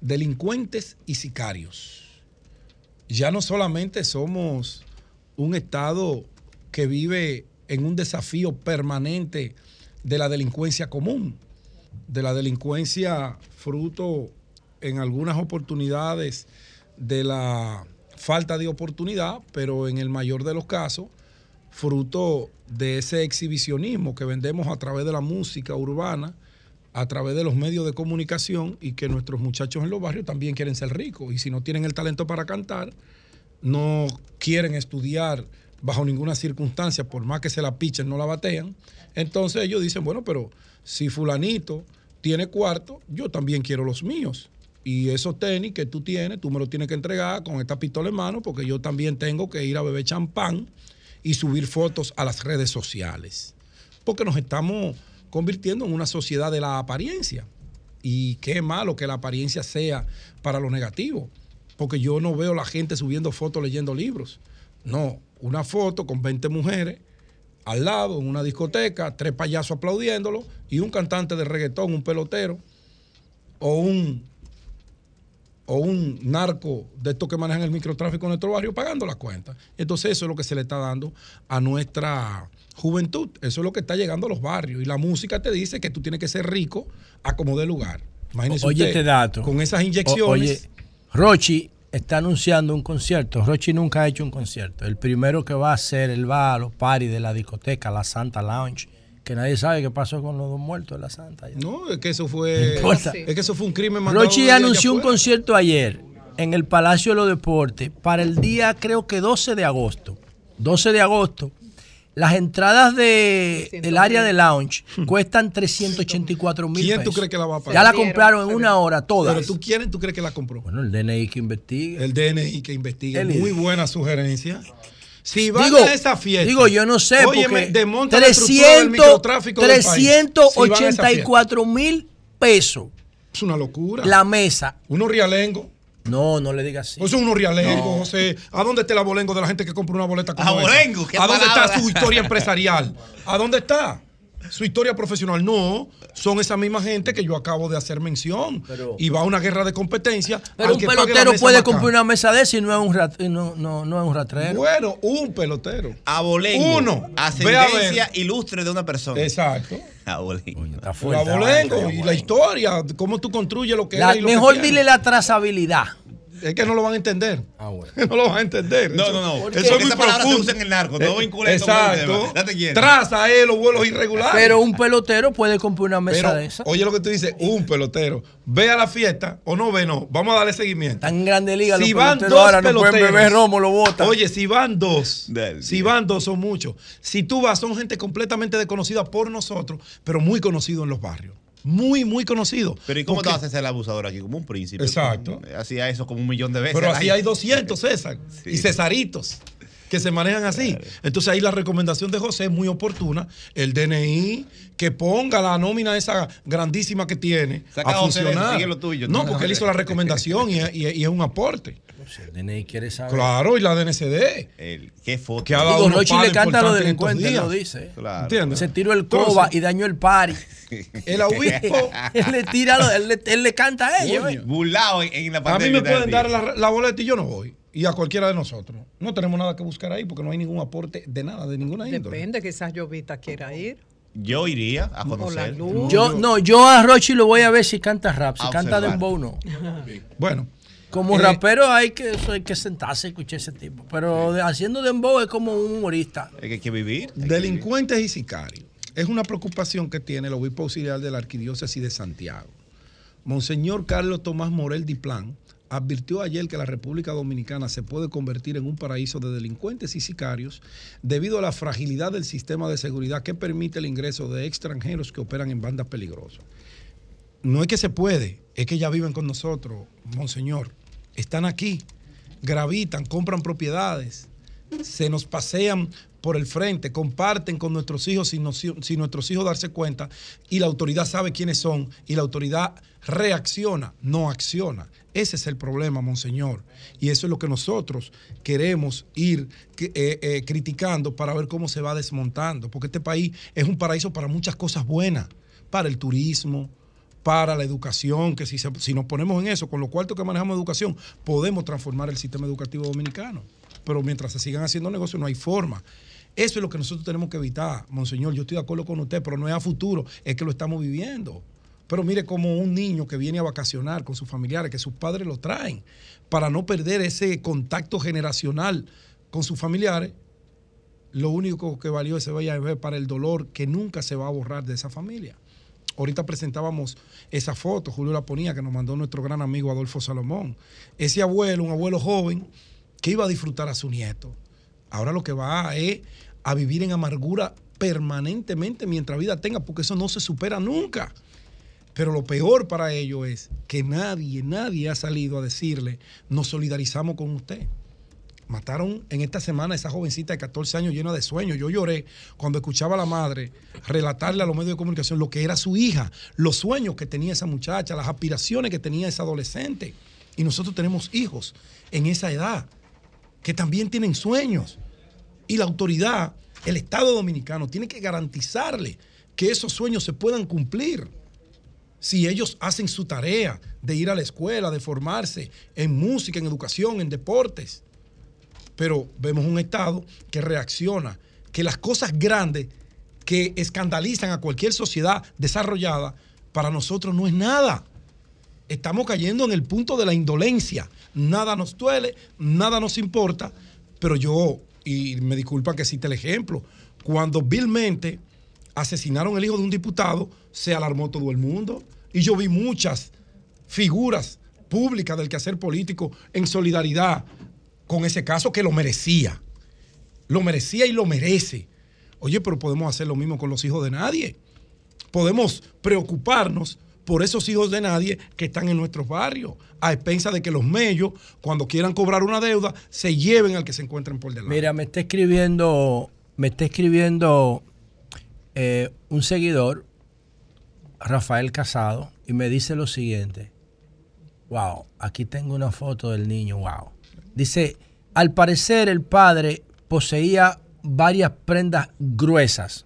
delincuentes y sicarios. Ya no solamente somos un Estado que vive en un desafío permanente de la delincuencia común, de la delincuencia fruto en algunas oportunidades de la falta de oportunidad, pero en el mayor de los casos, fruto de ese exhibicionismo que vendemos a través de la música urbana, a través de los medios de comunicación y que nuestros muchachos en los barrios también quieren ser ricos y si no tienen el talento para cantar, no quieren estudiar bajo ninguna circunstancia, por más que se la pichen, no la batean. Entonces ellos dicen, bueno, pero si fulanito tiene cuarto, yo también quiero los míos. Y esos tenis que tú tienes, tú me los tienes que entregar con esta pistola en mano, porque yo también tengo que ir a beber champán y subir fotos a las redes sociales. Porque nos estamos convirtiendo en una sociedad de la apariencia. Y qué malo que la apariencia sea para lo negativo. Porque yo no veo la gente subiendo fotos leyendo libros. No, una foto con 20 mujeres al lado en una discoteca, tres payasos aplaudiéndolo y un cantante de reggaetón, un pelotero o un o un narco de estos que manejan el microtráfico en nuestro barrio pagando las cuentas. Entonces eso es lo que se le está dando a nuestra juventud. Eso es lo que está llegando a los barrios. Y la música te dice que tú tienes que ser rico a como de lugar. Imagínese oye este dato. Con esas inyecciones. oye, Rochi está anunciando un concierto. Rochi nunca ha hecho un concierto. El primero que va a hacer el bar, los party de la discoteca, la Santa Lounge que nadie sabe qué pasó con los dos muertos de la Santa. No, es que eso fue es que eso fue un crimen Rochi anunció un concierto ayer en el Palacio de los Deportes para el día creo que 12 de agosto. 12 de agosto. Las entradas de, del área de lounge cuestan 384 mil ¿Quién tú crees que la va a pagar? Ya la compraron en una hora, todas. Pero tú quién tú crees que la compró? Bueno, el DNI que investigue. El DNI que investigue. Muy buena sugerencia. Si van digo, a esa fiesta. Digo, yo no sé. porque 300, 384 mil pesos. Es una locura. La mesa. Uno rialengo. No, no le digas así. Eso es uno rialengo, José. ¿A dónde está el abolengo de la gente que compra una boleta como abolengo, ¿A dónde está su historia empresarial? ¿A dónde está? Su historia profesional. No, son esa misma gente que yo acabo de hacer mención. y va a una guerra de competencia. Pero un pelotero puede comprar una mesa de y no es un, rat, no, no, no, es un ratrero. Bueno, un pelotero. Abolengo. Uno. Ascendencia ilustre de una persona. Exacto. Abolengo. Abolengo y la historia, cómo tú construyes lo que la, Mejor dile la trazabilidad. Es que no lo van a entender. Ah, bueno. No lo van a entender. No, no, no. Eso es muy esa palabra se profundo. usa en el narco. No Eh, vincula Exacto. Traza él los vuelos irregulares. Pero un pelotero puede comprar una mesa Pero, de esa. Oye lo que tú dices, un pelotero. Ve a la fiesta o no ve, no. Vamos a darle seguimiento. Tan grande liga Si los van peloteros dos ahora no pueden peloteros. beber romo, lo botan. Oye, si van dos, Del si día. van dos son muchos. Si tú vas, son gente completamente desconocida por nosotros, pero muy conocido en los barrios. Muy, muy conocido. Pero ¿y cómo Porque- te vas a hacer el abusador aquí? Como un príncipe. Exacto. Como- Hacía eso como un millón de veces. Pero así hay 200, César. Y Cesaritos que se manejan así. Entonces ahí la recomendación de José es muy oportuna. El DNI, que ponga la nómina esa grandísima que tiene Saca a José funcionar. sigue lo tuyo, no, no, porque él hizo la recomendación y, y- y es un aporte. El DNI quiere saber. Claro, y la DNCD. El- ¿Qué foto? Que ha dado Digo, Rochi le canta a los delincuentes, lo dice. Claro. ¿Entiendes? Se tiró el Entonces, coba y dañó el party. El obispo. él le tira, lo- él, le, él le canta a ellos. ¿eh? Burlado en, en la A mí pandemia. me pueden del dar la boleta y yo no voy. Y a cualquiera de nosotros. No tenemos nada que buscar ahí porque no hay ningún aporte de nada, de ninguna índole. Depende, quizás Jovita quiera ir. Yo iría a conocer. luz. Yo, no, yo a Rochi lo voy a ver si canta rap. Si A canta dembow, no. Bueno. Como Eh, rapero hay que, eso hay que sentarse y escuchar ese tipo. Pero de- haciendo dembow es como un humorista. Es que hay que vivir. hay que Delincuentes y sicarios. Es una preocupación que tiene el obispo auxiliar de la Arquidiócesis de Santiago. Monseñor Carlos Tomás Morel Diplán advirtió ayer que la República Dominicana se puede convertir en un paraíso de delincuentes y sicarios debido a la fragilidad del sistema de seguridad que permite el ingreso de extranjeros que operan en bandas peligrosas. No es que se puede, es que ya viven con nosotros, Monseñor. Están aquí, gravitan, compran propiedades, se nos pasean por el frente, comparten con nuestros hijos sin, sin nuestros hijos darse cuenta y la autoridad sabe quiénes son y la autoridad reacciona, no acciona. Ese es el problema, Monseñor. Y eso es lo que nosotros queremos ir eh, eh, criticando para ver cómo se va desmontando, porque este país es un paraíso para muchas cosas buenas, para el turismo, para la educación, que si, si nos ponemos en eso, con los cuartos que manejamos educación, podemos transformar el sistema educativo dominicano. Pero mientras se sigan haciendo negocios, no hay forma. Eso es lo que nosotros tenemos que evitar, Monseñor. Yo estoy de acuerdo con usted, pero no es a futuro, es que lo estamos viviendo. Pero mire como un niño que viene a vacacionar con sus familiares, que sus padres lo traen, para no perder ese contacto generacional con sus familiares, lo único que valió ese viaje para el dolor que nunca se va a borrar de esa familia. Ahorita presentábamos esa foto, Julio la ponía, que nos mandó nuestro gran amigo Adolfo Salomón. Ese abuelo, un abuelo joven, que iba a disfrutar a su nieto. Ahora lo que va es a vivir en amargura permanentemente mientras vida tenga, porque eso no se supera nunca. Pero lo peor para ello es que nadie, nadie ha salido a decirle, nos solidarizamos con usted. Mataron en esta semana a esa jovencita de 14 años llena de sueños. Yo lloré cuando escuchaba a la madre relatarle a los medios de comunicación lo que era su hija, los sueños que tenía esa muchacha, las aspiraciones que tenía esa adolescente. Y nosotros tenemos hijos en esa edad que también tienen sueños. Y la autoridad, el Estado dominicano, tiene que garantizarle que esos sueños se puedan cumplir si ellos hacen su tarea de ir a la escuela, de formarse en música, en educación, en deportes. Pero vemos un Estado que reacciona, que las cosas grandes que escandalizan a cualquier sociedad desarrollada, para nosotros no es nada. Estamos cayendo en el punto de la indolencia. Nada nos duele, nada nos importa, pero yo, y me disculpa que cite el ejemplo, cuando vilmente asesinaron el hijo de un diputado, se alarmó todo el mundo. Y yo vi muchas figuras públicas del quehacer político en solidaridad con ese caso que lo merecía. Lo merecía y lo merece. Oye, pero podemos hacer lo mismo con los hijos de nadie. Podemos preocuparnos por esos hijos de nadie que están en nuestros barrios, a expensa de que los medios, cuando quieran cobrar una deuda, se lleven al que se encuentren por delante. Mira, me está escribiendo, me está escribiendo eh, un seguidor, Rafael Casado, y me dice lo siguiente. Wow, aquí tengo una foto del niño, wow. Dice, al parecer el padre poseía varias prendas gruesas.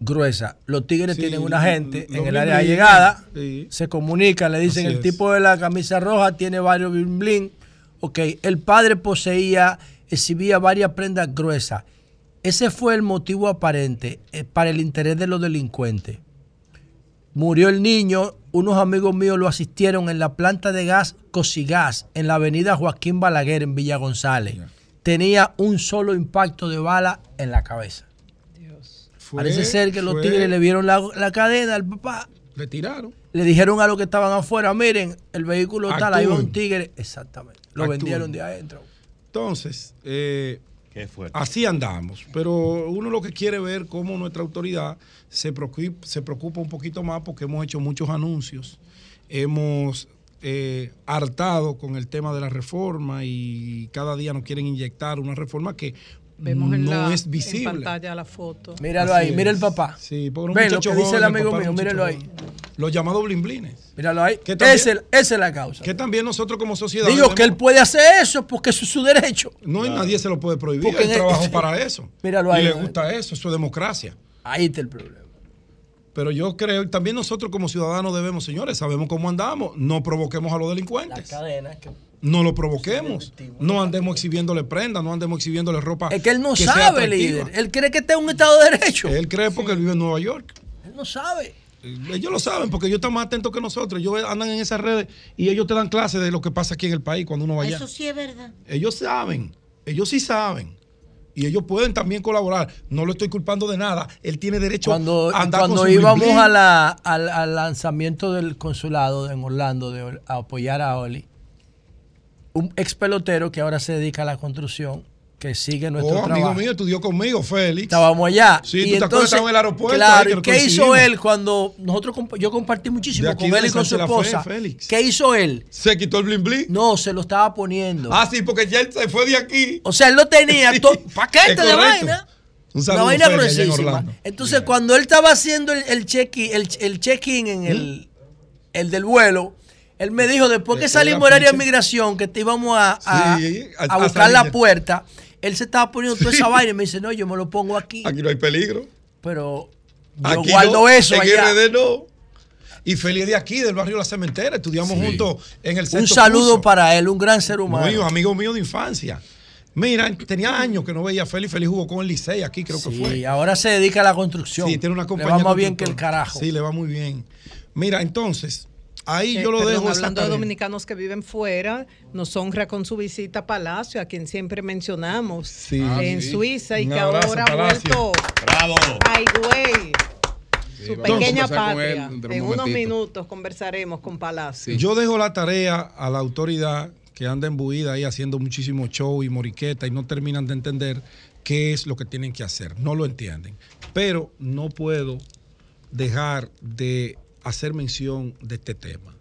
Gruesas. Los tigres Sí, tienen una gente en el área de llegada, sí. se comunican, le dicen Así el es. tipo de la camisa roja tiene varios bling bling. Ok, el padre poseía, exhibía varias prendas gruesas. Ese fue el motivo aparente eh, para el interés de los delincuentes. Murió el niño, unos amigos míos lo asistieron en la planta de gas Cosigas, en la avenida Joaquín Balaguer, en Villa González. Tenía un solo impacto de bala en la cabeza. Parece ser que los tigres le vieron la, cadena al papá. Le tiraron. Le dijeron a los que estaban afuera, miren, el vehículo tal, ahí va un tigre. Exactamente. Lo vendieron de adentro. Entonces, eh, así andamos. Pero uno lo que quiere ver cómo nuestra autoridad se preocupa, se preocupa un poquito más porque hemos hecho muchos anuncios. Hemos eh, hartado con el tema de la reforma y cada día nos quieren inyectar una reforma que Vemos en no es visible. En pantalla la foto. Míralo ahí, mira el papá. Sí, por un Ven, lo que dice el amigo mío, míralo ahí. Los llamados blimblines. Míralo ahí. esa es la causa. Que también nosotros como sociedad. Digo que él puede hacer eso porque eso es su derecho. No, y nadie se lo puede prohibir. Porque él trabajo para eso. Míralo ahí. Y le gusta eso, es democracia. Ahí está el problema. Pero yo creo, también nosotros como ciudadanos debemos, señores, sabemos cómo andamos, no provoquemos a los delincuentes. No lo provoquemos. No andemos exhibiéndole prenda, no andemos exhibiéndole ropa. Es que él no sabe, líder. Él cree que está en un Estado de Derecho. Él cree porque él vive en Nueva York. Él no sabe. Eh, ellos lo saben porque ellos están más atentos que nosotros. Ellos andan en esas redes y ellos te dan clases de lo que pasa aquí en el país cuando uno vaya. Eso sí es verdad. Ellos saben. Ellos sí saben y ellos pueden también colaborar. No lo estoy culpando de nada. Él tiene derecho cuando, a andar Cuando íbamos a al, al, lanzamiento del consulado en Orlando de, a apoyar a Oli, un ex pelotero que ahora se dedica a la construcción que sigue nuestro oh, trabajo. amigo mío, estudió conmigo, Félix. Estábamos allá. Sí, y tú entonces, te en el aeropuerto. Claro, qué hizo él cuando nosotros yo compartí muchísimo con él y con su esposa? ¿Qué hizo él? ¿Se quitó el blin blin? No, se lo estaba poniendo. Ah, sí, porque ya él se fue de aquí. O sea, él lo tenía todo paquete de vaina. Un saludo, una vaina gruesísima. Entonces, cuando él estaba haciendo el, check-in el, el check en el, el del vuelo, él me dijo, después que salimos del área de migración, que te íbamos a, a buscar la puerta, él se estaba poniendo toda esa vaina y me dice, no, yo me lo pongo aquí. Aquí no hay peligro. Pero yo guardo eso en RD no. Y Feli de aquí, del barrio La Cementera. Estudiamos juntos en el centro. Un saludo para él, un gran ser humano. Mío, amigo mío de infancia. Mira, tenía años que no veía a Feli. Feli jugó con el Licey aquí, creo que fue. Y ahora se dedica a la construcción. Sí, tiene una compañía. Le va más bien que el carajo. Sí, le va muy bien. Mira, entonces, Ahí yo lo dejo. Hablando de dominicanos que viven fuera, nos honra con su visita a Palacio, a quien siempre mencionamos en Suiza y que ahora ha vuelto. ¡Bravo! ¡Ay, güey! su pequeña patria. en unos minutos conversaremos con Palacio. Yo dejo la tarea a la autoridad que anda embuida ahí haciendo muchísimo show y moriqueta y no terminan de entender qué es lo que tienen que hacer. No lo entienden. Pero no puedo dejar de hacer mención de este tema.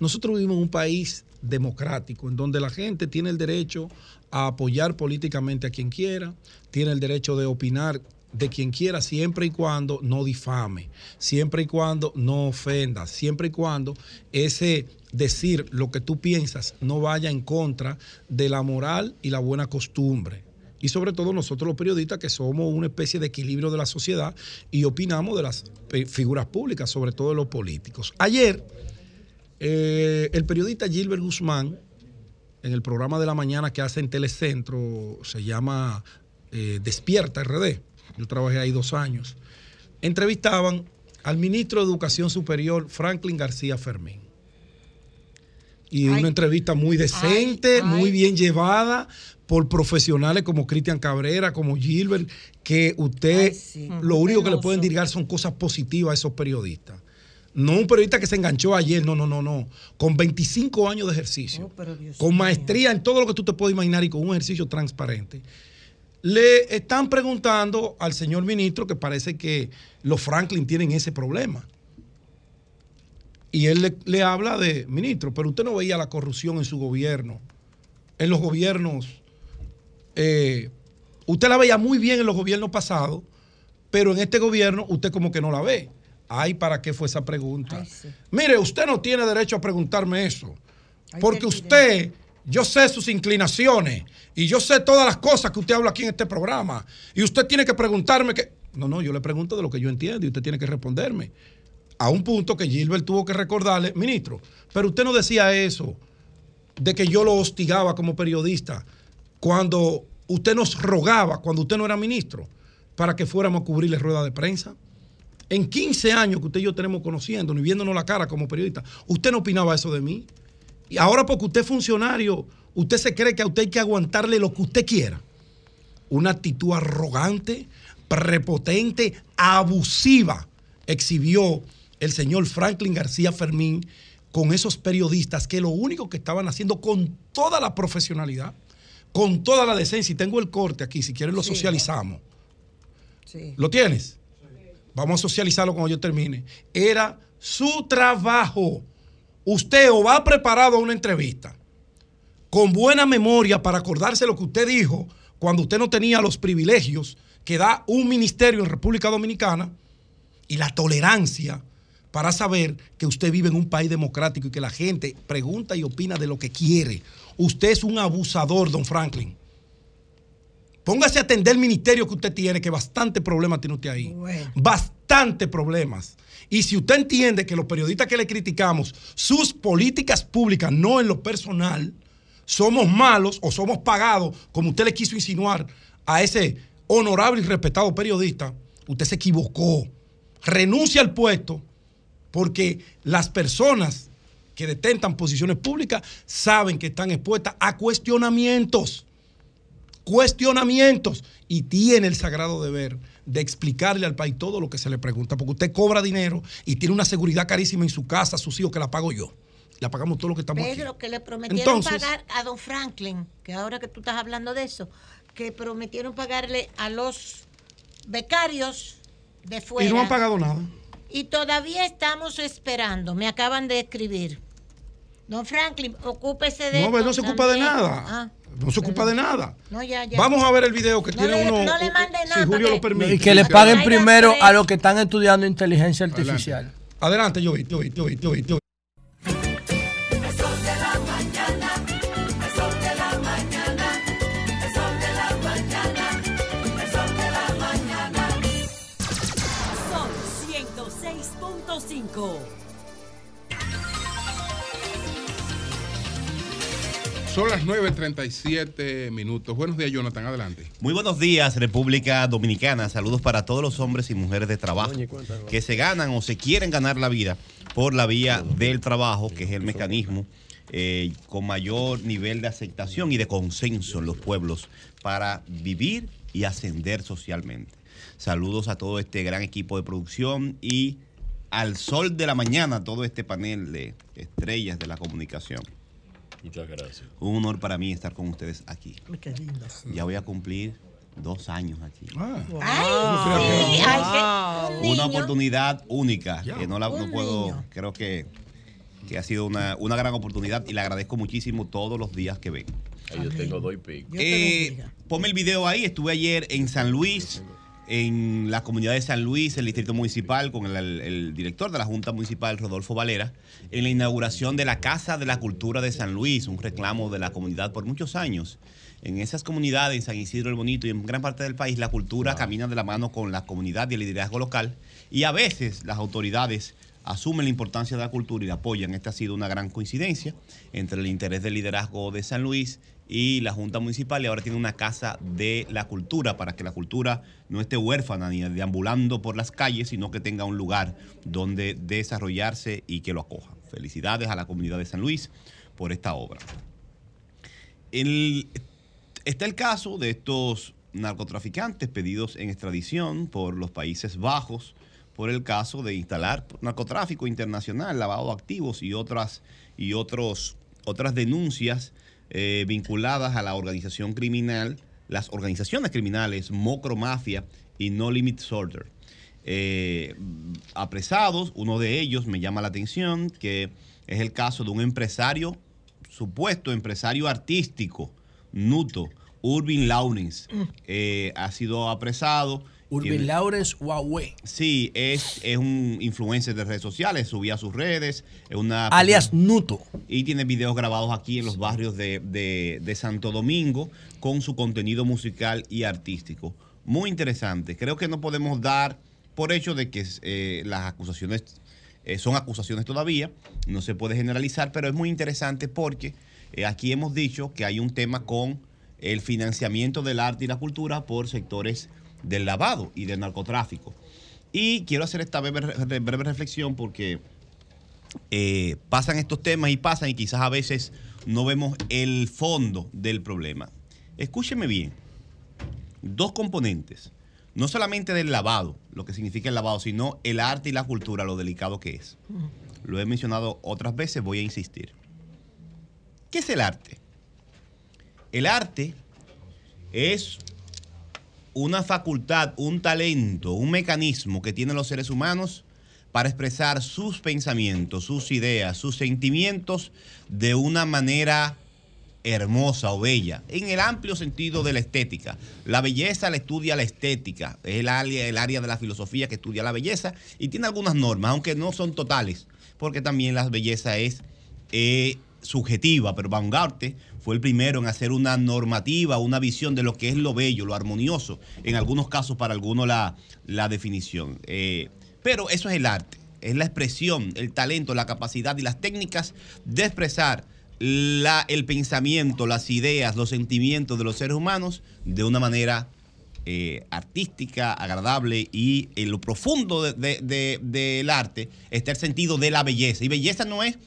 Nosotros vivimos en un país democrático en donde la gente tiene el derecho a apoyar políticamente a quien quiera, tiene el derecho de opinar de quien quiera siempre y cuando no difame, siempre y cuando no ofenda, siempre y cuando ese decir lo que tú piensas no vaya en contra de la moral y la buena costumbre y sobre todo nosotros los periodistas que somos una especie de equilibrio de la sociedad y opinamos de las figuras públicas, sobre todo de los políticos. Ayer, eh, el periodista Gilbert Guzmán, en el programa de la mañana que hace en Telecentro, se llama eh, Despierta RD, yo trabajé ahí dos años, entrevistaban al ministro de Educación Superior, Franklin García Fermín. Y una entrevista muy decente, muy bien llevada, por profesionales como Cristian Cabrera, como Gilbert, que usted lo único que le pueden dirigir son cosas positivas a esos periodistas. No un periodista que se enganchó ayer, no, no, no, no. Con 25 años de ejercicio, oh, con maestría en todo lo que tú te puedes imaginar y con un ejercicio transparente. Le están preguntando al señor ministro que parece que los Franklin tienen ese problema. Y él le, le habla de, ministro, pero usted no veía la corrupción en su gobierno, en los gobiernos eh, usted la veía muy bien en los gobiernos pasados, pero en este gobierno usted como que no la ve. Ay, ¿para qué fue esa pregunta? Mire, usted no tiene derecho a preguntarme eso. porque usted, yo sé sus inclinaciones y yo sé todas las cosas que usted habla aquí en este programa. Y usted tiene que preguntarme que... No, no, yo le pregunto de lo que yo entiendo y usted tiene que responderme. A un punto que Gilbert tuvo que recordarle, ministro, pero usted no decía eso de que yo lo hostigaba como periodista cuando usted nos rogaba, cuando usted no era ministro, para que fuéramos a cubrirle rueda de prensa. En 15 años que usted y yo tenemos conociendo, y viéndonos la cara como periodista, usted no opinaba eso de mí. Y ahora porque usted es funcionario, usted se cree que a usted hay que aguantarle lo que usted quiera. Una actitud arrogante, prepotente, abusiva, exhibió el señor Franklin García Fermín con esos periodistas que lo único que estaban haciendo con toda la profesionalidad, con toda la decencia, y tengo el corte aquí, si quieren lo socializamos. ¿Lo tienes? Vamos a socializarlo cuando yo termine. Era su trabajo. Usted o va preparado a una entrevista con buena memoria para acordarse lo que usted dijo cuando usted no tenía los privilegios que da un ministerio en República Dominicana y la tolerancia para saber que usted vive en un país democrático y que la gente pregunta y opina de lo que quiere. Usted es un abusador, don Franklin. Póngase a atender el ministerio que usted tiene, que bastante problemas tiene usted ahí. Bastante problemas. Y si usted entiende que los periodistas que le criticamos, sus políticas públicas, no en lo personal, somos malos o somos pagados, como usted le quiso insinuar a ese honorable y respetado periodista, usted se equivocó. Renuncia al puesto porque las personas que detentan posiciones públicas saben que están expuestas a cuestionamientos, cuestionamientos, y tiene el sagrado deber de explicarle al país todo lo que se le pregunta, porque usted cobra dinero y tiene una seguridad carísima en su casa, sus hijos, que la pago yo. La pagamos todo lo que estamos Pedro, que le prometieron pagar a don Franklin, que ahora que tú estás hablando de eso, que prometieron pagarle a los becarios de fuera. Y no han pagado nada. Y todavía estamos esperando, me acaban de escribir. Don Franklin, ocúpese de. No, no se ocupa de nada. Ah, no se ocupa de nada. Vamos a ver el video que tiene uno. No le mande nada. Si Julio lo permite. Y que le paguen primero a los que están estudiando inteligencia artificial. Adelante, yo vi, yo vi, yo vi, yo vi. Son las 9.37 minutos. Buenos días, Jonathan. Adelante. Muy buenos días, República Dominicana. Saludos para todos los hombres y mujeres de trabajo que se ganan o se quieren ganar la vida por la vía del trabajo, que es el mecanismo eh, con mayor nivel de aceptación y de consenso en los pueblos para vivir y ascender socialmente. Saludos a todo este gran equipo de producción y al sol de la mañana todo este panel de estrellas de la comunicación. Muchas gracias. Un honor para mí estar con ustedes aquí. Qué lindo. Ya voy a cumplir dos años aquí. Ah. Una oportunidad única que no la no puedo, creo que, que ha sido una, una, gran oportunidad y le agradezco muchísimo todos los días que ven. Ahí yo tengo dos y pico. Eh, ponme el video ahí, estuve ayer en San Luis en la comunidad de San Luis, el distrito municipal, con el, director de la Junta Municipal, Rodolfo Valera, en la inauguración de la Casa de la Cultura de San Luis, un reclamo de la comunidad por muchos años. En esas comunidades, en San Isidro el Bonito y en gran parte del país, la cultura camina de la mano con la comunidad y el liderazgo local. Y a veces las autoridades asumen la importancia de la cultura y la apoyan. Esta ha sido una gran coincidencia entre el interés del liderazgo de San Luis y la Junta Municipal y ahora tiene una casa de la cultura para que la cultura no esté huérfana ni deambulando por las calles, sino que tenga un lugar donde desarrollarse y que lo acoja. Felicidades a la comunidad de San Luis por esta obra. está el caso de estos narcotraficantes pedidos en extradición por los Países Bajos por el caso de instalar narcotráfico internacional, lavado de activos y otras, y otros, otras denuncias eh, vinculadas a la organización criminal, las organizaciones criminales Mocro Mafia y No Limit Sorter. Eh, apresados, uno de ellos me llama la atención, que es el caso de un empresario, supuesto empresario artístico, Nuto, Urban Laurens, mm. eh, ha sido apresado Urban Lawrence Huawei. Sí, es, es un influencer de redes sociales, subía a sus redes. Es una, Alias Nuto. Y tiene videos grabados aquí en los barrios de, Santo Domingo con su contenido musical y artístico. Muy interesante. Creo que no podemos dar por hecho de que eh, las acusaciones eh, son acusaciones todavía, no se puede generalizar, pero es muy interesante porque eh, aquí hemos dicho que hay un tema con el financiamiento del arte y la cultura por sectores del lavado y del narcotráfico. Y quiero hacer esta breve, reflexión porque eh, pasan estos temas y pasan y quizás a veces no vemos el fondo del problema. Escúcheme bien, dos componentes, no solamente del lavado, lo que significa el lavado, sino el arte y la cultura, lo delicado que es. Lo he mencionado otras veces, voy a insistir. ¿Qué es el arte? El arte es una facultad, un talento, un mecanismo que tienen los seres humanos para expresar sus pensamientos, sus ideas, sus sentimientos de una manera hermosa o bella, en el amplio sentido de la estética. La belleza la estudia la estética, es el área, el área de la filosofía que estudia la belleza y tiene algunas normas, aunque no son totales, porque también la belleza es eh, subjetiva, pero Baumgarten fue el primero en hacer una normativa, una visión de lo que es lo bello, lo armonioso, en algunos casos para algunos la, la definición. Eh, pero eso es el arte, es la expresión, el talento, la capacidad y las técnicas de expresar la, el pensamiento, las ideas, los sentimientos de los seres humanos de una manera eh, artística, agradable y en lo profundo del arte está el sentido de la belleza. Y belleza no es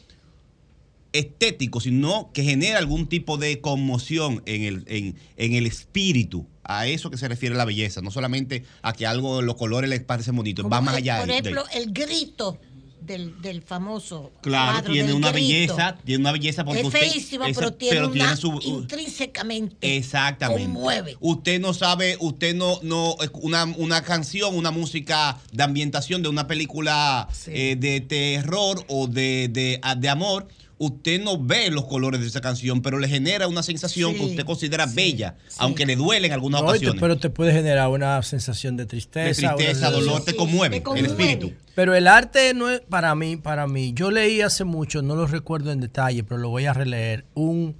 estético, sino que genera algún tipo de conmoción en el, en, el espíritu. A eso que se refiere la belleza, no solamente a que algo, los colores les parece bonito, va más allá. Por ejemplo, el grito del, del famoso. Claro, tiene una belleza, tiene una belleza porque es feísima, pero tiene, una, intrínsecamente exactamente. conmueve. Usted no sabe, usted no, no, una, una canción, una música de ambientación de una película eh, de terror o de, de, de amor usted no ve los colores de esa canción, pero le genera una sensación que usted considera bella, aunque le duele en algunas ocasiones. pero te puede generar una sensación de tristeza. De tristeza, dolor, te conmueve, el espíritu. Pero el arte no es para mí, para mí. Yo leí hace mucho, no lo recuerdo en detalle, pero lo voy a releer, un,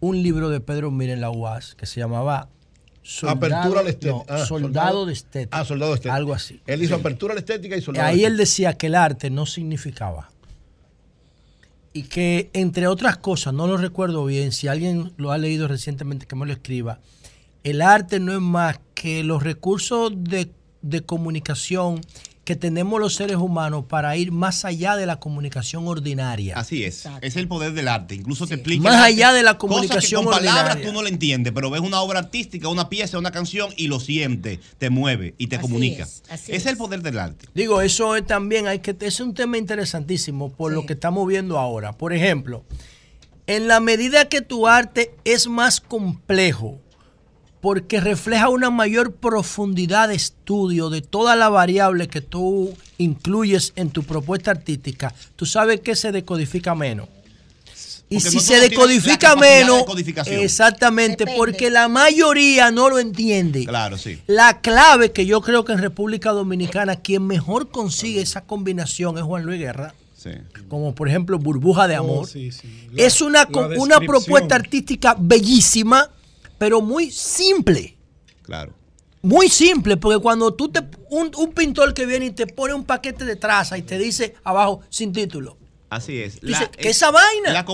un libro de Pedro Miren la UAS que se llamaba Soldado, apertura a la estética. Ah, soldado, de estética. Ah, soldado de estética. Algo así. Él hizo apertura a la estética y soldado. Ahí él decía que el arte no significaba y que entre otras cosas, no lo recuerdo bien, si alguien lo ha leído recientemente que me lo escriba, el arte no es más que los recursos de, de comunicación que tenemos los seres humanos para ir más allá de la comunicación ordinaria. Así es. Es el poder del arte. Incluso te explica. Más allá de la comunicación cosas que con palabras tú no lo entiendes, pero ves una obra artística, una pieza, una canción y lo sientes, te mueve y te comunica. Es, es, el poder del arte. Digo, eso es también hay que es un tema interesantísimo por lo que estamos viendo ahora. Por ejemplo, en la medida que tu arte es más complejo, porque refleja una mayor profundidad de estudio de toda la variable que tú incluyes en tu propuesta artística, tú sabes que se decodifica menos. Y si se decodifica menos, exactamente, porque la mayoría no lo entiende. Claro, sí. La clave que yo creo que en República Dominicana quien mejor consigue esa combinación es Juan Luis Guerra. Sí. Como por ejemplo Burbuja de oh, Amor. es una, una propuesta artística bellísima pero muy simple. Claro. Muy simple, porque cuando tú te. Un, pintor que viene y te pone un paquete de traza y te dice abajo sin título. Así es. Dice, ¿qué esa vaina? La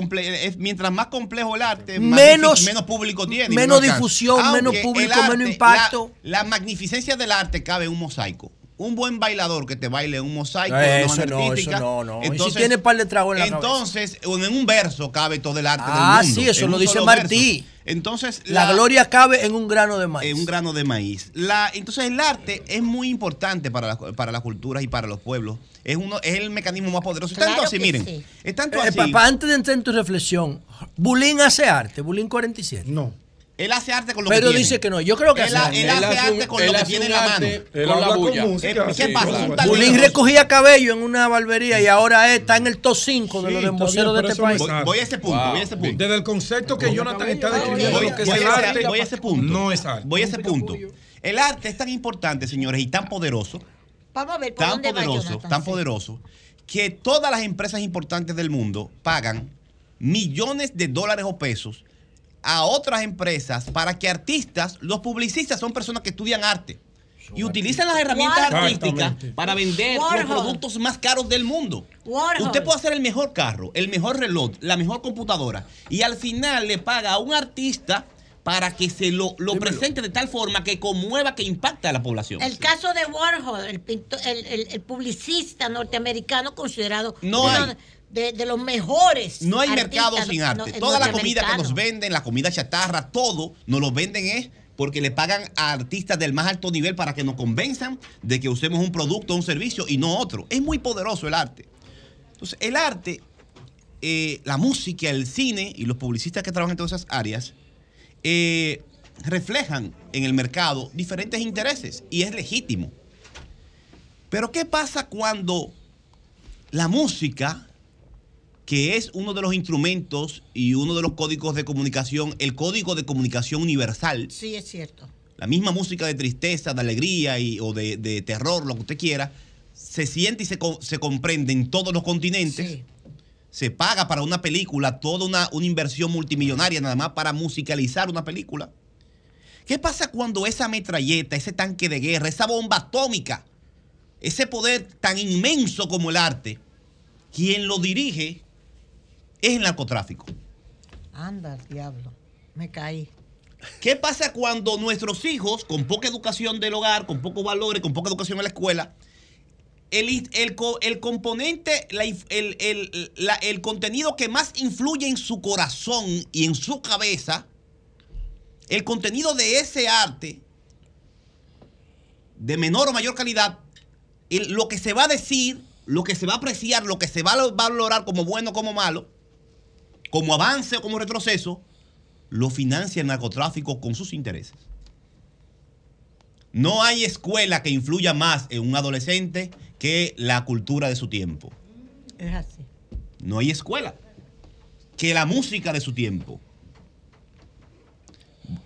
mientras más complejo el arte, menos, menos público tiene. Menos, difusión, menos público, menos impacto. La, magnificencia del arte cabe en un mosaico un buen bailador que te baile un mosaico de eso no, Eso no, no. Entonces, si tiene par de tragos en la Entonces, en un verso cabe todo el arte del ah, mundo. Ah, sí, eso lo dice Martí. Entonces, la, gloria cabe en un grano de maíz. En un grano de maíz. La, entonces, el arte es muy importante para, para las culturas y para los pueblos. Es uno es el mecanismo más poderoso. tanto así, miren. Es tanto eh, así. antes de entrar en tu reflexión, Bulín hace arte, Bulín 47. No. Él hace arte con lo Pero que tiene. dice que no. Yo creo que él, hace, él hace arte con lo que tiene en la mano. Con la bulla. ¿Qué pasa? Bulín recogía cabello en una barbería y ahora está en el top 5 de los emboceros de este país. Voy, a ese punto, voy a ese punto. Desde el concepto que Jonathan está describiendo, voy, que es el arte, voy a ese punto. No es arte. Voy a ese punto. El arte es tan importante, señores, y tan poderoso. Vamos a ver, ¿por tan poderoso, tan poderoso, que todas las empresas importantes del mundo pagan millones de dólares o pesos a otras empresas para que artistas, los publicistas son personas que estudian arte y utilizan las herramientas artísticas para vender los productos más caros del mundo. Usted puede hacer el mejor carro, el mejor reloj, la mejor computadora y al final le paga a un artista para que se lo, lo presente de tal forma que conmueva, que impacte a la población. El caso de Warhol, el, pintor, el, el, el publicista norteamericano considerado No uno hay. De, de los mejores. No hay artistas mercado sin arte. no- Toda la comida que nos venden, la comida chatarra, todo, nos lo venden es porque le pagan a artistas del más alto nivel para que nos convenzan de que usemos un producto un servicio y no otro. Es muy poderoso el arte. Entonces, el arte, eh, la música, el cine y los publicistas que trabajan en todas esas áreas eh, reflejan en el mercado diferentes intereses y es legítimo. Pero ¿qué pasa cuando la música, que es uno de los instrumentos y uno de los códigos de comunicación, el código de comunicación universal, Sí, es cierto. la misma música de tristeza, de alegría y, o de, de terror, lo que usted quiera, se siente y se, se comprende en todos los continentes. Se paga para una película toda una, una inversión multimillonaria nada más para musicalizar una película. ¿Qué pasa cuando esa metralleta, ese tanque de guerra, esa bomba atómica, ese poder tan inmenso como el arte, quien lo dirige es el narcotráfico? Anda, diablo. Me caí. ¿Qué pasa cuando nuestros hijos, con poca educación del hogar, con pocos valores, con poca educación en la escuela, el, el el componente, la el, el- la- el contenido que más influye en su corazón y en su cabeza, el contenido de ese arte, de menor o mayor calidad, lo que se va a decir, lo que se va a apreciar, lo que se va a valorar como bueno o como malo, como avance o como retroceso, lo financia el narcotráfico con sus intereses. No hay escuela que influya más en un adolescente que la cultura de su tiempo. Es así. No hay escuela que la música de su tiempo.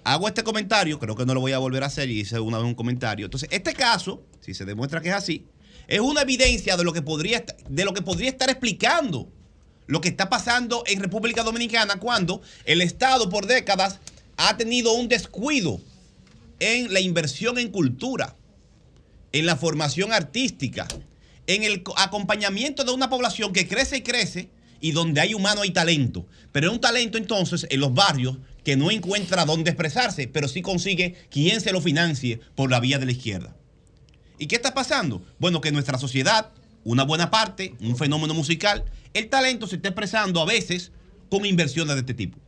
Hago este comentario, creo que no lo voy a volver a hacer y hice una vez un comentario. Entonces, este caso, si se demuestra que es así, es una evidencia de lo que podría, de lo que podría estar explicando lo que está pasando en República Dominicana cuando el Estado por décadas ha tenido un descuido en la inversión en cultura, en la formación artística, en el co- acompañamiento de una población que crece y crece y donde hay humano hay talento. Pero es un talento entonces en los barrios que no encuentra dónde expresarse, pero sí consigue quien se lo financie por la vía de la izquierda. ¿Y qué está pasando? Bueno, que nuestra sociedad, una buena parte, un fenómeno musical, el talento se está expresando a veces con inversiones de este tipo.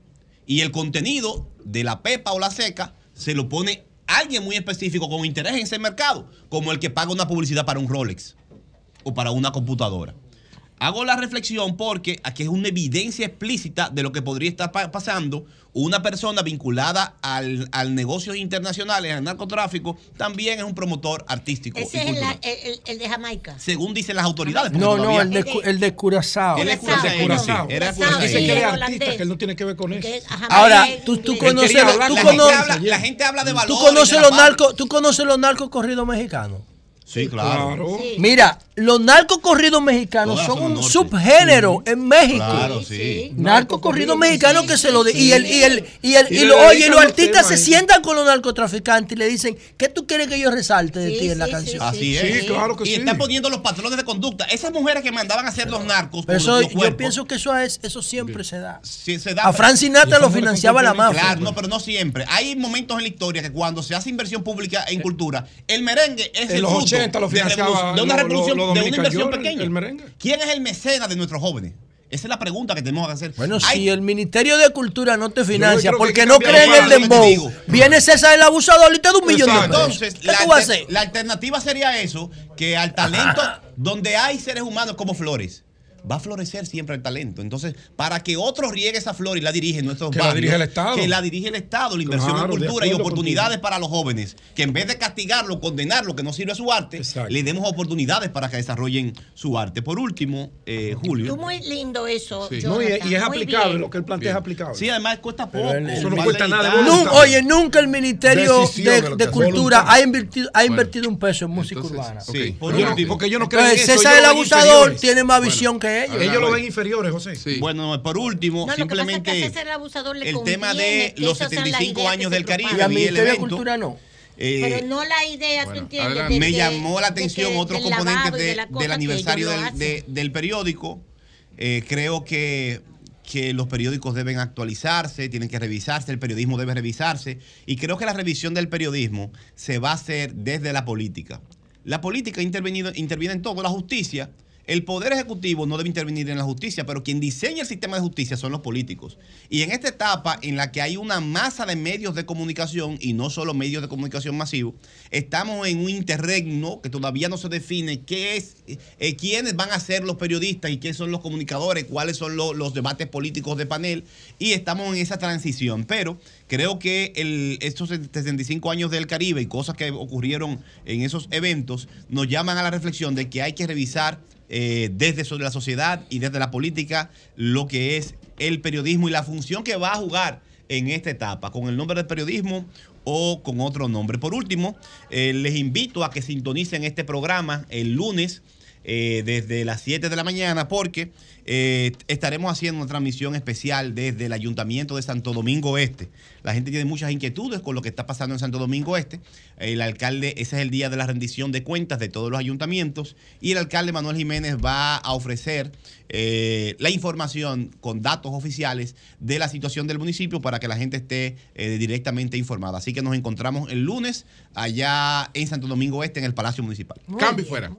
Y el contenido de la pepa o la seca se lo pone alguien muy específico con interés en ese mercado, como el que paga una publicidad para un Rolex o para una computadora. Hago la reflexión porque aquí es una evidencia explícita de lo que podría estar pa- pasando. Una persona vinculada al, al negocios internacionales, al narcotráfico, también es un promotor artístico. Ese y es el, de Jamaica. Según dicen las autoridades. No, no, el de, el de Curazao. El de Curazao. Era Él Curazao. dice que es artista, que él no tiene que ver con eso. Ahora, tú, tú conoces, tú la, cono- gente habla, la gente habla de tú valores. conoces tú conoces los narcos corridos mexicanos. Sí, claro. Sí. Mira, los narcos corridos mexicanos son un norte. subgénero en México. Claro, sí. Sí. Narco corrido mexicano que se lo de, y el y el y el Y lo, oye, los artistas se sientan con los narcotraficantes y le dicen, ¿qué tú quieres que yo resalte de Sí, ti en la sí, canción? Así es. y está poniendo los patrones de conducta. Esas mujeres que mandaban a hacer los narcos. Pero con eso, los yo pienso que eso es eso siempre se da. Sí, se da, A Frank Sinatra lo financiaba la mafia. Claro, no, pero no siempre. Hay momentos en la historia que cuando se hace inversión pública en cultura, el merengue es el fruto 80 lo de, financiaba revolu- de una lo- revolución, lo- lo de una inversión pequeña. el merengue. ¿Quién es el mecena de nuestros jóvenes? Esa es la pregunta que tenemos que hacer. Bueno, Hay- si el Ministerio de Cultura no te financia porque que no creen en el dembow, viene César el abusador y te da un millón de pesos. Entonces, ¿Qué la, tú vas a hacer? la alternativa sería eso, que al talento, donde hay seres humanos como flores, va a florecer siempre el talento. Entonces, para que otro riegue esa flor y la dirige en nuestros Que la barrios, dirige el Estado. que la dirige el Estado, la inversión Claro, en cultura y oportunidades para los jóvenes, que en vez de castigarlo, condenarlo, que no sirve a su arte, le demos oportunidades para que desarrollen su arte. Por último, eh, Julio. Tú muy lindo eso. No, y, es aplicable, bien. lo que él plantea es aplicable. Sí, además cuesta poco. Eso no cuesta nada oye, nunca el Ministerio Decisión de. Cultura ha invertido, ha invertido un peso en música urbana. Sí, Porque yo no- porque yo no creo en Entonces, eso, César el abusador tiene más Bueno, visión que ellos. Ellos lo ven inferiores, José. Bueno, por último, No, es que a simplemente el abusador le el tema de los esas sean las 75 ideas años del Caribe. Y al vi el Ministerio de evento. Cultura no. Eh, Pero no la idea, ¿tú entiendes? de me llamó la de que- atención del y de- la cosa del aniversario del, de- del periódico. Eh, creo que que los periódicos deben actualizarse, tienen que revisarse, el periodismo debe revisarse. Y creo que la revisión del periodismo se va a hacer desde la política. La política ha intervenido, interviene en todo, la justicia el Poder Ejecutivo no debe intervenir en la justicia, pero quien diseña el sistema de justicia son los políticos. Y en esta etapa en la que hay una masa de medios de comunicación, y no solo medios de comunicación masivos, estamos en un interregno que todavía no se define qué es, eh, quiénes van a ser los periodistas y quiénes son los comunicadores, cuáles son los debates políticos de panel, y estamos en esa transición. Pero creo que estos 65 años del Caribe y cosas que ocurrieron en esos eventos nos llaman a la reflexión de que hay que revisar eh, desde la sociedad y desde la política lo que es el periodismo y la función que va a jugar en esta etapa, con el nombre del periodismo o con otro nombre. Por último, eh, les invito a que sintonicen este programa el lunes eh, desde las 7 de la mañana porque eh, estaremos haciendo una transmisión especial desde el Ayuntamiento de Santo Domingo Este. La gente tiene muchas inquietudes con lo que está pasando en Santo Domingo Este. El alcalde, ese es el día de la rendición de cuentas de todos los ayuntamientos y el alcalde Manuel Jiménez va a ofrecer eh, la información con datos oficiales de la situación del municipio para que la gente esté directamente informada. Así que nos encontramos el lunes allá en Santo Domingo Este en el Palacio Municipal. Cambio fuera.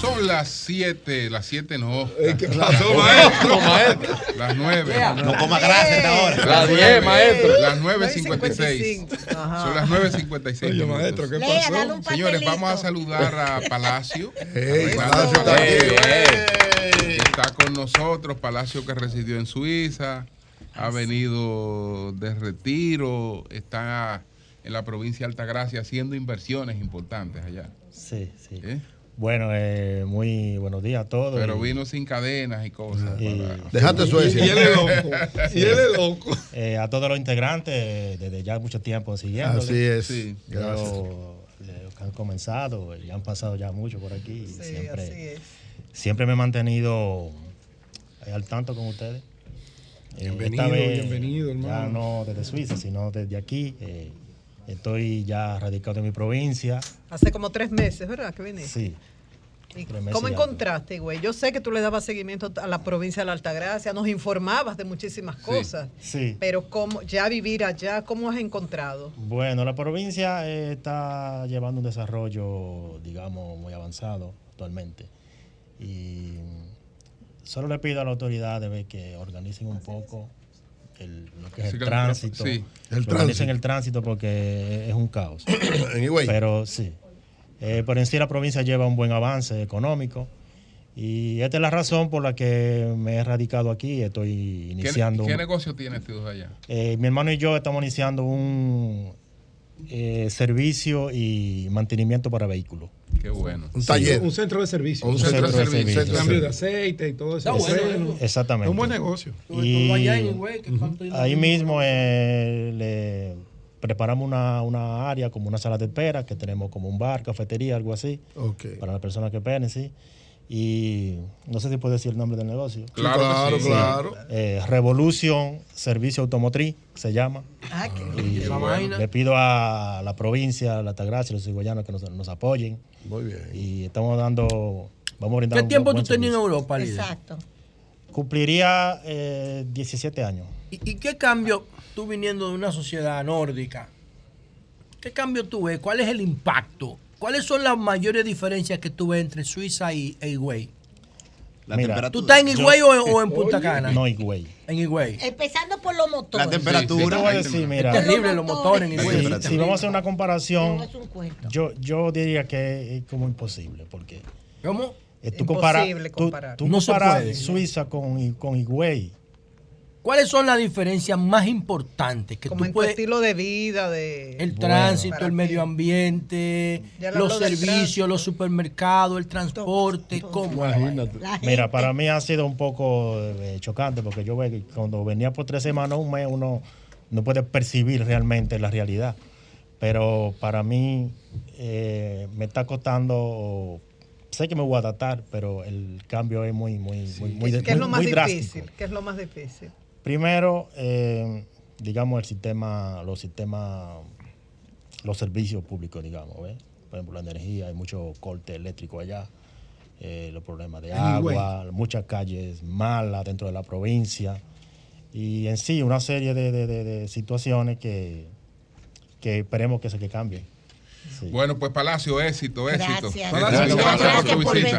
Son las 7, las 7 no. ¿Qué pasó, maestro? maestro? Las 9. No coma grasa esta hora. Las 10, maestro. Las 9.56. Son las 9.56. Oye, maestro, ¿qué pasó? Señores, vamos a saludar a Palacio. Palacio está, está con nosotros. Palacio que residió en Suiza. Ha venido de retiro. Está en la provincia de Altagracia haciendo inversiones importantes allá. Sí, sí. ¿Eh? Bueno, eh, muy buenos días a todos. Pero vino sin cadenas y cosas. Y, Dejate Suecia. Y él es loco. Y él es loco. Eh, a todos los integrantes, desde ya mucho tiempo siguiendo. Así es. Sí. Gracias. que han comenzado, ya han pasado ya mucho por aquí. Sí, siempre, así es. siempre me he mantenido al tanto con ustedes. Bienvenido, bienvenido, hermano. Ya no desde Suiza, sino desde aquí. Estoy ya radicado en mi provincia. Hace como tres meses, ¿verdad? Que viniste. Sí. ¿Cómo encontraste, güey? Yo sé que tú le dabas seguimiento a la provincia de la Altagracia, nos informabas de muchísimas cosas. Sí. Pero cómo, ya vivir allá, ¿cómo has encontrado? Bueno, la provincia está llevando un desarrollo, digamos, muy avanzado actualmente. Y solo le pido a la autoridad de que organicen un poco el, lo que es el tránsito. Sí, el tránsito. el tránsito porque es un caos. Pero sí. Eh, por en sí la provincia lleva un buen avance económico. Y esta es la razón por la que me he radicado aquí. Estoy iniciando. ¿Qué, negocio tienes tú allá? Eh, mi hermano y yo estamos iniciando un eh, servicio y mantenimiento para vehículos. Qué bueno. Un taller. un centro de servicio. Un, centro, de, servicio. Cambio de aceite y todo eso. Exactamente. Es un buen negocio. Y ahí mismo eh, le preparamos una, una, área como una sala de espera que tenemos como un bar, cafetería, algo así. Para las personas que esperen, sí. Y no sé si puedo decir el nombre del negocio. Claro, claro, claro. Eh, Revolution Servicio Automotriz se llama. Ah, qué y Le pido a la provincia, a la Altagracia, los cigüeyanos que nos, nos, apoyen. Muy bien. Y estamos dando, vamos a brindar ¿Qué tiempo tú tenías en Europa, líder? Exacto. Cumpliría 17 eh, años. ¿Y, ¿Y qué cambio tú viniendo de una sociedad nórdica? ¿Qué cambio tú ves? ¿Cuál es el impacto? ¿Cuáles son las mayores diferencias que tú ves entre Suiza y e Higüey? La temperatura. ¿Tú estás en Higüey o, en Punta Cana? No, Higüey. En Higüey. Empezando por los motores. La temperatura. es terrible los motores en Higüey. Si, vamos a hacer una comparación, yo, yo diría que es como imposible. Porque ¿Cómo? tú comparas, tú, no comparas Suiza con, con Higüey ¿Cuáles son las diferencias más importantes que Como tú puedes, estilo de vida, de el tránsito, el medio ambiente, los servicios, los supermercados, el transporte, ¿cómo? Mira, para mí ha sido un poco eh, chocante porque yo veo que cuando venía por tres semanas, un mes, uno no puede percibir realmente la realidad. Pero para mí eh, me está costando sé que me voy a adaptar, pero el cambio es muy, muy, muy, muy, ¿Qué es lo más difícil? ¿Qué es lo más difícil? Primero, eh, digamos, el sistema, los sistemas los servicios públicos, digamos. ¿ves? Por ejemplo, la energía, hay mucho corte eléctrico allá, eh, los problemas de agua, muchas calles malas dentro de la provincia y en sí una serie de, de- de- de situaciones que, que esperemos que se que cambien. Bueno, pues Palacio, éxito, éxito. Gracias. Palacio, gracias, por visita.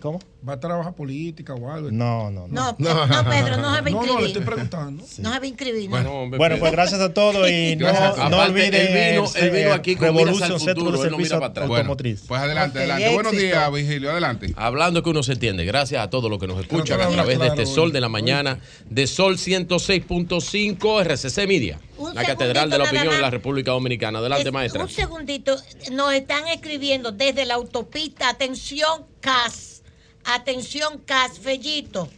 ¿Cómo? ¿Va a trabajar política o algo? No, no, No, no, Pedro, no se va a No, no, le inscribir. estoy preguntando. No se va a inscribir. ¿no? Bueno, pues gracias a todos y no, Gracias. no olviden él vino- el, vino eh, aquí con al Centro futuro, de él no mira Servicio para atrás. Automotriz. Pues adelante, adelante. Buenos días, Vigilio, adelante. Hablando que uno se entiende. Gracias a todos los que nos escuchan Claro, a través de claro, este Sol de la Mañana, de Sol 106.5 RCC Media, Un la Catedral de la Opinión en la. República Dominicana. Adelante, Es- maestra. Un segundito, nos están escribiendo desde la autopista, atención CAS, atención CAS, Fellito.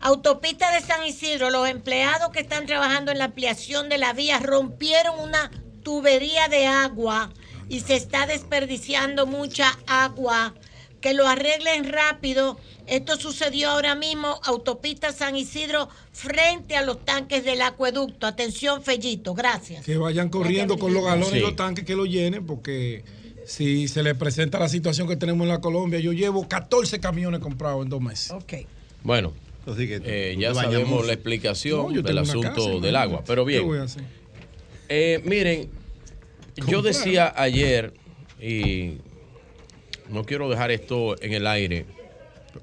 Autopista de San Isidro, los empleados que están trabajando en la ampliación de la vía rompieron una tubería de agua y se está desperdiciando mucha agua. Que lo arreglen rápido. Esto sucedió ahora mismo, autopista San Isidro, frente a los tanques del acueducto. Atención, Fellito, gracias. Que vayan corriendo con los galones Sí. y los tanques que lo llenen, porque si se les presenta la situación que tenemos en la Colombia, yo llevo 14 camiones comprados en dos meses. Ok. Bueno, eh, ya tú te bañas sabemos la explicación No, del asunto casa, del agua. Pero ¿Qué voy bien, a hacer? eh, miren, yo decía ayer, y no quiero dejar esto en el aire,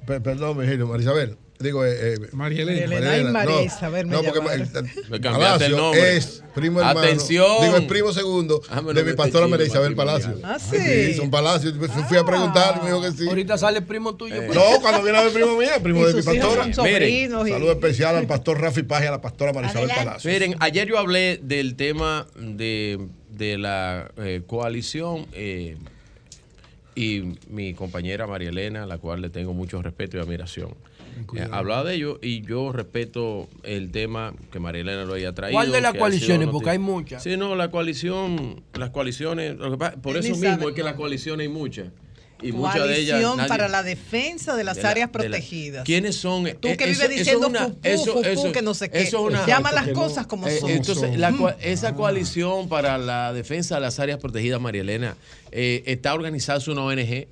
Pe- Perdón, Virgilio, Marisabel. Digo, eh, eh, María Elena María Isabel me No, porque el- el- Me cambiaste el Palacio nombre. es primo hermano. Atención. Digo, el primo segundo Ah, de mi pastora María Isabel. Palacio. Ah, sí. son Palacio. Fui- Fui a preguntar y me dijo que sí. Ahorita sale el primo tuyo. pues. No, cuando viene a ver primo mío, el primo Y de mi pastora. son sobrinos y- Saludo especial al pastor Rafi Paz y a la pastora María Isabel Palacio. Miren, ayer yo hablé del tema de, de la eh, coalición eh, y mi compañera María Elena, a la cual le tengo mucho respeto y admiración. eh, hablaba de ello y yo respeto el tema que María Elena lo haya traído. ¿Cuál de las coaliciones? Porque hay muchas. Sí, no, la coalición, las coaliciones, lo que pasa- por eso mismo es que las coaliciones hay muchas. Y muchas de ellas. Coalición nadie- para la defensa de las de la- áreas de la- protegidas. ¿Quiénes son? Tú Eh, que eso- vives eso diciendo una- fufú, eso- fufú, eso- que no sé qué. eso es una- Llama las cosas como Eh, son. Entonces, la cua- esa coalición para la defensa de las áreas protegidas, María Elena, eh, está organizada, es una ONG.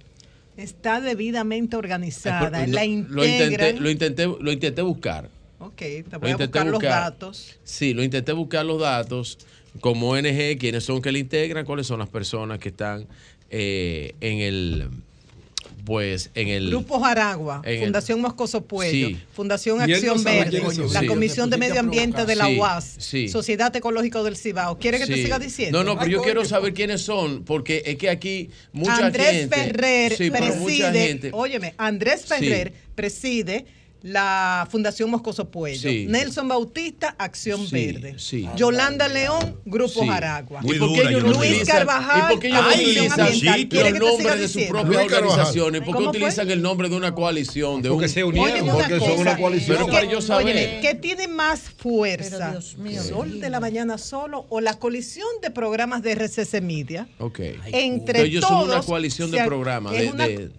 Está debidamente organizada. Eh, la lo, intenté, lo, intenté, lo intenté buscar. Ok, te Lo voy a buscar los datos. Sí, lo intenté buscar los datos como ONG, quiénes son que la integran, cuáles son las personas que están eh, en el, pues, en el Grupo Jaragua, en el- Fundación Moscoso Puello, Sí. Fundación no Acción Verde, la Sí. Comisión de Medio Ambiente de la. UAS, Sí, sí. Sociedad Ecológica del Cibao. ¿Quiere que te siga diciendo? No, no, pero yo quiero saber quiénes son, porque es que aquí mucha Andrés gente. Ferrer preside, gente. óyeme, Andrés Sí. Ferrer preside la Fundación Moscoso Puello. Sí. Nelson Bautista, Acción Sí, Verde. sí. Yolanda León, Grupo Sí. Jaragua. ¿Y por qué ellos no Luis utilizan- Carvajal, ¿Y por qué ellos utilizan Ambiental. ¿Quiere que los nombres de sus propias organizaciones? ¿Por qué utilizan el nombre de una coalición? De Porque un... se unieron, porque una son cosa, una coalición. Pero para yo saber. Óyeme, ¿qué tiene más fuerza? Mío, ¿Sol de la mañana solo o la colisión de programas de RCC Media? Ok. Entre Entonces, ellos todos. son una coalición de programas.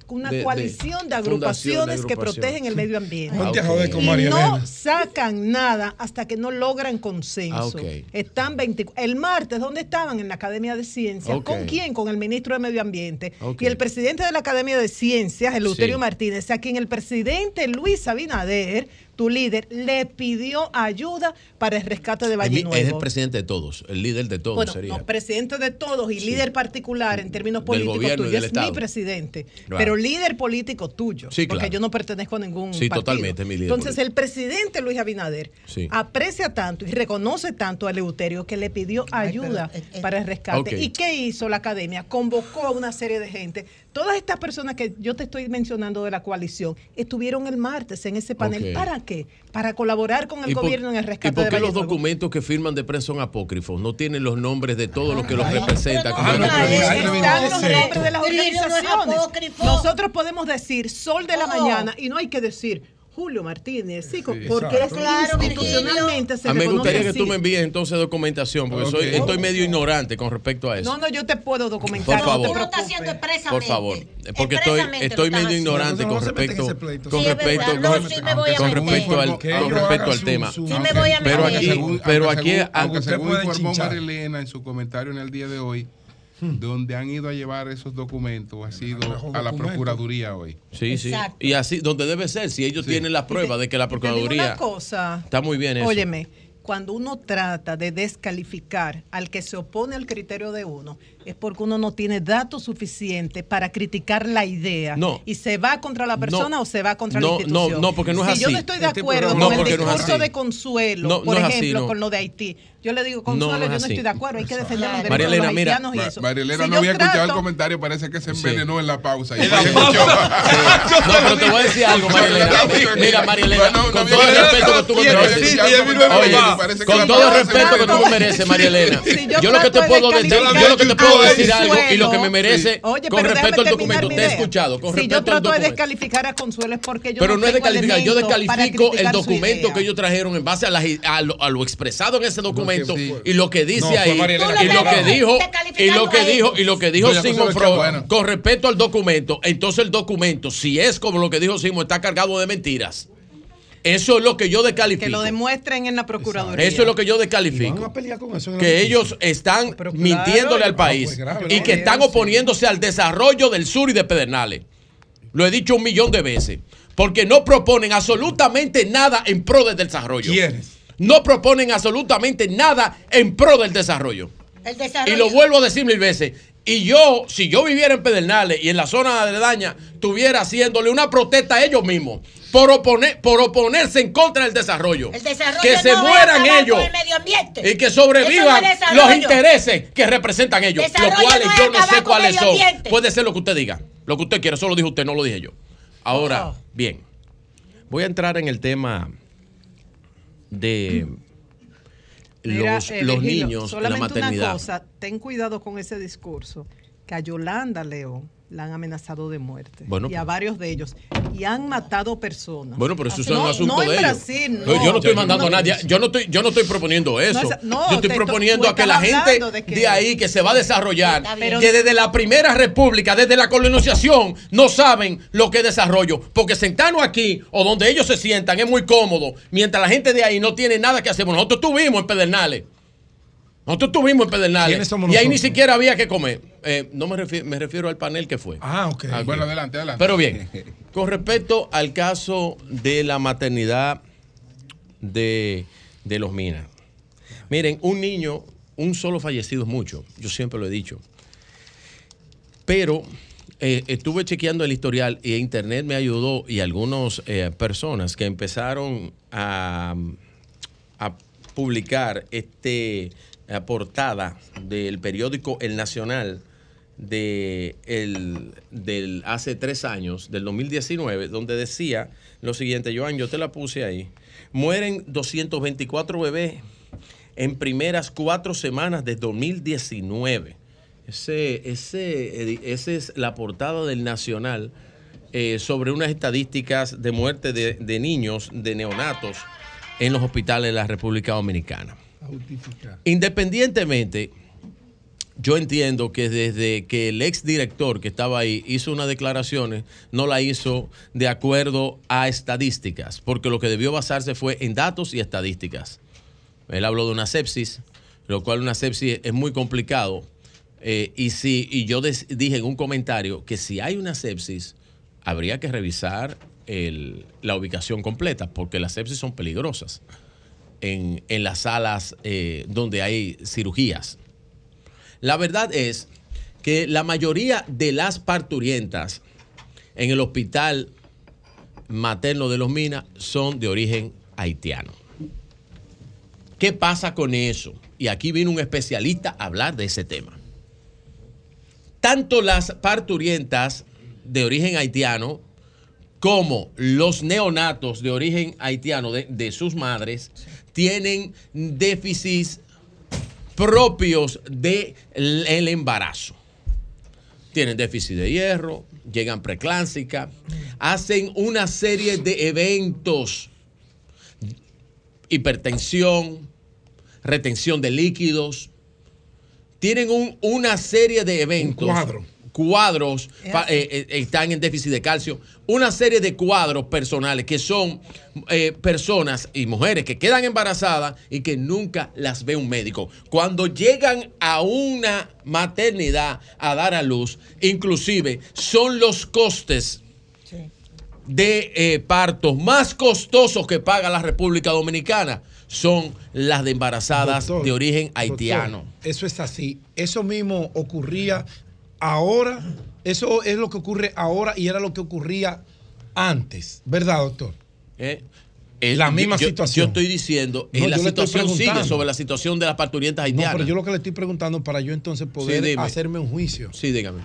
Una, coalición de agrupaciones que protegen el medio ambiente. Ponte a joder con y no Elena. sacan nada hasta que no logran consenso. Ah. Están 20 el martes, ¿dónde estaban? En la Academia de Ciencias. ¿Con quién? Con el ministro de Medio Ambiente. Y el presidente de la Academia de Ciencias, Eleuterio Sí. Martínez, a quien el presidente Luis Abinader, tu líder, le pidió ayuda para el rescate de Valle Nuevo. es el presidente de todos, el líder de todos Bueno, sería. no, presidente de todos y líder particular en términos Del políticos gobierno y tuyo. del Es mi presidente, Claro. pero líder político tuyo. Sí, porque claro. yo no pertenezco a ningún Sí, partido. totalmente, mi líder Entonces, político. el presidente Luis Abinader Sí. aprecia tanto y reconoce tanto a Eleuterio que le pidió ayuda pero, eh, eh, para el rescate. ¿Y qué hizo la academia? Convocó a una serie de gente. Todas estas personas que yo te estoy mencionando de la coalición estuvieron el martes en ese panel. ¿Para qué? Para colaborar con el ¿Y por- gobierno en el ¿Y rescate por de qué Valle los documentos que firman de prensa son apócrifos? No tienen los nombres de todos los que los representan. están los nombres de las organizaciones. Nosotros podemos decir sol de la mañana y no hay que decir Julio Martínez, sí, porque es claro, institucionalmente se A mí me gustaría que tú me envíes entonces documentación, porque soy, estoy medio ignorante con respecto a eso. No, no, yo te puedo documentar. Por favor. No, no haciendo Por favor, porque estoy, estoy medio ignorante con respecto, con respecto, con respecto al, con respecto al tema. Pero aquí, pero aquí, aunque según informó Marilena en su comentario en el día de hoy, Hmm. donde han ido a llevar esos documentos ha sido a la Procuraduría hoy. Sí, sí. Y así, donde debe ser, si ellos tienen la prueba de que la Procuraduría... cosa. Está muy bien eso. Óyeme, cuando uno trata de descalificar al que se opone al criterio de uno, es porque uno no tiene datos suficientes para criticar la idea. No. Y se va contra la persona o se va contra la institución. No, no, porque no es así. Si yo no estoy de este acuerdo con el discurso de Consuelo, por ejemplo, con lo de Haití, yo le digo, Consuelo, yo no estoy de acuerdo, hay que defender los derechos de los haitianos y eso. Marielena no había escuchado el comentario, parece que se envenenó en la pausa. no, pero te voy a decir algo, Marielena. Mira, Marielena, con todo el respeto que tú me mereces. Oye, con todo el respeto que tú me mereces, Marielena. Yo lo que te puedo decir, yo lo que te puedo decir algo y lo que me merece con respecto al documento. Te he escuchado. Con si yo trato de descalificar a Consuelo es porque yo Pero no, es descalificar, yo descalifico el documento que ellos trajeron en base a, lo, expresado en ese documento y lo que dice ahí y lo que dijo y lo que dijo y lo que dijo con respecto al documento. Entonces el documento, si es como lo que dijo Simon, está cargado de mentiras. Eso es lo que yo descalifico. Que lo demuestren en la Procuraduría. Eso es lo que yo descalifico. que ellos están mintiéndole al país y que están oponiéndose al desarrollo del sur y de Pedernales. Lo he dicho un millón de veces. Porque no proponen absolutamente nada en pro del desarrollo. ¿Quiénes? No proponen absolutamente nada en pro del desarrollo. El desarrollo. Y lo vuelvo a decir mil veces. Y yo, si yo viviera en Pedernales y en la zona de Daña, estuviera haciéndole una protesta a ellos mismos por, oponer, por oponerse en contra del desarrollo. que se mueran ellos y que sobrevivan los intereses que representan ellos, los cuales yo no sé cuáles son. Puede ser lo que usted diga, lo que usted quiera, eso lo dijo usted, no lo dije yo. Ahora, oh. bien, voy a entrar en el tema de los, los niños en la maternidad. Una cosa, ten cuidado con ese discurso, que a Yolanda León la han amenazado de muerte. y a varios de ellos. Y han matado personas. Bueno, pero eso es un asunto de ellos. yo no estoy mandando a nadie. Yo no estoy, yo no estoy proponiendo eso. yo estoy proponiendo a que la gente de, ahí que se va a desarrollar, que desde la primera república, desde la colonización, no saben lo que es desarrollo. Porque sentarnos aquí o donde ellos se sientan es muy cómodo, mientras la gente de ahí no tiene nada que hacer. Nosotros estuvimos en Pedernales. Nosotros estuvimos en Pedernales y ahí ni siquiera había que comer. Eh, no me refiero, me refiero al panel que fue. Ah, ok. Bueno, adelante, adelante. Pero bien, con respecto al caso de la maternidad de, los Minas. Miren, un niño, un solo fallecido es mucho. Yo siempre lo he dicho. Pero eh, estuve chequeando el historial y Internet me ayudó y algunas eh, personas que empezaron a, a publicar este portada del periódico El Nacional de el, del hace tres años, del 2019, donde decía lo siguiente, Joan, yo te la puse ahí, mueren 224 bebés en primeras cuatro semanas de 2019. Ese, ese, esa es la portada del Nacional eh, sobre unas estadísticas de muerte de, de niños, de neonatos, en los hospitales de la República Dominicana. Independientemente, yo entiendo que desde que el ex director que estaba ahí hizo unas declaraciones, no la hizo de acuerdo a estadísticas, porque lo que debió basarse fue en datos y estadísticas. Él habló de una sepsis, lo cual una sepsis es muy complicado. Eh, y, si, y yo dije en un comentario que si hay una sepsis, habría que revisar la ubicación completa, porque las sepsis son peligrosas en, las salas eh, donde hay cirugías. La verdad es que la mayoría de las parturientas en el hospital materno de los Minas son de origen haitiano. ¿Qué pasa con eso? Y aquí viene un especialista a hablar de ese tema. Tanto las parturientas de origen haitiano como los neonatos de origen haitiano de, sus madres tienen déficits propios del embarazo. Tienen déficit de hierro, llegan preclánsicas, hacen una serie de eventos, hipertensión, retención de líquidos, tienen un- una serie de eventos. cuadro. Cuadros eh, eh, están en déficit de calcio. Una serie de cuadros personales que son eh, personas y mujeres que quedan embarazadas y que nunca las ve un médico. Cuando llegan a una maternidad a dar a luz, inclusive son los costes de eh, partos más costosos que paga la República Dominicana son las de embarazadas Doctor, de origen doctor, haitiano. eso es así. Eso mismo ocurría ahora. Eso es lo que ocurre ahora y era lo que ocurría antes. ¿Verdad, doctor? Eh, eh, La misma yo- situación. Yo estoy diciendo, eh, No, la le estoy situación sigue sobre la situación de las parturientas No, haitianas. pero yo lo que le estoy preguntando para yo entonces poder hacerme un juicio. Sí, dígame.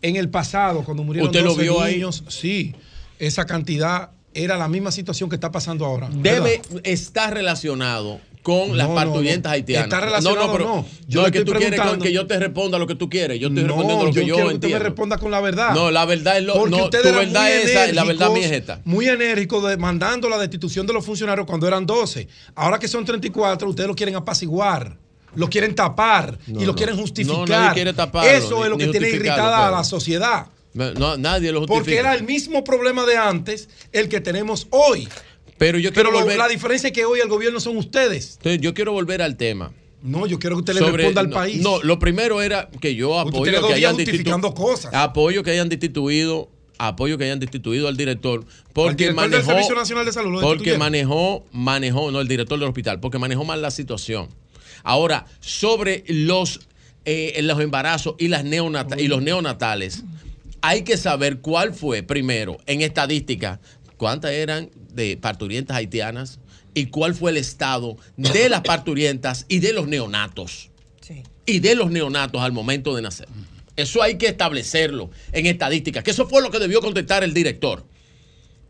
En el pasado, cuando murieron ¿Usted lo 12 vio ahí? niños, sí, esa cantidad era la misma situación que está pasando ahora. Debe ¿verdad? estar relacionado con las No, parturientas no. haitianas. Está relacionado, no, pero no. Yo no es que tú quieres preguntando. que yo te responda lo que tú quieres. Yo estoy respondiendo lo que yo yo, quiero que usted me entiendo. responda con la verdad. No, la verdad es lo Porque no, tu verdad es esa la verdad mía es esta. Muy enérgico demandando la destitución de los funcionarios cuando eran 12. Ahora que son 34, ustedes lo quieren apaciguar. Lo quieren tapar No, y lo no. quieren justificar. nadie quiere taparlo, Eso es lo que tiene irritada a pero- la sociedad. No, nadie lo justifica. Porque era el mismo problema de antes el que tenemos hoy. Pero yo Pero quiero lo- volver- la diferencia es que hoy el gobierno son ustedes. Entonces, yo quiero volver al tema. No, yo quiero que usted le responda al no, país. No, lo primero era que yo apoyo que hayan justificando destitu- cosas. Apoyo que hayan destituido, apoyo que hayan destituido al director porque director del manejó Servicio Nacional de Salud lo porque manejó manejó no el director del hospital porque manejó mal la situación. Ahora sobre los eh, los embarazos y las neonata- y los neonatales hay que saber cuál fue primero en estadística cuántas eran de parturientas haitianas y cuál fue el estado de las parturientas y de los neonatos. Y de los neonatos al momento de nacer. Eso hay que establecerlo en estadística, que eso fue lo que debió contestar el director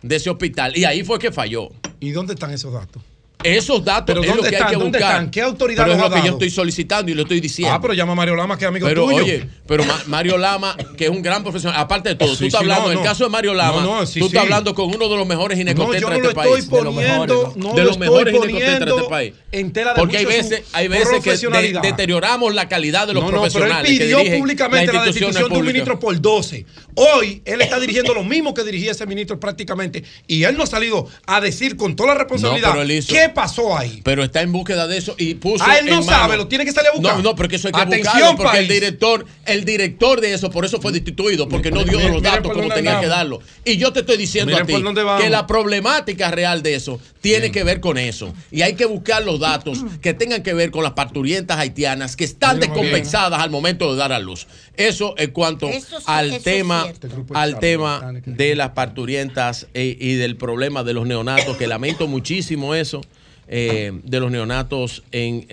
de ese hospital. Y ahí fue que falló. ¿Y dónde están esos datos? Esos datos ¿Pero es lo que hay están? que ¿Dónde buscar. están? ¿Qué autoridad Pero es lo que yo estoy solicitando y lo estoy diciendo. Ah, pero llama a Mario Lama, que es amigo Pero tuyo. oye, pero Ma- Mario Lama, que es un gran profesional, aparte de todo, Sí, tú estás sí, hablando, no, en el caso de Mario Lama, No, no, sí, tú estás hablando con uno de los mejores ginecobstetras de este estoy país. poniendo, de lo los mejores ginecobstetras de este país. en tela de Porque hay veces, hay veces que de- deterioramos la calidad de los no, pero él profesionales. que pidió públicamente la destitución de un ministro por 12. Hoy él está dirigiendo lo mismo que dirigía ese ministro prácticamente. Y él no ha salido a decir con toda la responsabilidad hizo- qué pasó ahí. Pero está en búsqueda de eso y puso. Ah, él no en sabe, lo tiene que salir a buscar. No, no, porque eso hay que Atención, buscarlo. Porque país. el director, el director de eso, por eso fue destituido, porque no dio los datos como tenía que darlo. Y yo te estoy diciendo a ti que la problemática real de eso tiene que ver con eso. Y hay que buscar los datos que tengan que ver con las parturientas haitianas que están descompensadas al momento de dar a luz. Eso en cuanto Eso sí, al tema, al tema de las parturientas eh, y del problema de los neonatos, que lamento muchísimo eso, eh, de los neonatos en,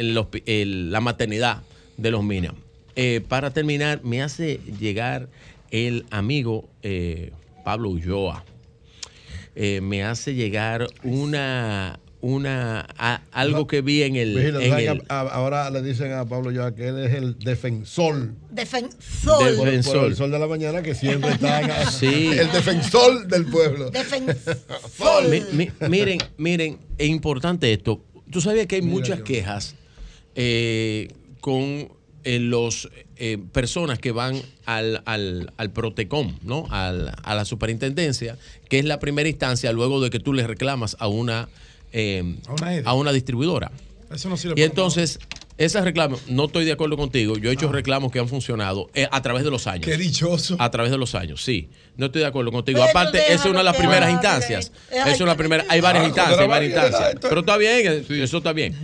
la maternidad de los niños. Eh, para terminar, me hace llegar el amigo eh, Pablo Ulloa. Me hace llegar una, una a- algo que vi en el, Vigila, en ¿saben el- que a- ahora le dicen a Pablo ya que él es el defensor. Defensor. Defensor. por el sol de la mañana que siempre está en- Sí. el defensor del pueblo. Mi- mi- miren, miren, es importante esto. Tú sabías que hay muchas quejas eh, con eh, los eh, personas que van al, al, al Protecom, ¿no? Al- a la superintendencia, que es la primera instancia luego de que tú le reclamas a una, eh, A una EDE. a una distribuidora. Eso no sirve Y entonces, esas reclamos, no estoy de acuerdo contigo. Yo he hecho reclamos que han funcionado eh, a través de los años. Ah. Qué dichoso. A través de los años, sí. No estoy de acuerdo contigo. Pero Aparte, esa es una de las primeras instancias. Es una primera. Hay varias Ah, instancias, hay varias instancias. Pero está bien, eh, eso está bien.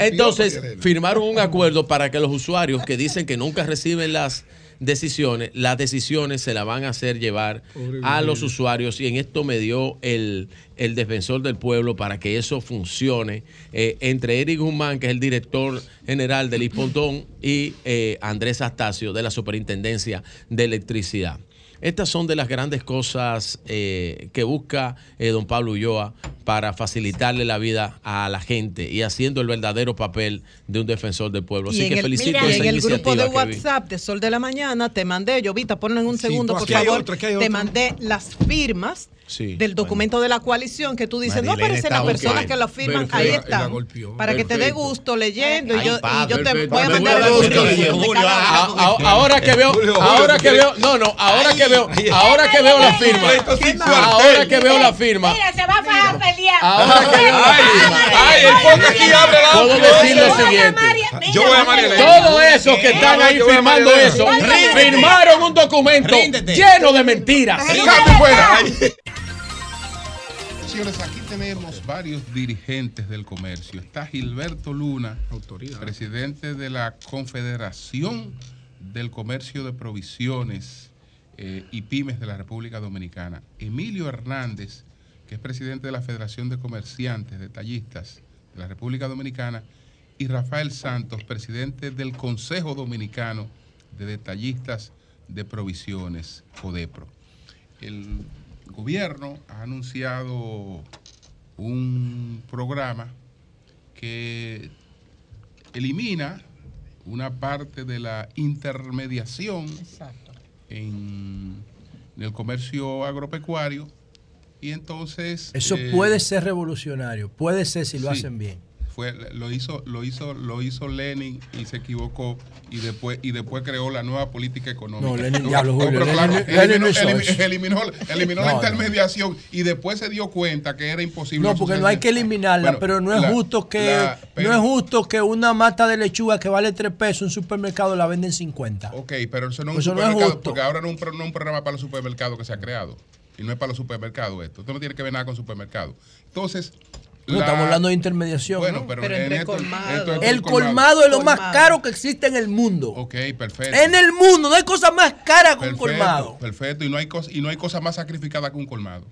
Entonces, firmaron un acuerdo para que los usuarios que dicen que nunca reciben las decisiones, las decisiones se las van a hacer llevar a los usuarios y en esto me dio el, el defensor del pueblo para que eso funcione eh, entre Eric Guzmán, que es el director general del IPONTON, y eh, Andrés Astacio de la Superintendencia de Electricidad. Estas son de las grandes cosas eh, que busca eh, don Pablo Ulloa para facilitarle la vida a la gente y haciendo el verdadero papel de un defensor del pueblo. Así que el- felicito mira, esa en el grupo de. WhatsApp de Sol de la Mañana te mandé, Llovita, ponlo en un Sí, segundo, por favor. hay te mandé las firmas Sí. del documento de la coalición que tú dices, no Marilena aparecen las personas que lo firman, Perfecto. ahí están. golpeó. Para que te dé gusto leyendo y yo, y padre, yo te perfecto. voy a mandar el cada ah, ah, ahora que veo, ahora que veo, no, no, ahora que veo, ahora que veo la firma, ahora que veo la firma, Mira, se va a pelear. ahora que veo Ay, el aquí abre la puedo boca. decir lo Yo voy a siguiente. María- Yo voy a María Todos esos que están ahí firmando eso, firmaron un documento lleno de mentiras. Señores, aquí tenemos varios dirigentes del comercio. Está Gilberto Luna, presidente de la Confederación del Comercio de Provisiones eh, y Pymes de la República Dominicana. Emilio Hernández, que es presidente de la Federación de Comerciantes Detallistas de la República Dominicana. Y Rafael Santos, presidente del Consejo Dominicano de Detallistas de Provisiones, CODEPRO. El gobierno ha anunciado un programa que elimina una parte de la intermediación en, en el comercio agropecuario y entonces Eso eh, puede ser revolucionario, puede ser si lo sí. hacen bien. Fue lo hizo lo hizo lo hizo Lenin y se equivocó y después y después creó la nueva política económica No, Lenin, diablo, Julio, pero Lenin- claro, Lenin eliminó, no eliminó- eliminó, la intermediación y después se dio cuenta que era imposible No, porque no hay que eliminarla, Bueno, pero no es la- justo que la- pero- no es justo que una mata de lechuga que vale 3 pesos en un supermercado la venden 50. Ok, pero eso no es un Eso es justo. porque ahora no es un, un programa para los supermercados que se ha creado. Y no es para los supermercados esto. Esto no tiene que ver nada con supermercados. Entonces. No, estamos hablando de intermediación. Bueno, ¿no? pero, en esto, esto es el colmado es lo más caro que existe en el mundo. Ok, perfecto. En el mundo, no hay cosa más cara que un colmado. Perfecto, y no hay cosa, y no hay cosa más sacrificada que un colmado.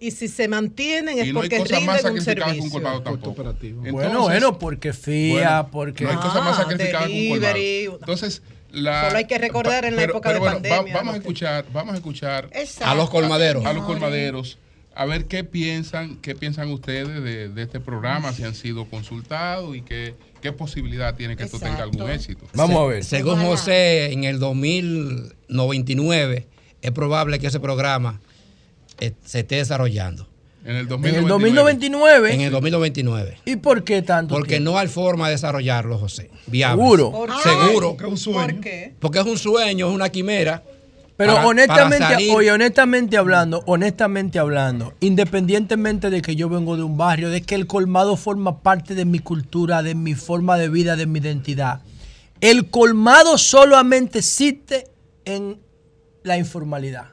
Y si se mantienen es Y no hay porque cosa más rinden un sacrificada que un servicio. colmado tampoco. bueno, Entonces, bueno, porque FIA, bueno, porque. No hay cosa más Ah, sacrificada que un colmado. Entonces, la, Solo hay que recordar en la pero- época pero de bueno, va- pandemia, vamos a que- escuchar, vamos a escuchar Exacto, A los colmaderos. A los colmaderos. A ver qué piensan, qué piensan ustedes de, de este programa, si han sido consultados y qué, qué posibilidad tiene que esto tenga algún éxito. Se- Según José, en el 2099 es probable que ese programa eh, se esté desarrollando. En el En el 2099. En el 2099. ¿Y por qué tanto? Porque tiempo? no hay forma de desarrollarlo, José. Viable. ¿Seguro? ¿Por qué? Seguro. Porque es un sueño. ¿Por qué? Porque es un sueño, es una quimera. Pero para- honestamente, para oye, honestamente hablando, honestamente hablando, independientemente de que yo vengo de un barrio, de que el colmado forma parte de mi cultura, de mi forma de vida, de mi identidad, el colmado solamente existe en la informalidad.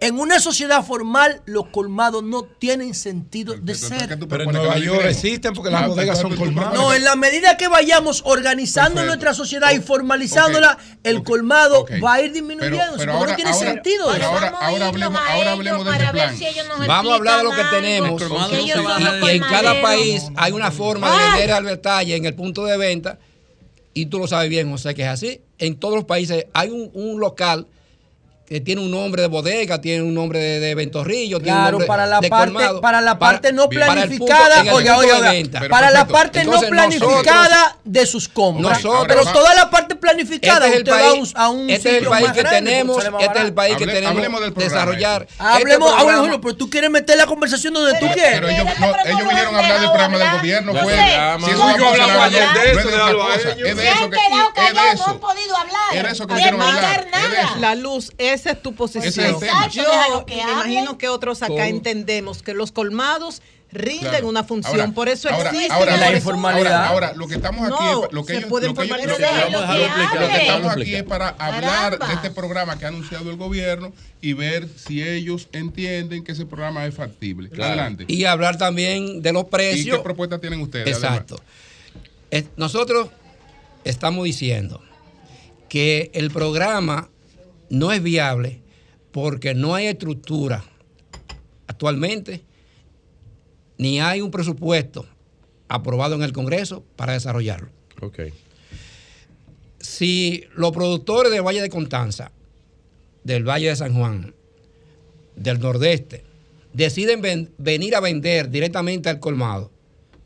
En una sociedad formal, los colmados no tienen sentido de ser. Pero en Nueva York existen porque las Ah, bodegas son colmadas. No, en la medida que vayamos organizando Perfecto. nuestra sociedad y formalizándola, el colmado va a ir disminuyendo. Pero- no ahora- tiene ahora- sentido. ahora- ahora hablemos, ahora hablemos de este plan. Vamos a hablar de lo que tenemos. Y, en cada país hay una forma de vender al detalle en el punto de venta. Y tú lo sabes bien, José, que es así. En todos los países hay un, un local que tiene un nombre de bodega, tiene un nombre de, de ventorrillo, tiene un Claro, nombre para la de parte, colmado. para la parte no para planificada, oiga, oiga, de oiga, para la parte Entonces, no planificada de sus compras. Nosotros- pero toda la parte planificada, Este es el usted va a un, país- a un este es el país que grande, tenemos, este es el país que Hable- tenemos hablemos del programa, desarrollar. este. Hablemos, ah, pero tú quieres meter la conversación donde tú quieres. Pero ellos, no, ellos vinieron a hablar del programa del gobierno. No Fue, si eso yo hablamos funcionar, ayer no, de no eso, es de. Es eso han que, quedado es de callados, no eso. han podido hablar. Eso que de vinieron a mandar hablar. Es eso. La luz, esa es tu posición. Ese es el tema. Yo Déjalo que me hable. imagino que otros acá Todo. entendemos que los colmados rinden Claro. una función, Ahora- por eso ahora- existe ahora- la informalidad. Ahora, ahora, lo que estamos aquí No, es lo que ellos, lo que ellos- lo lo estamos aquí es para hablar Caramba. de este programa que ha anunciado el gobierno y ver si ellos entienden que ese programa es factible. Adelante. Y hablar también de los ¿Y precios. qué propuestas tienen ustedes? Exacto. Nosotros estamos diciendo que el programa no es viable porque no hay estructura actualmente, ni hay un presupuesto aprobado en el Congreso para desarrollarlo. Ok. Si los productores de Valle de Constanza del Valle de San Juan, del Nordeste, deciden venir a vender directamente al colmado,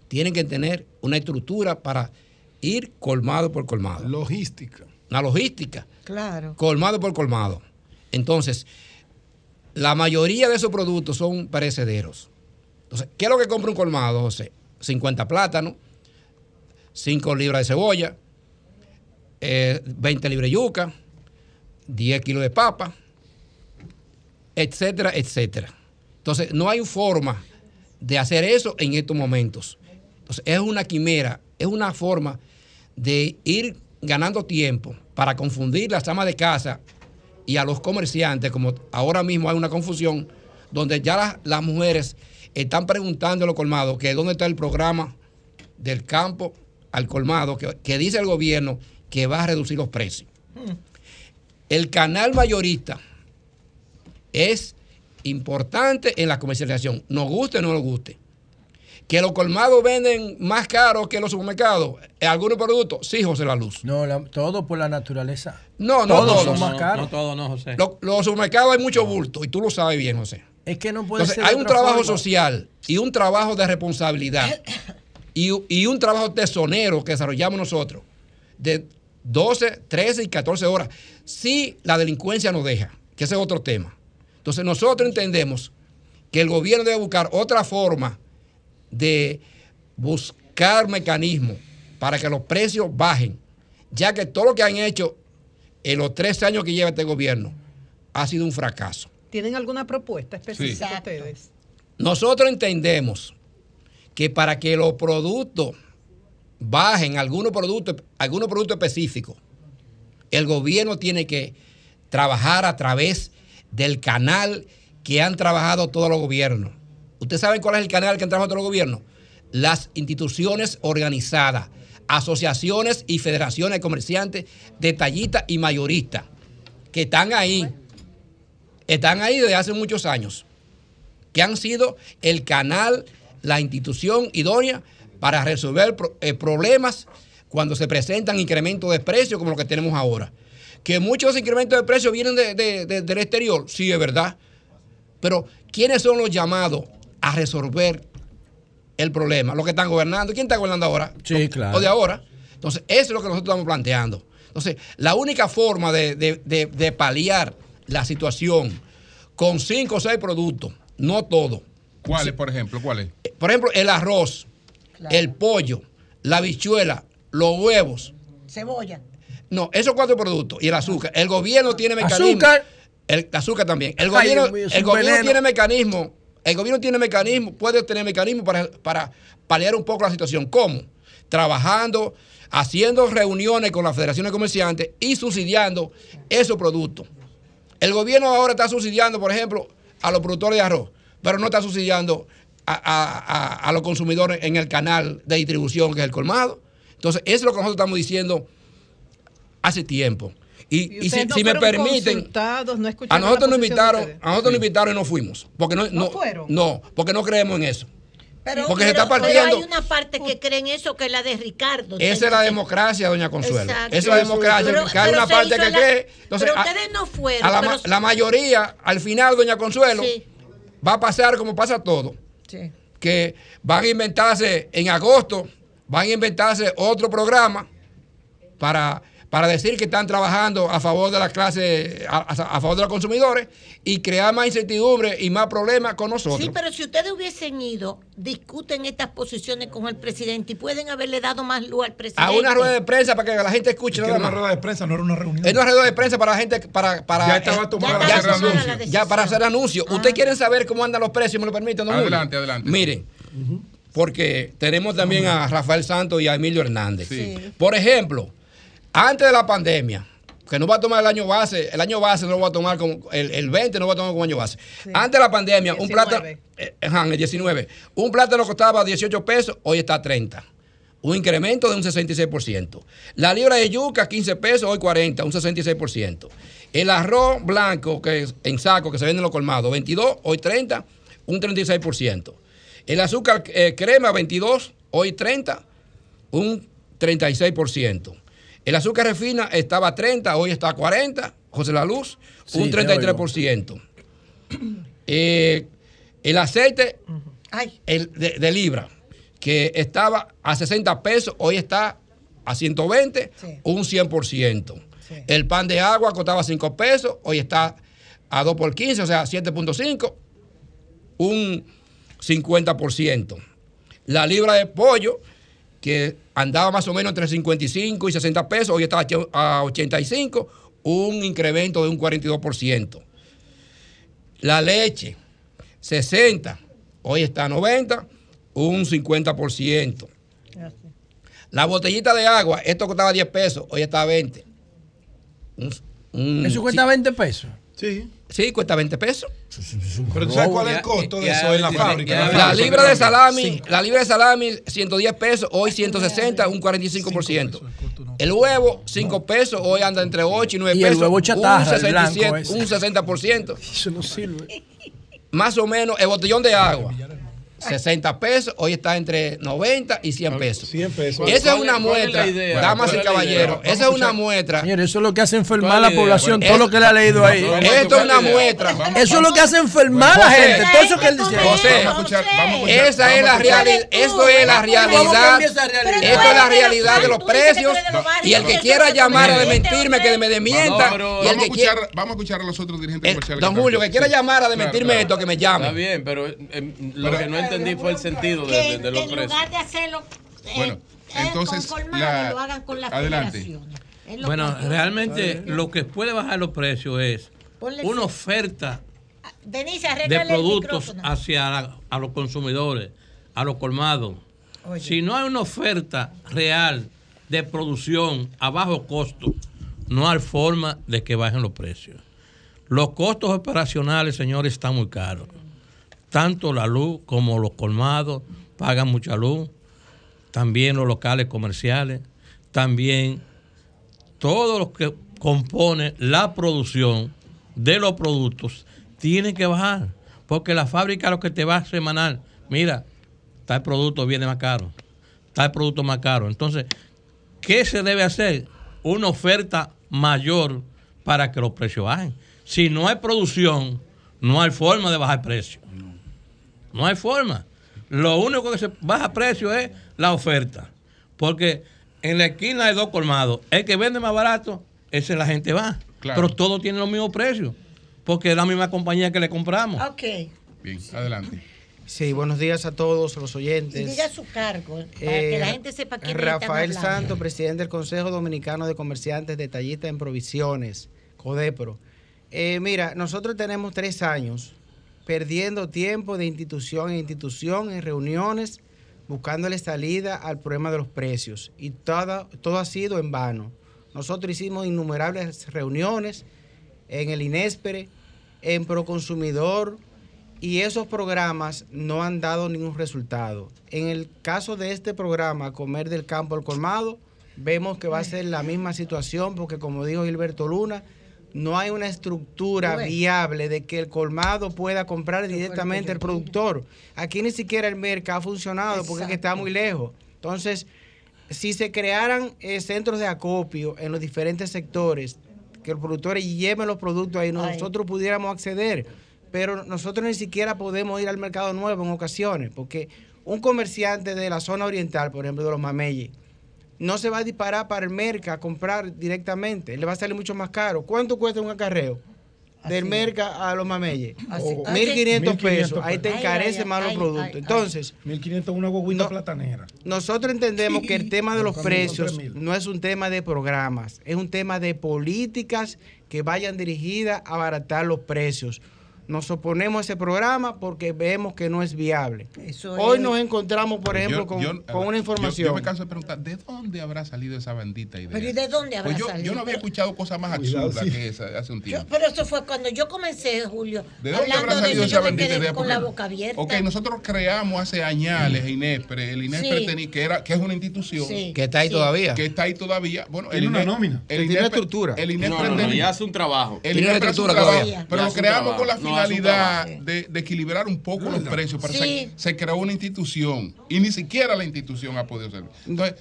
tienen que tener una estructura para ir colmado por colmado. Logística. Una logística. Claro. Colmado por colmado. Entonces, la mayoría de esos productos son perecederos. Entonces, ¿qué es lo que compra un colmado, José? 50 plátanos, 5 libras de cebolla, 20 eh, libras de yuca, 10 kilos de papa, etcétera, etcétera. Entonces, no hay forma de hacer eso en estos momentos. Entonces, es una quimera, es una forma de ir ganando tiempo para confundir las amas de casa y a los comerciantes, como ahora mismo hay una confusión, donde ya las, mujeres están preguntando a los colmados que dónde está el programa del campo al colmado, que, dice el gobierno que va a reducir los precios. Hmm. El canal mayorista es importante en la comercialización, nos guste o no nos guste. Que los colmados venden más caro que los supermercados. ¿En algunos productos? Sí, José La Luz. No, todo por la naturaleza. No, no todos. son más caros. No, todo, no, José. Los, supermercados hay mucho bulto y tú lo sabes bien, José. Es que no puede ser. Hay un trabajo social y un trabajo de responsabilidad y, y un trabajo tesonero que desarrollamos nosotros de 12, 13 y 14 horas. Si la delincuencia nos deja, que ese es otro tema. Entonces nosotros entendemos que el gobierno debe buscar otra forma de buscar mecanismos para que los precios bajen, ya que todo lo que han hecho en los tres años que lleva este gobierno ha sido un fracaso. ¿Tienen alguna propuesta específica ustedes? Nosotros entendemos que para que los productos bajen, algunos productos, algunos productos específicos, el gobierno tiene que trabajar a través del canal que han trabajado todos los gobiernos ¿Ustedes saben cuál es el canal que han trabajado los gobiernos? Las instituciones organizadas, asociaciones y federaciones de comerciantes, detallistas y mayoristas, que están ahí, están ahí desde hace muchos años, que han sido el canal, la institución idónea para resolver eh, problemas cuando se presentan incrementos de precios como lo que tenemos ahora. Que muchos incrementos de precios vienen del exterior, sí es verdad, pero ¿quiénes son los llamados a resolver el problema. Los que están gobernando. ¿Quién está gobernando ahora? Sí, claro. O de ahora. Entonces, eso es lo que nosotros estamos planteando. Entonces, la única forma de, paliar la situación con cinco o seis productos, no todo. ¿Cuáles, por ejemplo? ¿Cuáles? Eh, por ejemplo, el arroz, el pollo, la bichuela, los huevos. Cebolla. No, esos cuatro productos y el azúcar. El gobierno tiene mecanismo. Azúcar. El azúcar también. El gobierno, el gobierno tiene mecanismo el gobierno tiene mecanismos, puede tener mecanismos para, para paliar un poco la situación. ¿Cómo? Trabajando, haciendo reuniones con las federaciones de comerciantes y subsidiando esos productos. El gobierno ahora está subsidiando, por ejemplo, a los productores de arroz, pero no está subsidiando a, los consumidores en el canal de distribución que es el colmado. Entonces, eso es lo que nosotros estamos diciendo hace tiempo. Y, si, me permiten, a nosotros nos invitaron, a nosotros nos invitaron y no fuimos, porque no, no, no, porque no creemos en eso. Pero, porque se está partiendo. hay una parte que cree en eso que es la de Ricardo. Esa es la democracia, doña Consuelo. Esa es la democracia. que hay una parte que cree. Entonces, pero ustedes no fueron. la, la, mayoría, al final, doña Consuelo, va a pasar como pasa todo. Que van a inventarse en agosto, van a inventarse otro programa para para decir que están trabajando a favor de la clase, a, favor de los consumidores y crear más incertidumbre y más problemas con nosotros. Sí, pero si ustedes hubiesen ido, discuten estas posiciones con el presidente y pueden haberle dado más luz al presidente. A una rueda de prensa para que la gente escuche. Es una rueda de prensa, no era una reunión. Es una rueda de prensa para la gente, para, para ya estaba tomada ya, hacer anuncio. Ya para hacer anuncios. Ah. ¿Ustedes quieren saber cómo andan los precios? ¿Me lo permiten? adelante, adelante. Miren. Porque tenemos también a Rafael Santos y a Emilio Hernández. Por ejemplo, antes de la pandemia, que no va a tomar el año base, el año base no lo va a tomar como, el, 20 no va a tomar como año base. Antes de la pandemia, un plátano, eh, el 19, un plátano costaba 18 pesos, hoy está a 30. Un incremento de un 66%. La libra de yuca, 15 pesos, hoy 40, un 66%. El arroz blanco, que es en saco, que se vende en los colmados, 22, hoy 30, un 36%. El azúcar eh, crema, 22, hoy 30, un 36%. El azúcar refina estaba a 30, hoy está a 40, José La Luz, un 33%. Eh, el aceite el de, libra, que estaba a 60 pesos, hoy está a 120, un 100%. El pan de agua costaba 5 pesos, hoy está a 2 por 15, o sea, 7.5, un 50%. La libra de pollo, que andaba más o menos entre 55 y 60 pesos, hoy está a 85, un incremento de un 42%. La leche, 60, hoy está a 90, un 50%. La botellita de agua, esto costaba 10 pesos, hoy está a 20. ¿Eso cuesta 20 pesos? Sí. Sí, cuesta 20 pesos. Pero ¿tú sabes cuál es el costo de eso en la fábrica? La libra de salami, la libra de salami, 110 pesos, hoy 160, un 45%. El huevo, 5 pesos, hoy anda entre 8 y 9 pesos. Y el huevo chatarra, un, un 60%. Eso no sirve. Más o menos, el botellón de agua. 60 pesos, hoy está entre 90 y 100 pesos. 100 pesos. Esa es una muestra, damas y caballeros, esa es una muestra. Señores, eso es lo que hace enfermar a la población, todo lo que le ha leído ahí. Esto es una muestra. Eso es lo que hace enfermar a la gente, todo eso que él dice. José, esa es la realidad, esto es la realidad, esto es la realidad de los precios y el que quiera llamar a desmentirme que me desmienta y el que quiera vamos a escuchar a los otros dirigentes eh, comerciales. Don Julio, que quiera llamar a desmentirme esto que me llame. Está bien, pero lo que no entendí fue el sentido de, de, los precios. En lugar de hacerlo eh, bueno, entonces, con la, lo hagan con las adelante. Bueno, realmente lo que puede bajar los precios es una oferta de productos hacia a los consumidores, a los colmados. Si no hay una oferta real de producción a bajo costo, no hay forma de que bajen los precios. Los costos operacionales, señores, están muy caros tanto la luz como los colmados pagan mucha luz, también los locales comerciales, también todo lo que compone la producción de los productos tiene que bajar, porque la fábrica lo que te va a semanal, mira, tal producto viene más caro, tal producto más caro. Entonces, ¿qué se debe hacer? Una oferta mayor para que los precios bajen. Si no hay producción, no hay forma de bajar precios. No hay forma. Lo único que se baja precio es la oferta. Porque en la esquina hay dos colmados. El que vende más barato, ese la gente va. Pero todo tiene los mismos precios. Porque es la misma compañía que le compramos. Ok. Bien, adelante. Sí, buenos días a todos los oyentes. Y diga su cargo, para que la gente sepa quién Rafael Santos, presidente del Consejo Dominicano de Comerciantes Detallistas en Provisiones, CODEPRO. Eh, mira, nosotros tenemos tres años perdiendo tiempo de institución en institución, en reuniones, buscándole salida al problema de los precios. Y todo, todo ha sido en vano. Nosotros hicimos innumerables reuniones en el INESPERE, en Proconsumidor, y esos programas no han dado ningún resultado. En el caso de este programa, Comer del Campo al Colmado, vemos que va a ser la misma situación, porque como dijo Gilberto Luna, no hay una estructura viable de que el colmado pueda comprar directamente el productor. Aquí ni siquiera el mercado ha funcionado porque es que está muy lejos. Entonces, si se crearan eh, centros de acopio en los diferentes sectores, que los productores lleven los productos ahí, nosotros pudiéramos acceder. Pero nosotros ni siquiera podemos ir al mercado nuevo en ocasiones, porque un comerciante de la zona oriental, por ejemplo, de los Mameyes, no se va a disparar para el Merca a comprar directamente. Le va a salir mucho más caro. ¿Cuánto cuesta un acarreo? Del Merca a los mameyes. 1.500 pesos. Ahí te encarece más los productos. Entonces. 1.500 una guaguita platanera. Nosotros entendemos que el tema de los precios no es un tema de programas. Es un tema de políticas que vayan dirigidas a abaratar los precios nos oponemos a ese programa porque vemos que no es viable. Hoy nos encontramos, por ejemplo, con, una información. Yo, me canso de preguntar, ¿de dónde habrá salido esa bandita idea? ¿Pero y de dónde habrá pues salido? Yo no había escuchado cosas más absurdas que esa hace un tiempo. pero eso fue cuando yo comencé, Julio. ¿De dónde habrá salido esa bandita idea? Con la boca abierta. Ok, nosotros creamos hace añales INESPRE. El INESPRE que, era, que es una institución. Que está ahí todavía. Que está ahí todavía. Bueno, el una nómina. El tiene estructura. El INESPRE no, no, hace un trabajo. El INESPRE hace un trabajo. Pero lo creamos con la finalidad de, equilibrar un poco los precios. Pero se, creó una institución y ni siquiera la institución ha podido servir. Entonces,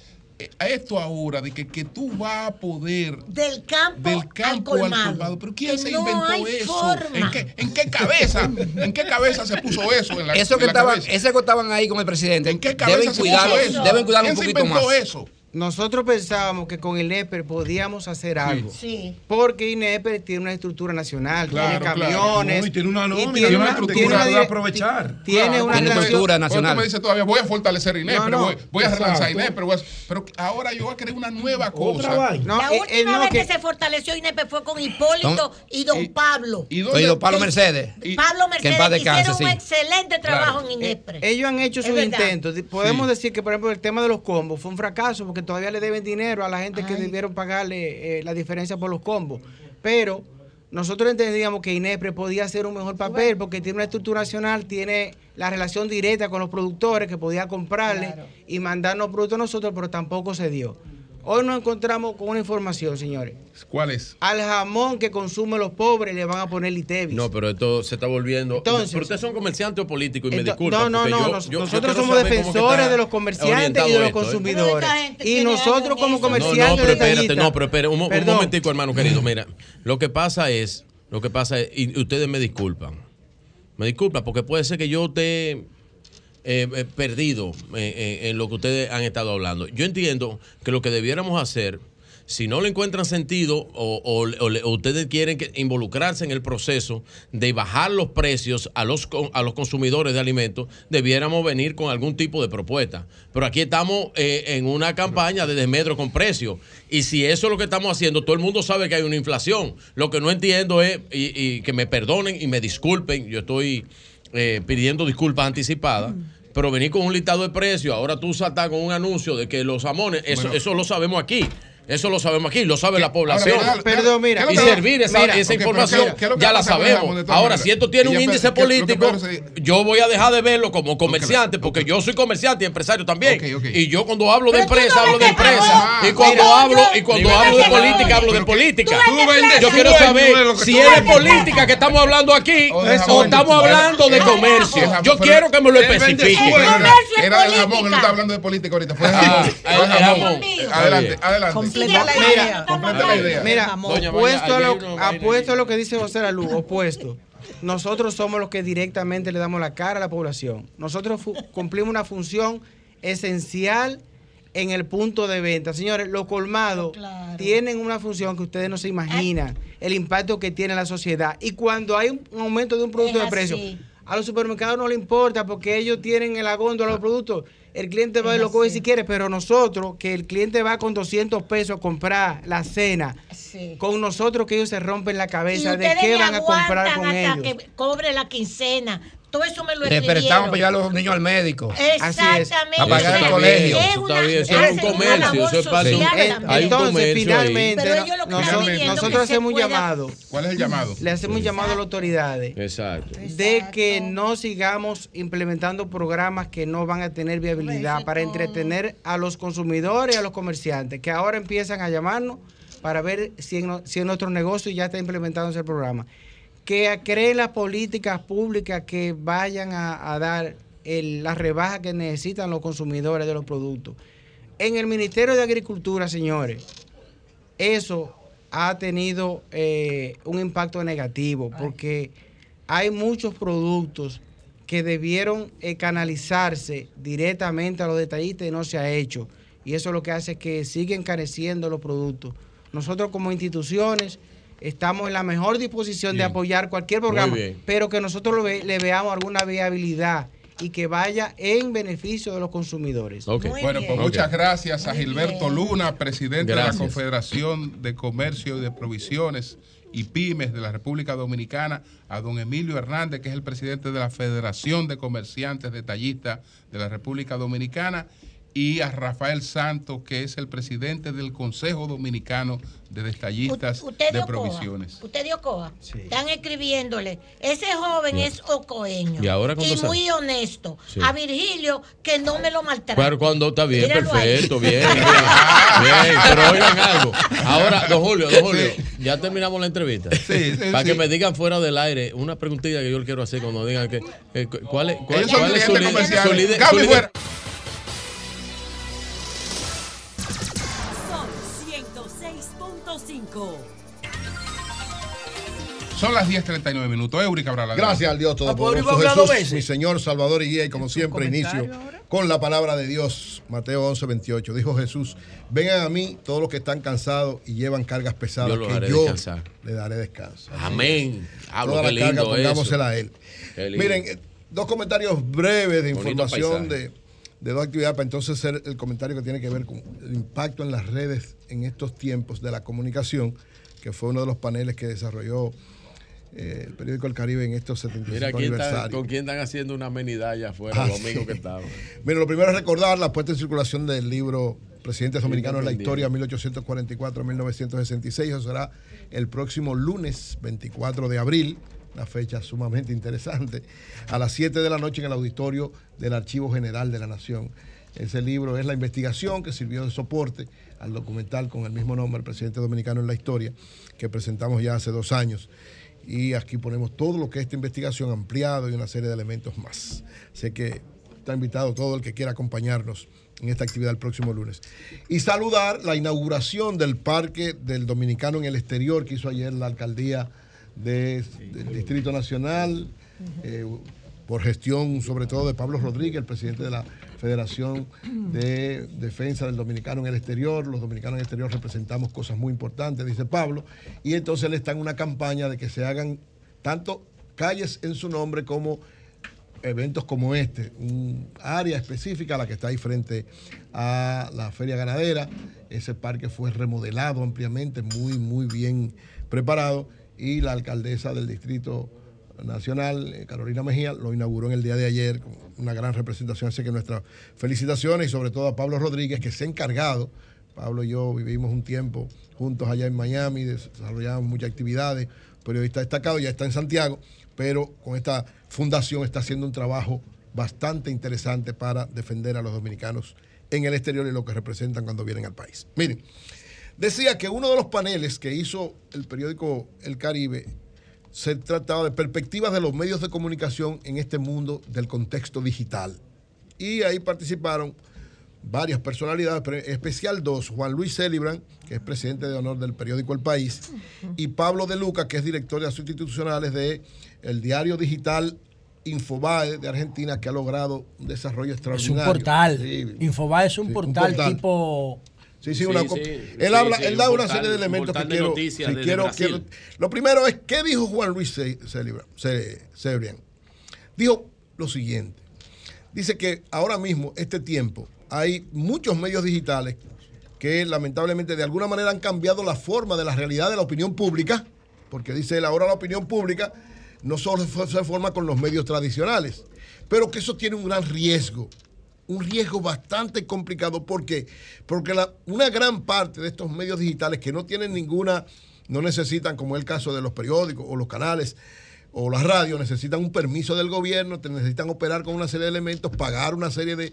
a esto ahora de que, que tú vas a poder del campo, del campo al colmado. Pero ¿quién se inventó eso? ¿En qué, ¿En qué, cabeza? ¿En qué cabeza se puso eso? En la, eso que estaban, ese que estaban ahí con el presidente. ¿En qué cabeza deben se cuidarlo, puso eso? Deben cuidarlo un poquito más. eso? Nosotros pensábamos que con el INEPER podíamos hacer algo. Sí. Porque INEPER tiene una estructura nacional, tiene camiones. y tiene una nómina, tiene una, estructura de aprovechar. Tiene una estructura nacional. me dice todavía, voy a fortalecer INEPER, voy, a relanzar INEPER. Pero ahora yo voy a crear una nueva cosa. la eh, última vez que, se fortaleció INEPER fue con Hipólito y don Pablo. Y, don Pablo Mercedes. Pablo Mercedes hicieron un excelente trabajo en INEPER. ellos han hecho sus intentos. Podemos decir que, por ejemplo, el tema de los combos fue un fracaso porque todavía le deben dinero a la gente que debieron pagarle eh, la diferencia por los combos. Pero nosotros entendíamos que INEPRE podía hacer un mejor papel porque tiene una estructura nacional, tiene la relación directa con los productores que podía comprarle y mandarnos productos a nosotros, pero tampoco se dio. Hoy nos encontramos con una información, señores. ¿Cuál es? Al jamón que consumen los pobres le van a poner litevis. No, pero esto se está volviendo. Entonces, pero ustedes son comerciantes o políticos y me disculpan. No, no, no. nosotros somos defensores de los comerciantes y de los ¿eh? consumidores. Y nosotros como comerciantes. No, no, pero espérate, no, pero espérate, un, un momentico, hermano querido. Mira, lo que pasa es, lo que pasa es, y ustedes me disculpan. Me disculpan, porque puede ser que yo te eh, eh, perdido eh, en lo que ustedes han estado hablando. Yo entiendo que lo que debiéramos hacer, si no le encuentran sentido o, ustedes quieren involucrarse en el proceso de bajar los precios a los, a los consumidores de alimentos, debiéramos venir con algún tipo de propuesta. Pero aquí estamos en una campaña de desmedro con precios. Y si eso es lo que estamos haciendo, todo el mundo sabe que hay una inflación. Lo que no entiendo es, y que me perdonen y me disculpen, yo estoy eh, pidiendo disculpas anticipadas. Pero venir con un listado de precios, ahora tú saltas con un anuncio de que los jamones, eso, eso lo sabemos aquí. Eso lo sabemos aquí, lo sabe la población. Perdón, mira. Y servir esa, esa información ya la sabemos. Ahora, si esto tiene un índice político, yo voy a dejar de verlo como comerciante, porque yo soy comerciante y empresario también. Y yo cuando hablo de empresa, hablo de empresa. Y cuando hablo y cuando hablo de política, hablo de política. Yo quiero saber si es de política que estamos hablando aquí o estamos hablando de comercio. Yo quiero que me lo especifique. Era de jamón, él no está hablando de política ahorita. Fue de jamón. Adelante, adelante mira, Mira, opuesto, a lo, apuesto a lo que dice José Lalu, opuesto. Nosotros somos los que directamente le damos la cara a la población. Nosotros cumplimos una función esencial en el punto de venta. Señores, los colmados tienen una función que ustedes no se imaginan, el impacto que tiene en la sociedad. Y cuando hay un aumento de un producto de precio, a los supermercados no le importa porque ellos tienen el agondo a los productos el cliente va y lo coge si quiere, pero nosotros, que el cliente va con 200 pesos a comprar la cena, con nosotros que ellos se rompen la cabeza de qué van a comprar con hasta ellos. que cobre la quincena. Todo eso me lo Despertamos para llevar a los niños al médico. Exactamente. A pagar el colegio. Eso está bien, eso es un comercio. Eso es para un, Entonces, finalmente, nosotros, hacemos un llamado. ¿Cuál es el llamado? Le hacemos un llamado a las autoridades. Exacto. De que no sigamos implementando programas que no van a tener viabilidad para entretener a los consumidores y a los comerciantes, que ahora empiezan a llamarnos para ver si en, si en negocio ya está implementado ese programa que cree las políticas públicas que vayan a, dar la rebaja que necesitan los consumidores de los productos. En el Ministerio de Agricultura, señores, eso ha tenido eh, un impacto negativo porque hay muchos productos que debieron eh, canalizarse directamente a los detallistas y no se ha hecho. Y eso lo que hace que siguen careciendo los productos. Nosotros como instituciones estamos en la mejor disposición de apoyar cualquier programa, pero que nosotros le veamos alguna viabilidad y que vaya en beneficio de los consumidores. Bueno, pues muchas gracias a Gilberto Luna, presidente de la Confederación de Comercio y de Provisiones y Pymes de la República Dominicana, a don Emilio Hernández, que es el presidente de la Federación de Comerciantes Detallistas de la República Dominicana, y a Rafael Santos, que es el presidente del Consejo Dominicano de Detallistas de Provisiones. Usted dio coa. Están escribiéndole. Ese joven es ocoeño. Y, ahora y muy honesto. A Virgilio, que no me lo maltrata. Pero cuando está bien, perfecto, bien, bien, bien. Pero oigan algo. Ahora, don Julio, don Julio, ya terminamos la entrevista. Sí, sí, Para que me digan fuera del aire una preguntita que yo le quiero hacer cuando digan que. Eh, ¿Cuál es, cuál, es su, líder? 96.5. Son las 10.39 minutos. Eury Cabral. Gracias al Dios Todopoderoso Jesús, mi Señor, Salvador y guía. Y como siempre, inicio con la palabra de Dios. Mateo 11, 28. Dijo Jesús, vengan a mí todos los que están cansados y llevan cargas pesadas, yo que yo le daré descanso. Amén. Toda la carga pongámosela a Él. Miren, eh, dos comentarios breves de información de, de dos actividades para entonces hacer el comentario que tiene que ver con el impacto en las redes en estos tiempos de la comunicación, que fue uno de los paneles que desarrolló eh, el periódico El Caribe en estos 75 Mira, aniversarios. ¿con quién están haciendo una amenidad allá afuera, ah, los amigos que estaban? Mira, lo primero es recordar la puesta en circulación del libro Presidentes Dominicanos en la Historia 1844-1966. Eso será el próximo lunes 24 de abril, una fecha sumamente interesante, a las 7 de la noche en el auditorio del Archivo General de la Nación. Ese libro es la investigación que sirvió de soporte al documental con el mismo nombre, El Presidente Dominicano en la Historia, que presentamos ya hace dos años y aquí ponemos todo lo que es esta investigación ampliado y una serie de elementos más. Sé que está invitado todo el que quiera acompañarnos en esta actividad el próximo lunes. Y saludar la inauguración del Parque del Dominicano en el Exterior que hizo ayer la alcaldía del Distrito Nacional, eh, por gestión sobre todo de Pablo Rodríguez, el presidente de la Federación de Defensa del Dominicano en el exterior. Los dominicanos en el exterior representamos cosas muy importantes, dice Pablo. Y entonces él está en una campaña de que se hagan tanto calles en su nombre como eventos como este, un área específica, la que está ahí frente a la feria ganadera. Ese parque fue remodelado ampliamente, muy, muy bien preparado. Y la alcaldesa del distrito nacional, eh, Carolina Mejía, lo inauguró en el día de ayer con una gran representación. Así que nuestras felicitaciones y sobre todo a Pablo Rodríguez, que se ha encargado. Pablo y yo vivimos un tiempo juntos allá en Miami, desarrollamos muchas actividades, periodista destacado, ya está en Santiago, pero con esta fundación está haciendo un trabajo bastante interesante para defender a los dominicanos en el exterior y lo que representan cuando vienen al país. Miren, decía que uno de los paneles que hizo el periódico El Caribe se trataba de perspectivas de los medios de comunicación en este mundo del contexto digital. Y ahí participaron varias personalidades, pero en especial dos, Juan Luis Celibran, que es presidente de honor del periódico El País, y Pablo De Luca, que es director de asuntos institucionales de el diario digital Infobae de Argentina, que ha logrado un desarrollo extraordinario. Es un portal. Infobae es un, portal, tipo Sí, sí, una él habla, él da una serie de elementos que quiero, quiero, Lo primero es, ¿qué dijo Juan Luis Cebrián? Dijo lo siguiente. Dice que ahora mismo, este tiempo, hay muchos medios digitales que lamentablemente de alguna manera han cambiado la forma de la realidad de la opinión pública, porque dice él, ahora la opinión pública no solo se forma con los medios tradicionales, pero que eso tiene un gran riesgo un riesgo bastante complicado. ¿Por qué? Porque una gran parte de estos medios digitales que no tienen ninguna, no necesitan, como es el caso de los periódicos o los canales o las radios, necesitan un permiso del gobierno, necesitan operar con una serie de elementos, pagar una serie de,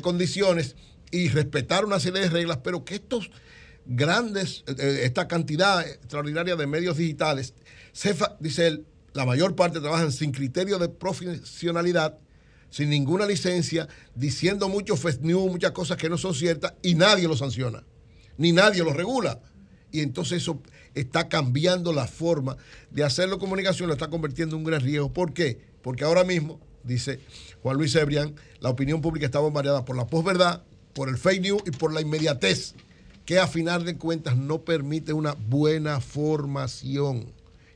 condiciones y respetar una serie de reglas, pero que estos grandes, eh, eh, esta cantidad extraordinaria de medios digitales, dice él, la mayor parte trabajan sin criterio de profesionalidad sin ninguna licencia, diciendo muchos fake news, muchas cosas que no son ciertas, y nadie lo sanciona, ni nadie lo regula. Y entonces eso está cambiando la forma de hacerlo comunicación, lo está convirtiendo en un gran riesgo. ¿Por qué? Porque ahora mismo, dice Juan Luis Ebrián, la opinión pública está bombardeada por la posverdad, por el fake news y por la inmediatez, que a final de cuentas no permite una buena formación.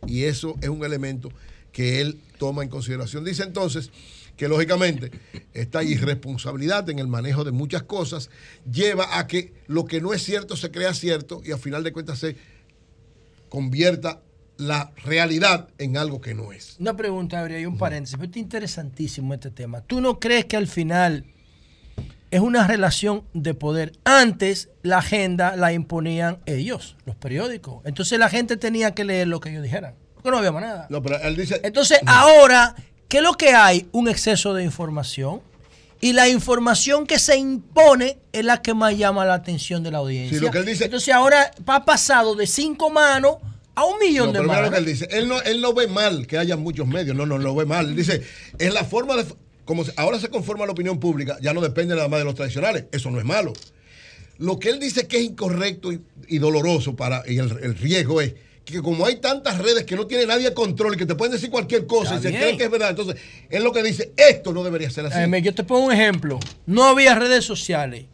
Y eso es un elemento que él toma en consideración. Dice entonces que lógicamente esta irresponsabilidad en el manejo de muchas cosas lleva a que lo que no es cierto se crea cierto y a final de cuentas se convierta la realidad en algo que no es. Una pregunta, habría hay un paréntesis, pero es interesantísimo este tema. ¿Tú no crees que al final es una relación de poder? Antes la agenda la imponían ellos, los periódicos. Entonces la gente tenía que leer lo que ellos dijeran. Porque no había más nada. No, pero él dice, Entonces ahora ¿Qué es lo que hay? Un exceso de información. Y la información que se impone es la que más llama la atención de la audiencia. Sí, lo que él dice, Entonces ahora ha pasado de cinco manos a un millón de manos. Lo que él dice, él no, él no ve mal que haya muchos medios, no, no, no lo ve mal. Él dice, es la forma de, como ahora se conforma la opinión pública, ya no depende nada más de los tradicionales, eso no es malo. lo que él dice que es incorrecto y, doloroso para y el, riesgo es que como hay tantas redes que no tiene nadie control y que te pueden decir cualquier cosa y se cree que es verdad, entonces él lo que dice, esto no debería ser así. yo te pongo un ejemplo. No había redes sociales.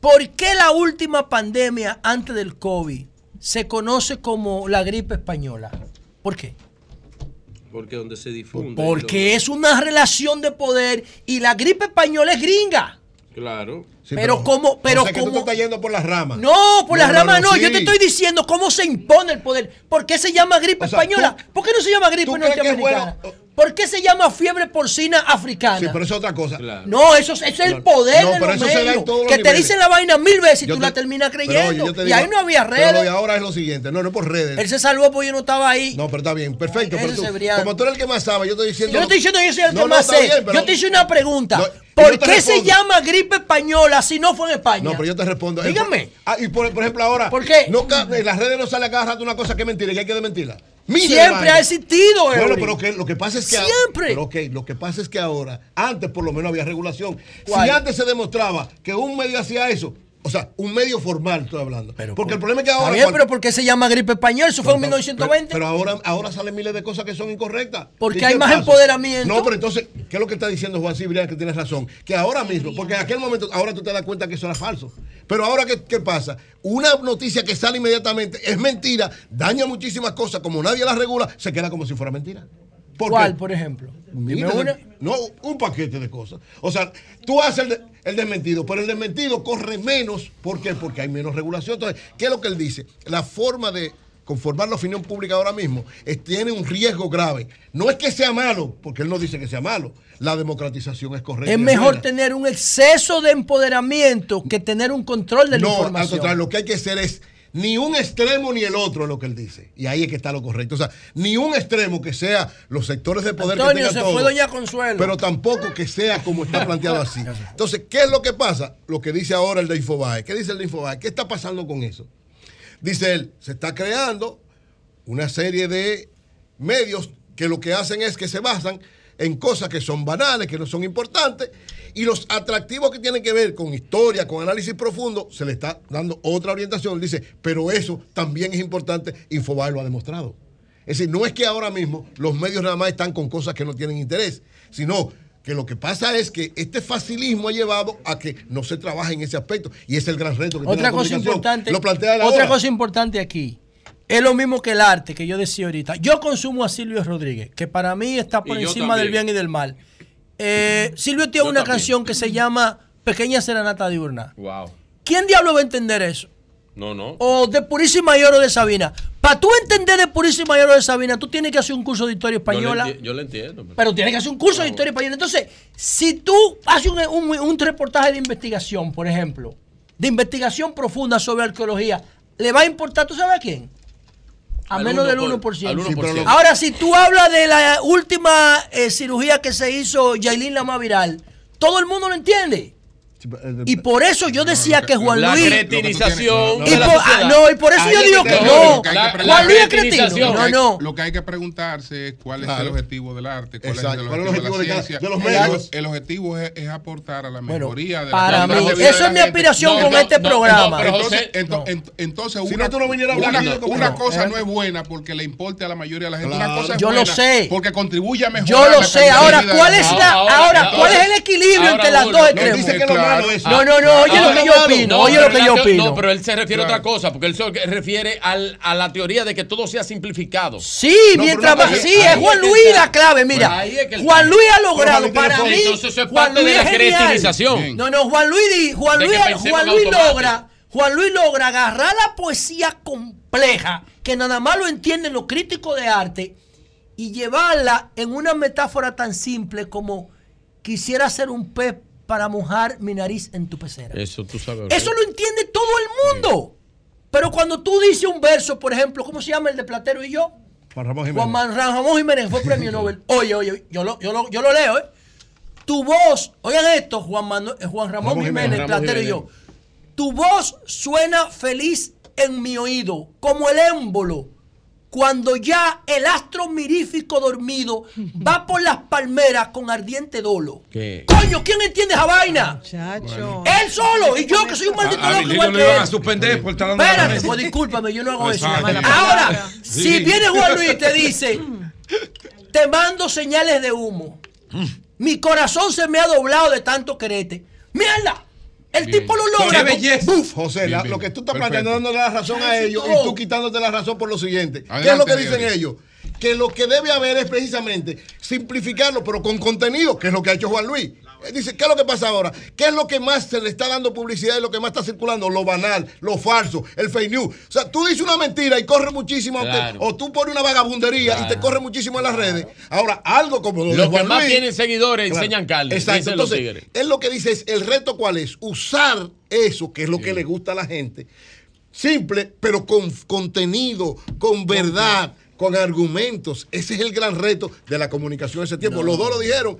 ¿Por qué la última pandemia antes del COVID se conoce como la gripe española? ¿Por qué? Porque donde se difunde. Porque es una relación de poder y la gripe española es gringa. Claro. pero, como, pero o tú te estás yendo por las ramas. No, por las ramas no. Yo te estoy diciendo cómo se impone el poder. ¿Por qué se llama gripe española? ¿Por qué no se llama gripe norteamericana? ¿Por qué se llama fiebre porcina africana? Sí, pero eso es otra cosa. No, eso es, el poder de los medios. Que te dicen la vaina mil veces y tú la terminas creyendo. y ahí no había redes. Pero y ahora es lo siguiente. No, no por redes. Él se salvó porque yo no estaba ahí. No, pero está bien. Perfecto. Pero tú, como tú eres el que más sabe, yo estoy diciendo. Yo no estoy diciendo que yo soy el que más sé. yo te hice una pregunta. ¿Por qué se llama gripe española si no fue en España? No, pero yo te respondo. Dígame. Ah, y por, ejemplo ahora. ¿Por qué? No, en las redes no sale a cada rato una cosa que es mentira y hay que desmentirla. Siempre ha existido, Bueno, pero que, lo que pasa es que Siempre. Ahora, pero lo que pasa es que ahora, antes por lo menos había regulación. Si antes se demostraba que un medio hacía eso, o sea, un medio formal estoy hablando. porque el problema es que ahora. Bien, pero ¿por qué se llama gripe español? Eso fue en 1920. Pero, ahora, ahora salen miles de cosas que son incorrectas. Porque hay más empoderamiento. No, pero entonces, ¿qué es lo que está diciendo Juan Cibrián? Que tienes razón. Que ahora mismo, porque en aquel momento, ahora tú te das cuenta que eso era falso. Pero ahora, ¿qué, qué pasa? Una noticia que sale inmediatamente es mentira, daña muchísimas cosas, como nadie la regula, se queda como si fuera mentira. ¿Cuál, por ejemplo? No, un paquete de cosas. O sea, tú haces el, desmentido, pero el desmentido corre menos. ¿Por qué? Porque hay menos regulación. Entonces, ¿qué es lo que él dice? La forma de conformar la opinión pública ahora mismo tiene un riesgo grave. No es que sea malo, porque él no dice que sea malo. La democratización es correcta. Es mejor tener un exceso de empoderamiento que tener un control de la información. No, al contrario, lo que hay que hacer es ni un extremo ni el otro es lo que él dice. Y ahí es que está lo correcto. O sea, ni un extremo que sea los sectores de poder que tengan se fue Doña Consuelo. Pero tampoco que sea como está planteado así. Entonces, ¿qué es lo que pasa? Lo que dice ahora el de Infobae. ¿Qué dice el de Infobae? ¿Qué está pasando con eso? Dice él, se está creando una serie de medios que lo que hacen es que se basan en cosas que son banales, que no son importantes, y los atractivos que tienen que ver con historia, con análisis profundo, se le está dando otra orientación. Dice, pero eso también es importante, Infobae lo ha demostrado. Es decir, no es que ahora mismo los medios nada más están con cosas que no tienen interés, sino que lo que pasa es que este facilismo ha llevado a que no se trabaje en ese aspecto y es el gran reto que otra tiene la cosa importante lo plantea otra cosa importante aquí es lo mismo que el arte que yo decía ahorita yo consumo a Silvio Rodríguez que para mí está por encima del bien y del mal eh, Silvio tiene una canción que se llama Pequeña Serenata Diurna. Wow. ¿Quién diablo va a entender eso? No, no. O de Purísima y Oro de Sabina. Para tú entender de Purísima y Oro de Sabina, tú tienes que hacer un curso de historia española. Yo lo, entiendo. Pero... tienes que hacer un curso de historia española. Entonces, si tú haces un, un reportaje de investigación, por ejemplo, de investigación profunda sobre arqueología, ¿le va a importar, tú sabes a quién? A menos del 1%. Ahora, si tú hablas de la última eh, cirugía que se hizo Yailin la más viral, todo el mundo lo entiende. Y por eso yo decía que Juan la Luis. cretinización. Y por, no, y por eso yo digo que no. Juan Luis es cretino. No, no. Lo que hay que preguntarse es cuál es el objetivo del arte, cuál es el objetivo de la ciencia. los medios. El objetivo es aportar a la mejoría de la Para mí, eso es mi aspiración con este programa. Entonces, una cosa no es buena porque le importe a la mayoría de la gente. Una cosa es Yo lo sé. Porque contribuye a mejorar. Yo lo sé. Ahora, ¿cuál es ahora cuál es el equilibrio entre las dos extremos? No, no, no, oye lo que yo opino, oye lo que yo opino. No, pero él se refiere a otra cosa, porque él se refiere al, a la teoría de que todo sea simplificado. Sí, mientras más, sí, es Juan Luis la clave, mira. Juan Luis ha logrado para mí. Entonces es parte de la creativización. No, no, Juan Luis, Juan Luis, Juan Luis logra, Juan Luis logra agarrar la poesía compleja, que nada más lo entienden los críticos de arte, y llevarla en una metáfora tan simple como quisiera ser un pez para mojar mi nariz en tu pecera. Eso tú sabes. Eso lo entiende todo el mundo. Pero cuando tú dices un verso, por ejemplo, ¿cómo se llama el de Platero y yo? Juan Ramón Jiménez. Juan Ramón Jiménez fue premio Nobel. Oye, oye, yo lo, yo lo, yo lo leo, ¿eh? Tu voz, oigan esto, Juan, eh, Juan Ramón, Jiménez, Platero y yo. Tu voz suena feliz en mi oído, como el émbolo cuando ya el astro mirífico dormido va por las palmeras con ardiente dolo. ¿Qué? Coño, ¿quién entiende esa vaina? Él solo y yo que soy un maldito loco igual que él. a suspender por estar dando Espérate, pues discúlpame, yo no hago eso. Exacto. Ahora, Sí. si viene Juan Luis y te dice, te mando señales de humo, mi corazón se me ha doblado de tanto quererte. ¡Mierda! El tipo lo logra. con- ¡Buf! José, la- lo que tú estás Perfecto. planteando dándole la razón a ellos y tú quitándote la razón por lo siguiente. ¿Qué es lo que dicen ellos? Que lo que debe haber es precisamente simplificarlo, pero con contenido, que es lo que ha hecho Juan Luis. Él Dice, ¿qué es lo que pasa ahora? ¿Qué es lo que más se le está dando publicidad y lo que más está circulando? Lo banal, lo falso, el fake news. O sea, tú dices una mentira y corre muchísimo, Claro. o tú pones una vagabundería y te corre muchísimo en las redes. Ahora, algo como lo de Los que Juan más Luis- tienen seguidores Claro. enseñan carne. Exacto. Entonces, él lo que dice es, el reto cuál es? Usar eso, que es lo que le gusta a la gente, simple, pero con contenido, con verdad, con argumentos. Ese es el gran reto de la comunicación en ese tiempo. Los dos lo dijeron.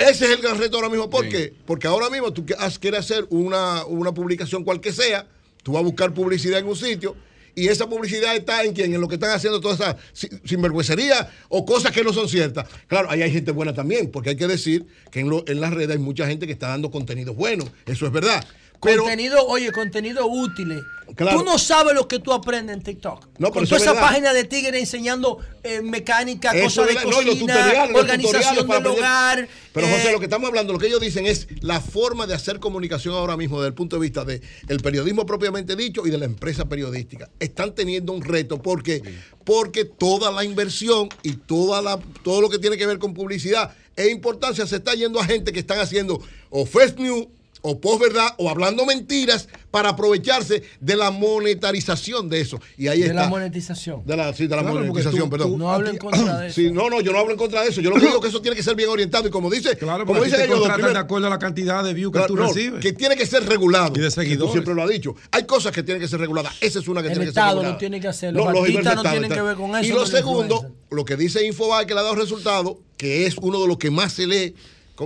Ese es el gran reto ahora mismo. ¿Por qué? Porque ahora mismo tú quieres hacer una, una publicación cual que sea, tú vas a buscar publicidad en un sitio y esa publicidad está en quien, en lo que están haciendo toda esa si- sinvergüencería o cosas que no son ciertas. Claro, ahí hay gente buena también, porque hay que decir que en, lo- en las redes hay mucha gente que está dando contenido bueno. Eso es verdad. Pero, contenido, oye, contenido útil. Claro. Tú no sabes lo que tú aprendes en TikTok. No, Con toda es esa verdad. página de tigres enseñando eh, mecánica, Eso cosas de. No, cocina, organización del hogar. Pero eh, José, lo que estamos hablando, lo que ellos dicen es la forma de hacer comunicación ahora mismo desde el punto de vista del periodismo propiamente dicho y de la empresa periodística. Están teniendo un reto porque, porque toda la inversión y toda la, todo lo que tiene que ver con publicidad e importancia se está yendo a gente que están haciendo o fake news o posverdad o hablando mentiras para aprovecharse de la monetarización de eso. Y ahí de está. la monetización. De la, sí, de la Claro, monetización, tú- perdón. tú- No hablo en contra de eso. Sí, no, no, yo no hablo en contra de eso. Yo lo que digo es que eso tiene que ser bien orientado y como dice, Claro, como dicen ellos, primero- de acuerdo a la cantidad de views que Claro, tú no, recibes. que tiene que ser regulado. Y de que tú seguidores. siempre lo has dicho. Hay cosas que tienen que ser reguladas. Esa es una que El tiene que ser regulada. tiene que hacer, los los artistas no Estado, tienen que ver con eso, Y no lo segundo, lo que dice Infobae que le ha dado resultado, que es uno de los que más se lee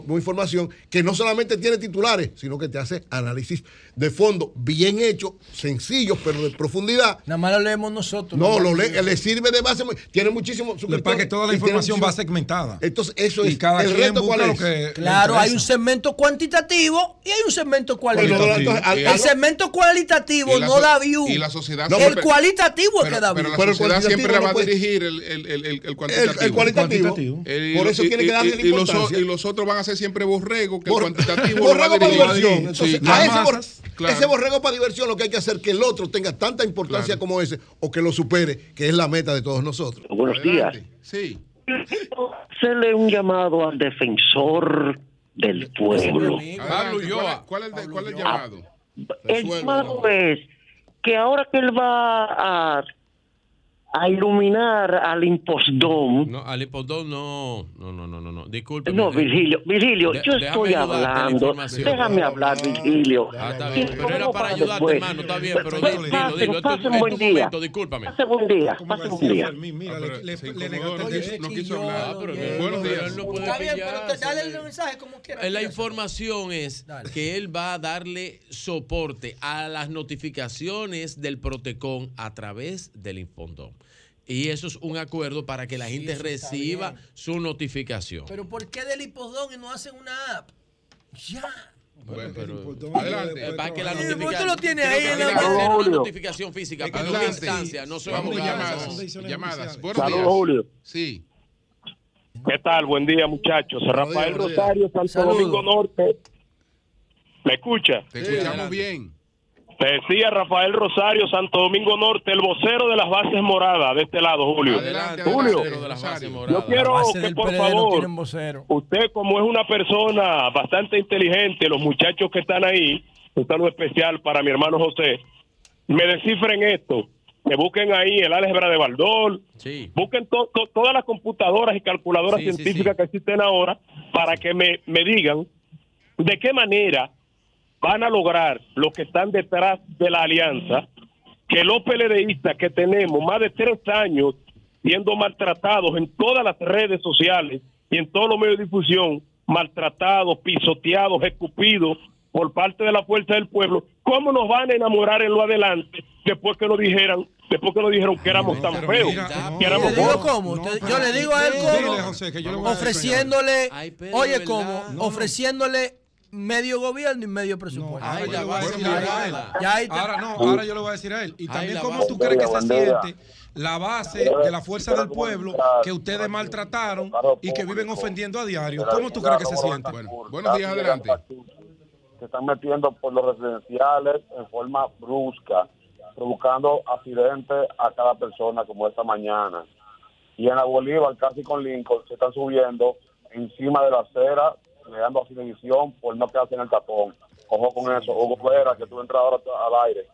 como información, que no solamente tiene titulares, sino que te hace análisis de fondo bien hecho, sencillos, pero de profundidad. Nada más lo leemos nosotros. No, lo le, le sirve de base. Tiene muchísimos Lo que toda la información va muchísimo- segmentada. Entonces, eso Y es. cada el reto cuál busca es. lo que Claro, hay un segmento cuantitativo y hay un segmento cualitativo. Bueno, entonces, al- el segmento cualitativo la no so- da view. y la sociedad el siempre- cualitativo es Pero, que da pero view. la sociedad siempre le va a no dirigir el, el, el, el, el cuantitativo. el cualitativo. El- Por eso y- tiene que darle y- la y los, o- importancia. y los otros van a ser siempre borrego, que Bor- el cuantitativo a borrego para diversión. Entonces, a ese, bor- masas, claro. ese borrego para diversión lo que hay que hacer es que el otro tenga tanta importancia como ese o que lo supere, que es la meta de todos nosotros. Buenos días. Sí. Hacerle un llamado al defensor del pueblo. Pablo Ulloa. ¿Cuál, es el, cuál es el llamado? El llamado es que ahora que él va a, a iluminar al impostón. No, al hipodón no, no, no, no, no, no. Disculpe. No, Virgilio, Virgilio, De- yo déjame estoy ayudarte en la hablando. información. Déjame hablar, Virgilio. Ah, está bien. Pero era luego para ayudarte, después. hermano. Está bien, pero Pues, dilo, dilo, dilo. Es tu buen día. discúlpame. Pase buen día, pase buen día. Mira, le, le, negaste el no quiso- derecho. no quiso hablar. Ah, pero Buenos pero días. él no puede Está bien, pero dale el mensaje como quieras. Eh, La información es que él va a darle soporte a las notificaciones del Protecon a través del Infondón. Y eso es un acuerdo para que la gente eso está reciba su notificación. Pero ¿por qué del hipodón y no hacen una app? Ya. Bueno, pero Adelante. eh, para que la Sí, notificación. lo tienes creo ahí en tiene la una notificación física, pero Adelante. instancia, no se va a llamadas. Llamadas. Saludos. Julio. Sí. ¿Qué tal? Buen día, muchachos. Rafael. Rosario, Santo. Domingo Norte. ¿Me escucha? Te escuchamos bien. Te decía Rafael Rosario, Santo Domingo Norte, el vocero de las bases moradas de este lado, Julio. Adelante, Julio, adelante, yo quiero que por PLD favor, usted como es una persona bastante inteligente, los muchachos que están ahí, un saludo especial para mi hermano José, me descifren esto, que busquen ahí el álgebra de Baldor, Sí. busquen to- to- todas las computadoras y calculadoras Sí, sí, científicas sí. que existen ahora para que me, me digan de qué manera van a lograr los que están detrás de la alianza que los PLDistas que tenemos más de tres años siendo maltratados en todas las redes sociales y en todos los medios de difusión, maltratados, pisoteados, escupidos por parte de la fuerza del pueblo, ¿cómo nos van a enamorar en lo adelante después que nos dijeran después que nos dijeron que éramos tan feos. que éramos ¿Le digo cómo? yo le digo a él cómo. ofreciéndole, oye, ¿cómo? Ofreciéndole medio gobierno y medio presupuesto. ahora no, ahora yo le voy a decir a él. Y también cómo tú crees que se siente la base de la fuerza del pueblo que ustedes maltrataron y que viven ofendiendo a diario. ¿Cómo tú crees que se siente? Bueno, buenos días, adelante. Se están metiendo por los residenciales en forma brusca, provocando accidentes a cada persona como esta mañana. Y en la Bolívar, casi con Lincoln, se están subiendo encima de la acera, negando a televisión por no quedarse en el tapón. Ojo con eso, Hugo Fuera, que tú entras ahora al aire.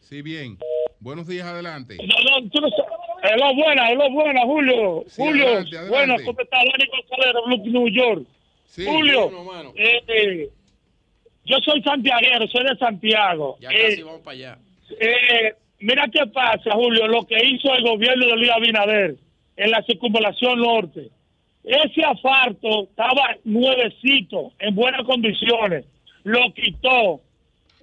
Sí, bien. Buenos días, adelante. No, no, tú no Es lo buena, es lo buena, Julio. Julio, bueno, ¿cómo está Dani González de New York? Julio, eh, eh, yo soy santiaguero, soy de Santiago. Ya casi eh, vamos para allá. Eh, mira qué pasa, Julio, lo que hizo el gobierno de Luis Abinader en la circunvalación norte. Ese asfalto estaba nuevecito, en buenas condiciones. Lo quitó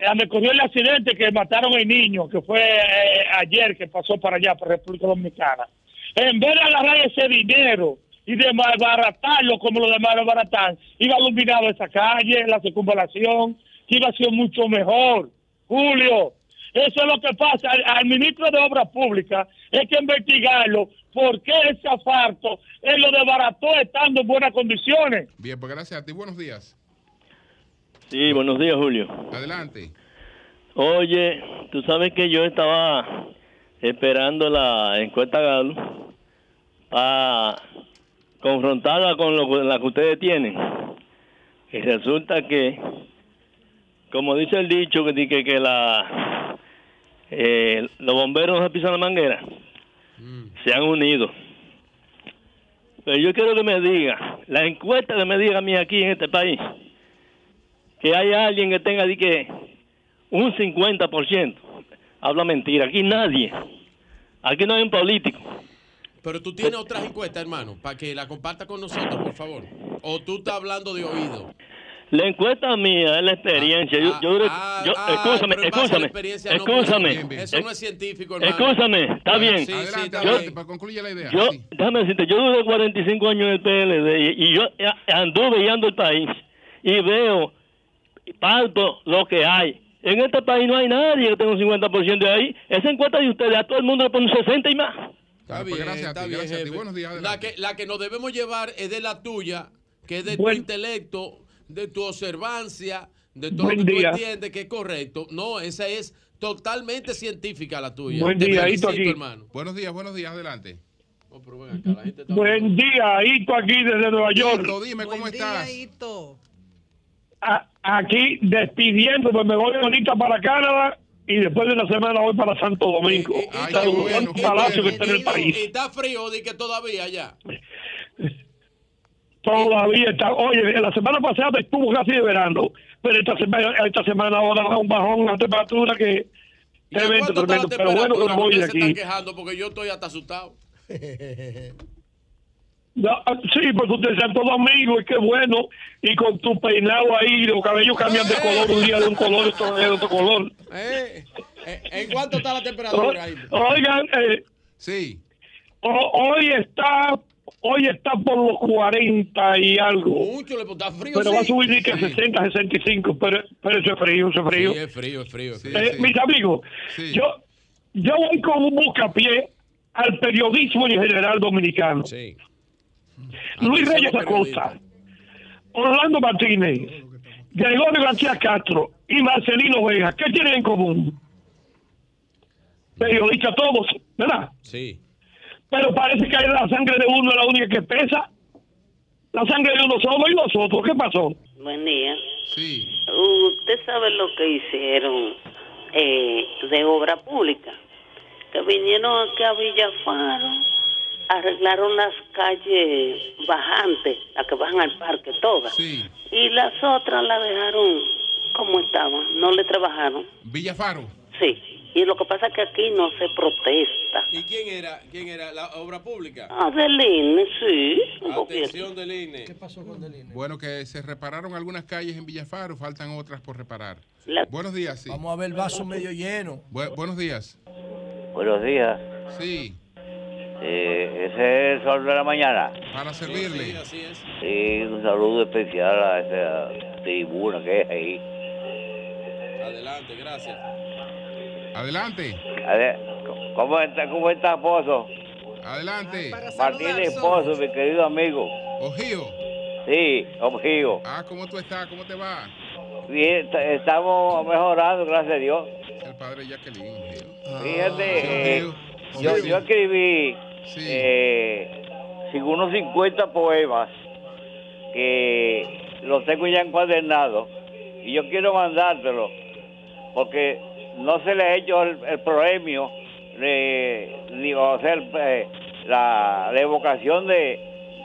eh, me cogió el accidente que mataron al niño, que fue eh, ayer que pasó para allá, para República Dominicana. En vez de agarrar ese dinero y de malbaratarlo como lo de malbaratar, iba iluminado esa calle, la circunvalación, que iba a ser mucho mejor. Julio, eso es lo que pasa. Al, ministro de Obras Públicas hay que investigarlo. ¿Por qué ese asfalto él lo desbarató estando en buenas condiciones? Bien, pues gracias a ti. Buenos días. Sí, buenos días, Julio. Adelante. Oye, tú sabes que yo estaba esperando la encuesta Galo para confrontarla con lo, la que ustedes tienen. Y resulta que, como dice el dicho, que, que, que la, eh, los bomberos no se pisan la manguera, mm. se han unido. Pero yo quiero que me diga, la encuesta que me diga a mí aquí en este país, que haya alguien que tenga de que un 50%. Habla mentira. Aquí nadie. Aquí no hay un político. Pero tú tienes otras encuestas, hermano, para que la comparta con nosotros, por favor. O tú estás hablando de oído. La encuesta mía es la experiencia. yo, yo, ah, yo ah, escúchame, escúchame, escúchame. Eso no es científico, hermano. Escúchame, está bien. Sí, adelante, adelante, para concluir la idea. Yo, déjame decirte, yo duré 45 años en el PLD y, y yo anduve guiando el país y veo parto lo que hay. En este país no hay nadie que tenga un 50% de ahí. Esa encuesta de ustedes, a todo el mundo le pone un 60 y más. Está bien, gracias a ti, gracias a ti. Buenos días. La que, la que nos debemos llevar es de la tuya, que es de tu intelecto, de tu observancia, de todo lo que tú entiendes que es correcto. No, esa es totalmente científica la tuya. Buen día, Hito aquí. Hermano. Buenos días, buenos días, adelante. Buen día, Hito aquí desde Nueva York. dime cómo estás aquí despidiéndome, me voy ahorita para Canadá y después de una semana voy para Santo Domingo. un palacio que está en el país. Y está frío, di que todavía ya. Todavía está. Oye, la semana pasada estuvo casi de verano, pero esta semana, esta semana ahora va un bajón, una temperatura que tremendo, tremendo. Pero bueno, que voy de aquí. Se están quejando porque yo estoy hasta asustado. sí, pues usted es todo amigo y qué bueno. Y con tu peinado ahí, los cabellos cambian de color un día de un color, otro de otro color. Eh, eh, ¿En cuánto está la temperatura ahí? Oigan, eh, sí. hoy está hoy está por los 40 y algo. Mucho, le está frío. Pero va a subir que 60, 65, pero, pero eso es frío, eso es frío. Sí, es frío, es frío. Eh, mis amigos, yo, yo voy con un buscapié al periodismo en general dominicano. Sí. Luis Reyes Acosta, Orlando Martínez, Gregorio García Castro y Marcelino Vega, ¿qué tienen en común? Periodistas todos, ¿verdad? Sí. Pero parece que la sangre de uno es la única que pesa. La sangre de uno solo y nosotros. ¿Qué pasó? Buen día. Sí. Usted sabe lo que hicieron eh, de obra pública. Que vinieron aquí a Villafaro arreglaron las calles bajantes, las que bajan al parque, todas. Y las otras las dejaron como estaban, no le trabajaron. Villafaro. Sí. Y lo que pasa es que aquí no se protesta. ¿Y quién era? ¿Quién era? ¿La obra pública? Ah, del INE, sí. Atención del INE. ¿Qué pasó con del INE? Bueno, que se repararon algunas calles en Villafaro, faltan otras por reparar. Buenos días, sí. Vamos a ver el vaso medio lleno. buenos días. Buenos días. Sí. Eh, ese es el sol de la mañana. Para servirle. Sí, así es. Sí, un saludo especial a esa tribuna que es ahí. Adelante, gracias. Adelante. ¿cómo está, cómo está, esposo? Adelante. Martínez Esposo, mi querido amigo. Ojío. Sí, Ojío. Ah, ¿cómo tú estás? ¿Cómo te va? Bien, estamos mejorando, gracias a Dios. El padre Jacqueline. Fíjate, eh, Sí, yo, yo escribí eh, sin unos 50 poemas que los tengo ya encuadernados y yo quiero mandártelo porque no se le ha hecho el, el premio de, ni o sea, el, eh, la, la evocación de,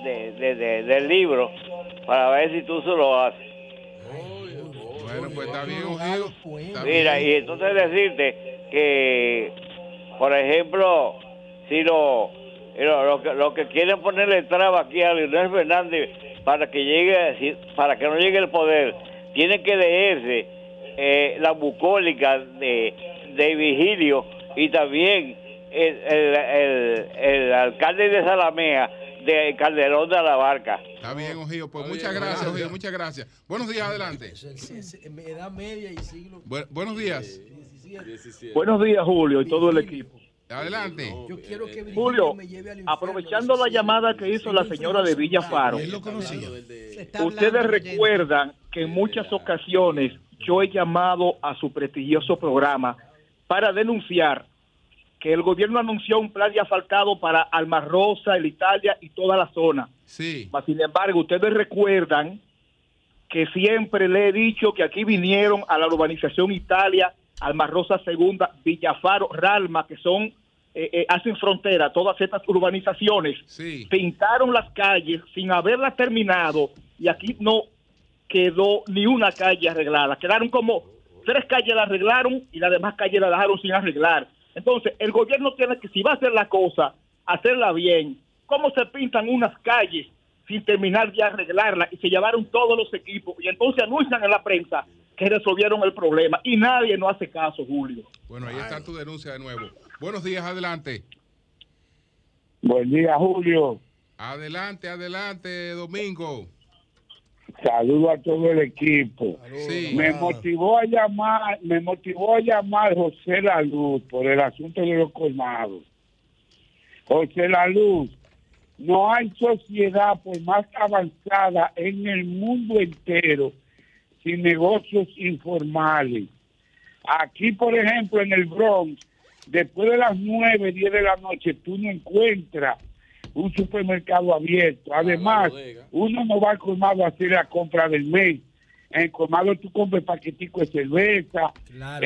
de- de- de- del libro para ver si tú se lo haces. Bueno, pues está bien. Está Mira, y entonces decirte que, por ejemplo, si lo, lo, lo que, lo que quieren ponerle traba aquí a Leonel Fernández para que llegue, para que no llegue el poder, tienen que leerse eh, la bucólica de, de Vigilio y también el, el, el- el alcalde de Salamea de Calderón de la Barca. Está bien, Ojío. Pues muchas gracias, Ojío. Muchas gracias. Buenos días, adelante. Edad media y siglo. Bu- buenos días. Buenos días, Julio, y todo el equipo. Adelante. Yo quiero que Julio, aprovechando la llamada que hizo la señora de Villafaro, ustedes recuerdan que en muchas ocasiones yo he llamado a su prestigioso programa para denunciar que el gobierno anunció un plan de asfaltado para Alma Rosa, el Italia y toda la zona. Sí. Mas, Sin embargo, ustedes recuerdan que siempre le he dicho que aquí vinieron a la urbanización Italia, Alma Rosa Segunda, Villafaro, Ralma, que son, eh, eh, hacen frontera, todas estas urbanizaciones, pintaron las calles sin haberlas terminado y aquí no quedó ni una calle arreglada. Quedaron como tres calles la arreglaron y las demás calles la dejaron sin arreglar. Entonces, el gobierno tiene que, si va a hacer la cosa, hacerla bien. ¿Cómo se pintan unas calles sin terminar de arreglarla y se llevaron todos los equipos y entonces anuncian en la prensa que resolvieron el problema y nadie no hace caso, Julio. Bueno, ahí está tu denuncia de nuevo. Buenos días, adelante. Buen día, Julio. Adelante, adelante, Domingo. Saludo a todo el equipo. Sí. Me motivó a llamar, me motivó a llamar José La Luz por el asunto de los colmados. José La Luz, no hay sociedad por más avanzada en el mundo entero sin negocios informales. Aquí, por ejemplo, en el Bronx, después de las 9, 10 de la noche, tú no encuentras un supermercado abierto. Además, uno no va al colmado a hacer la compra del mes. En el colmado tú compras paquetico de cerveza,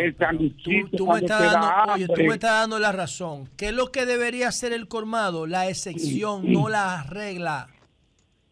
el sanduchito Tú me, estás da dando, oye, tú me estás dando la razón. ¿Qué es lo que debería hacer el colmado? La excepción, no la regla.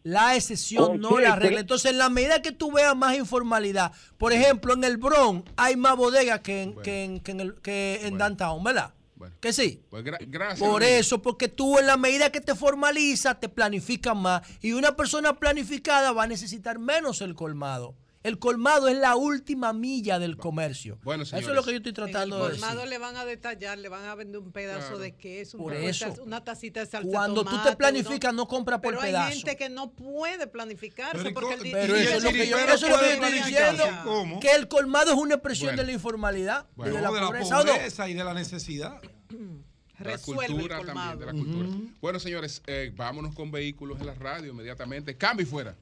La excepción, no la regla. Entonces, en la medida que tú veas más informalidad, por ejemplo, en el Bronx hay más bodegas que en, que en, que en el- que en Downtown, ¿verdad? Que sí. Pues gra- gracias. Por eso, porque tú en la medida que te formalizas, te planificas más. Y una persona planificada va a necesitar menos el colmado. El colmado es la última milla del comercio. Bueno, eso es señores. lo que yo estoy tratando de el decir. colmado le van a detallar, le van a vender un pedazo de queso, un Por de una tacita de salsa de Cuando tú te planificas, no compras por Pero pedazo. hay gente que no puede planificarse Pero, porque el pero eso el es lo que yo, eso es lo que estoy diciendo. ¿Cómo? Que el colmado es una expresión Bueno. de la informalidad y Bueno, de la de la pobreza. ¿o no? pobreza y de la necesidad. De la cultura también, de la cultura. Bueno, señores, eh, vámonos con vehículos en la radio inmediatamente. Cambio y fuera.